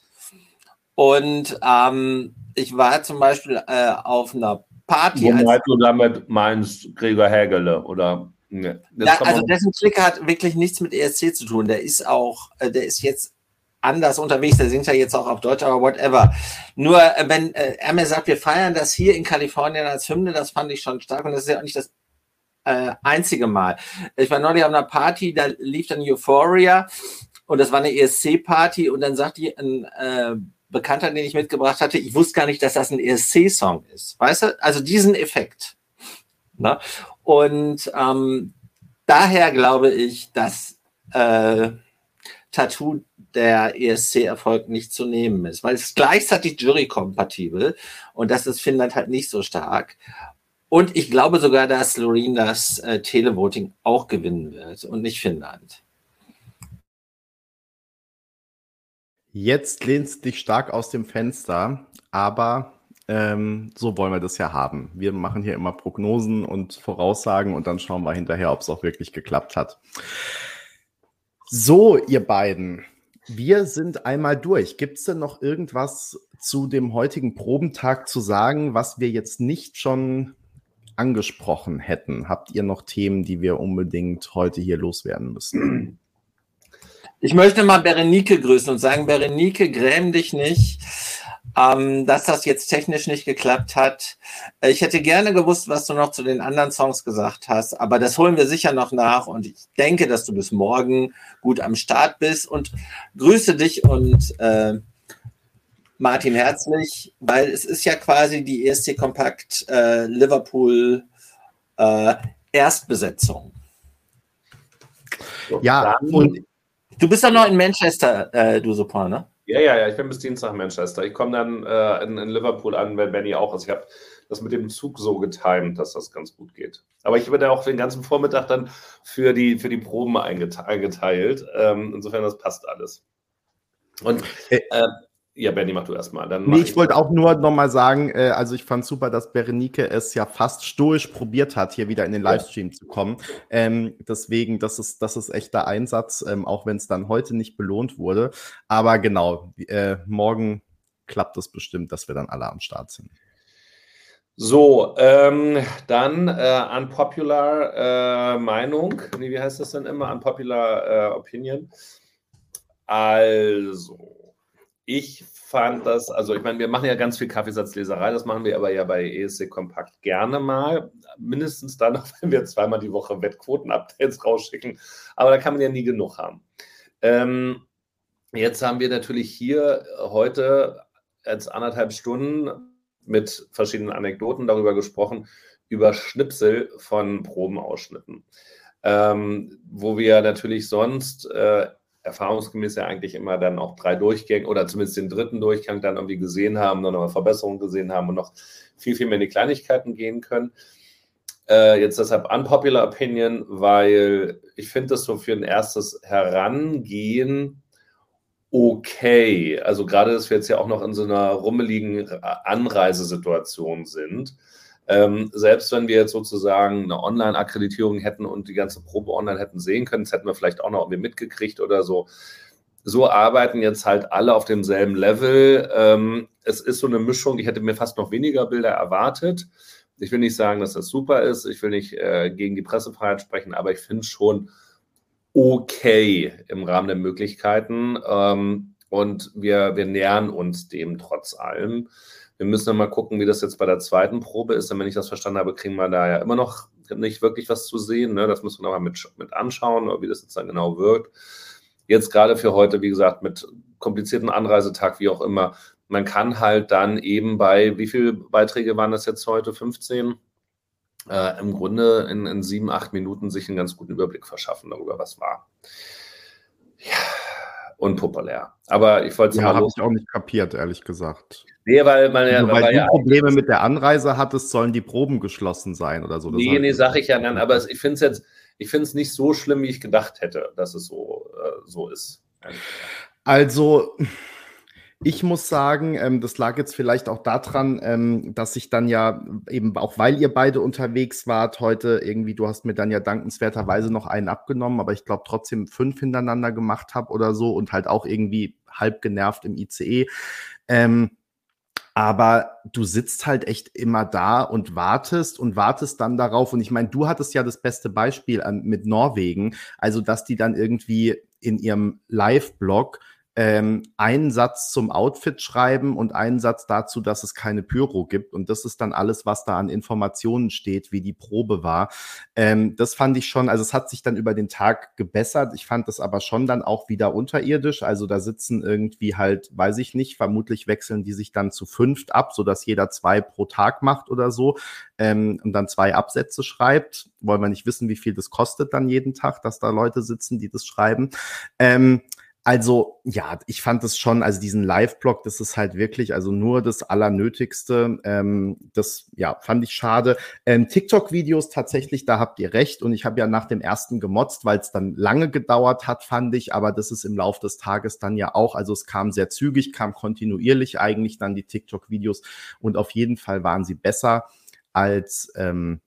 Und ähm, ich war zum Beispiel äh, auf einer Party. Womit du damit meinst, Gregor Hägele oder? Ne, ja, also dessen Klick hat wirklich nichts mit ESC zu tun. Der ist auch, äh, der ist jetzt anders unterwegs, der singt ja jetzt auch auf Deutsch, aber whatever. Nur äh, wenn äh, mir sagt, wir feiern das hier in Kalifornien als Hymne, das fand ich schon stark und das ist ja auch nicht das äh, einzige Mal. Ich war neulich auf einer Party, da lief dann Euphoria und das war eine ESC-Party und dann sagt die ein äh, Bekannter, den ich mitgebracht hatte, ich wusste gar nicht, dass das ein ESC-Song ist. Weißt du? Also diesen Effekt. Ne? Und ähm, daher glaube ich, dass äh, Tattoo der ESC-Erfolg nicht zu nehmen ist, weil es gleichzeitig jury-kompatibel und das ist Finnland halt nicht so stark. Und ich glaube sogar, dass Loreen das äh, Televoting auch gewinnen wird und nicht Finnland. Jetzt lehnst du dich stark aus dem Fenster, aber ähm, so wollen wir das ja haben. Wir machen hier immer Prognosen und Voraussagen und dann schauen wir hinterher, ob es auch wirklich geklappt hat. So, ihr beiden, wir sind einmal durch. Gibt es denn noch irgendwas zu dem heutigen Probentag zu sagen, was wir jetzt nicht schon angesprochen hätten? Habt ihr noch Themen, die wir unbedingt heute hier loswerden müssen? Ich möchte mal Berenike grüßen und sagen, Berenike, gräm dich nicht, ähm, dass das jetzt technisch nicht geklappt hat. Ich hätte gerne gewusst, was du noch zu den anderen Songs gesagt hast, aber das holen wir sicher noch nach und ich denke, dass du bis morgen gut am Start bist und grüße dich und äh, Martin herzlich, weil es ist ja quasi die ESC Kompakt äh, Liverpool äh, Erstbesetzung. Ja, und Du bist doch noch in Manchester, äh, du Sopran, ne? Ja, ja, ja, ich bin bis Dienstag in Manchester. Ich komme dann äh, in, in, Liverpool an, wenn Benny auch ist. Ich habe das mit dem Zug so getimt, dass das ganz gut geht. Aber ich habe da auch den ganzen Vormittag dann für die, für die Proben eingeteilt. Ähm, insofern, das passt alles. Und äh, ja, Benny, mach du erstmal. Nee, ich, ich wollte auch nur nochmal sagen, äh, also ich fand super, dass Berenike es ja fast stoisch probiert hat, hier wieder in den Livestream ja. zu kommen. Ähm, deswegen, das ist, das ist echter Einsatz, ähm, auch wenn es dann heute nicht belohnt wurde. Aber genau, äh, morgen klappt es bestimmt, dass wir dann alle am Start sind. So, ähm, dann äh, unpopular äh, Meinung. Nee, wie heißt das denn immer? Unpopular äh, Opinion. Also, ich fand das, also ich meine, wir machen ja ganz viel Kaffeesatzleserei, das machen wir aber ja bei ESC Kompakt gerne mal. Mindestens dann [LAUGHS] noch, wenn wir zweimal die Woche Wettquoten-Updates rausschicken. Aber da kann man ja nie genug haben. Ähm, jetzt haben wir natürlich hier heute als anderthalb Stunden mit verschiedenen Anekdoten darüber gesprochen, über Schnipsel von Probenausschnitten. Ähm, wo wir natürlich sonst äh, erfahrungsgemäß ja eigentlich immer dann auch drei Durchgänge oder zumindest den dritten Durchgang dann irgendwie gesehen haben, noch eine Verbesserung gesehen haben und noch viel, viel mehr in die Kleinigkeiten gehen können. Äh, jetzt deshalb unpopular Opinion, weil ich finde das so für ein erstes Herangehen okay. Also gerade, dass wir jetzt ja auch noch in so einer rummeligen Anreisesituation sind ähm, selbst wenn wir jetzt sozusagen eine Online-Akkreditierung hätten und die ganze Probe online hätten sehen können, das hätten wir vielleicht auch noch irgendwie mitgekriegt oder so. So arbeiten jetzt halt alle auf demselben Level. Ähm, es ist so eine Mischung, ich hätte mir fast noch weniger Bilder erwartet. Ich will nicht sagen, dass das super ist, ich will nicht äh, gegen die Pressefreiheit sprechen, aber ich finde schon okay im Rahmen der Möglichkeiten. Ähm, und wir, wir nähern uns dem trotz allem. Wir müssen dann mal gucken, wie das jetzt bei der zweiten Probe ist. Und wenn ich das verstanden habe, kriegen wir da ja immer noch nicht wirklich was zu sehen. Ne? Das muss man aber mit, mit anschauen, wie das jetzt dann genau wirkt. Jetzt gerade für heute, wie gesagt, mit komplizierten Anreisetag, wie auch immer, man kann halt dann eben bei, wie viele Beiträge waren das jetzt heute? 15? Äh, Im Grunde in, in sieben, acht Minuten sich einen ganz guten Überblick verschaffen darüber, was war. Ja, unpopulär. Aber ich wollte es ja, habe ich auch nicht kapiert, ehrlich gesagt. Nee, weil man ja, also, weil, weil du ja Probleme mit der Anreise hattest, sollen die Proben geschlossen sein oder so. Das nee, nee, sage ich ja dann. Aber ich finde es jetzt, ich finde es nicht so schlimm, wie ich gedacht hätte, dass es so, äh, so ist. Also, ich muss sagen, ähm, das lag jetzt vielleicht auch daran, ähm, dass ich dann ja eben auch, weil ihr beide unterwegs wart heute, irgendwie, du hast mir dann ja dankenswerterweise noch einen abgenommen, aber ich glaube trotzdem fünf hintereinander gemacht habe oder so und halt auch irgendwie halb genervt im ICE. Ähm, aber du sitzt halt echt immer da und wartest und wartest dann darauf. Und ich meine, du hattest ja das beste Beispiel an, mit Norwegen, also dass die dann irgendwie in ihrem Live-Blog ähm, einen Satz zum Outfit schreiben und einen Satz dazu, dass es keine Pyro gibt. Und das ist dann alles, was da an Informationen steht, wie die Probe war. Ähm, das fand ich schon, also es hat sich dann über den Tag gebessert. Ich fand das aber schon dann auch wieder unterirdisch. Also da sitzen irgendwie halt, weiß ich nicht, vermutlich wechseln die sich dann zu fünft ab, sodass jeder zwei pro Tag macht oder so ähm, und dann zwei Absätze schreibt. Wollen wir nicht wissen, wie viel das kostet dann jeden Tag, dass da Leute sitzen, die das schreiben. Ähm, also ja, ich fand es schon, also diesen Live-Blog, das ist halt wirklich, also nur das Allernötigste. Ähm, das ja, fand ich schade. Ähm, TikTok-Videos tatsächlich, da habt ihr recht. Und ich habe ja nach dem ersten gemotzt, weil es dann lange gedauert hat, fand ich. Aber das ist im Laufe des Tages dann ja auch. Also es kam sehr zügig, kam kontinuierlich eigentlich dann die TikTok-Videos. Und auf jeden Fall waren sie besser als ähm,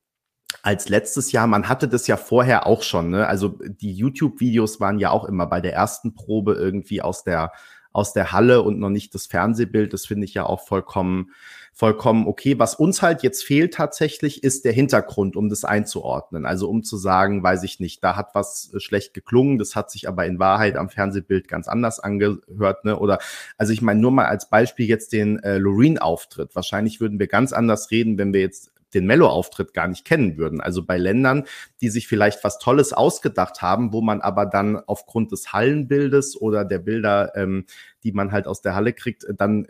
als letztes Jahr. Man hatte das ja vorher auch schon. Ne? Also die YouTube-Videos waren ja auch immer bei der ersten Probe irgendwie aus der aus der Halle und noch nicht das Fernsehbild. Das finde ich ja auch vollkommen vollkommen okay. Was uns halt jetzt fehlt tatsächlich, ist der Hintergrund, um das einzuordnen. Also um zu sagen, weiß ich nicht, da hat was äh, schlecht geklungen, das hat sich aber in Wahrheit am Fernsehbild ganz anders angehört. Ne? Oder also ich meine nur mal als Beispiel jetzt den äh, Loreen-Auftritt. Wahrscheinlich würden wir ganz anders reden, wenn wir jetzt den Mello-Auftritt gar nicht kennen würden. Also bei Ländern, die sich vielleicht was Tolles ausgedacht haben, wo man aber dann aufgrund des Hallenbildes oder der Bilder, ähm, die man halt aus der Halle kriegt, dann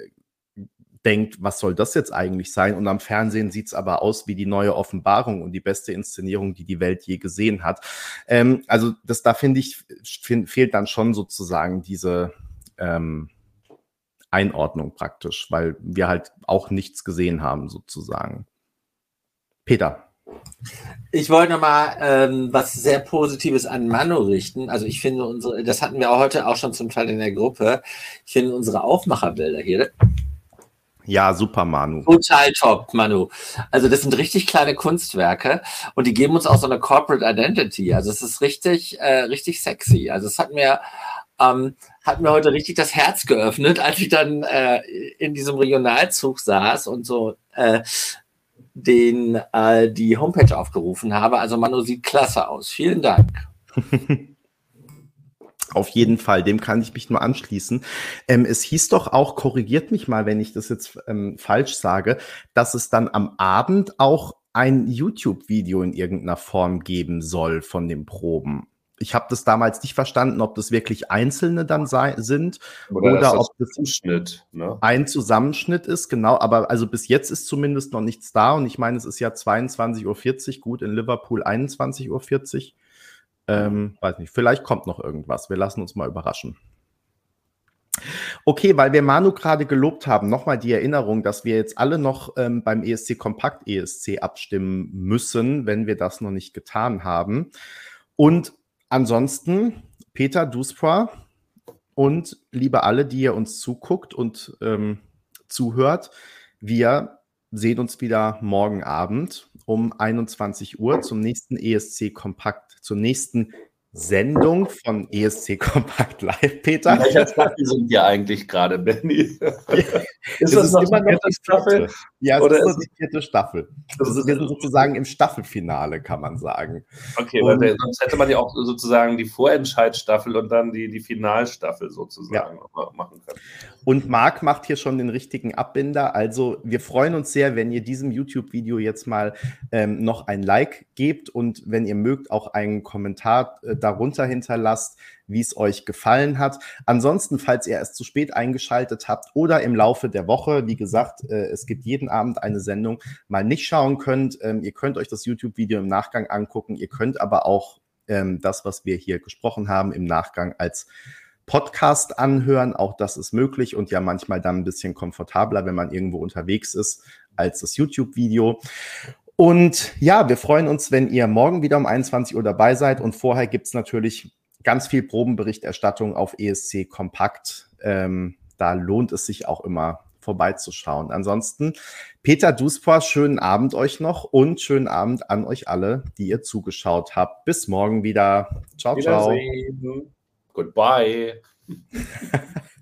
denkt, was soll das jetzt eigentlich sein? Und am Fernsehen sieht's aber aus wie die neue Offenbarung und die beste Inszenierung, die die Welt je gesehen hat. Ähm, also das da finde ich, find, fehlt dann schon sozusagen diese ähm, Einordnung praktisch, weil wir halt auch nichts gesehen haben sozusagen. Peter. Ich wollte nochmal ähm, was sehr Positives an Manu richten. Also ich finde unsere, das hatten wir auch heute auch schon zum Teil in der Gruppe. Ich finde unsere Aufmacherbilder hier. Ja, super, Manu. Total top, Manu. Also das sind richtig kleine Kunstwerke und die geben uns auch so eine Corporate Identity. Also es ist richtig, äh, richtig sexy. Also es hat mir ähm, hat mir heute richtig das Herz geöffnet, als ich dann äh, in diesem Regionalzug saß und so äh, den äh, die Homepage aufgerufen habe. Also Manu sieht klasse aus. Vielen Dank. [LAUGHS] Auf jeden Fall, dem kann ich mich nur anschließen. Ähm, es hieß doch auch, korrigiert mich mal, wenn ich das jetzt ähm, falsch sage, dass es dann am Abend auch ein YouTube-Video in irgendeiner Form geben soll von den Proben ich habe das damals nicht verstanden, ob das wirklich Einzelne dann sei, sind oder, oder ob das Zuschnitt, ne? ein Zusammenschnitt ist, genau. Aber also bis jetzt ist zumindest noch nichts da und ich meine, es ist ja 22.40 Uhr, gut, in Liverpool 21.40 Uhr. Ähm, weiß nicht, vielleicht kommt noch irgendwas. Wir lassen uns mal überraschen. Okay, weil wir Manu gerade gelobt haben, nochmal die Erinnerung, dass wir jetzt alle noch ähm, beim ESC Kompakt ESC abstimmen müssen, wenn wir das noch nicht getan haben. Und Ansonsten, Peter Duspra und liebe alle, die ihr uns zuguckt und ähm, zuhört, wir sehen uns wieder morgen Abend um 21 Uhr zum nächsten ESC Kompakt, zur nächsten Sendung von ESC Kompakt Live, Peter. Welcher Staffel sind wir eigentlich gerade, Benny? [LAUGHS] ist das, das noch immer noch die Staffel? Ja, es Oder ist, ist die vierte Staffel. Also wir sind sozusagen im Staffelfinale, kann man sagen. Okay, und, weil sonst hätte man ja auch sozusagen die Vorentscheidstaffel und dann die, die Finalstaffel sozusagen ja. machen können. Und Marc macht hier schon den richtigen Abbinder. Also wir freuen uns sehr, wenn ihr diesem YouTube-Video jetzt mal ähm, noch ein Like gebt und wenn ihr mögt, auch einen Kommentar äh, darunter hinterlasst, wie es euch gefallen hat. Ansonsten, falls ihr erst zu spät eingeschaltet habt oder im Laufe der Woche, wie gesagt, äh, es gibt jeden Abend eine Sendung, mal nicht schauen könnt, ähm, ihr könnt euch das YouTube-Video im Nachgang angucken. Ihr könnt aber auch ähm, das, was wir hier gesprochen haben, im Nachgang als Podcast anhören. Auch das ist möglich und ja manchmal dann ein bisschen komfortabler, wenn man irgendwo unterwegs ist, als das YouTube-Video. Und ja, wir freuen uns, wenn ihr morgen wieder um 21 Uhr dabei seid. Und vorher gibt es natürlich ganz viel Probenberichterstattung auf ESC Kompakt. Ähm, da lohnt es sich auch immer vorbeizuschauen. Ansonsten, Peter Duspor, schönen Abend euch noch und schönen Abend an euch alle, die ihr zugeschaut habt. Bis morgen wieder. Ciao, ciao. Goodbye. [LAUGHS]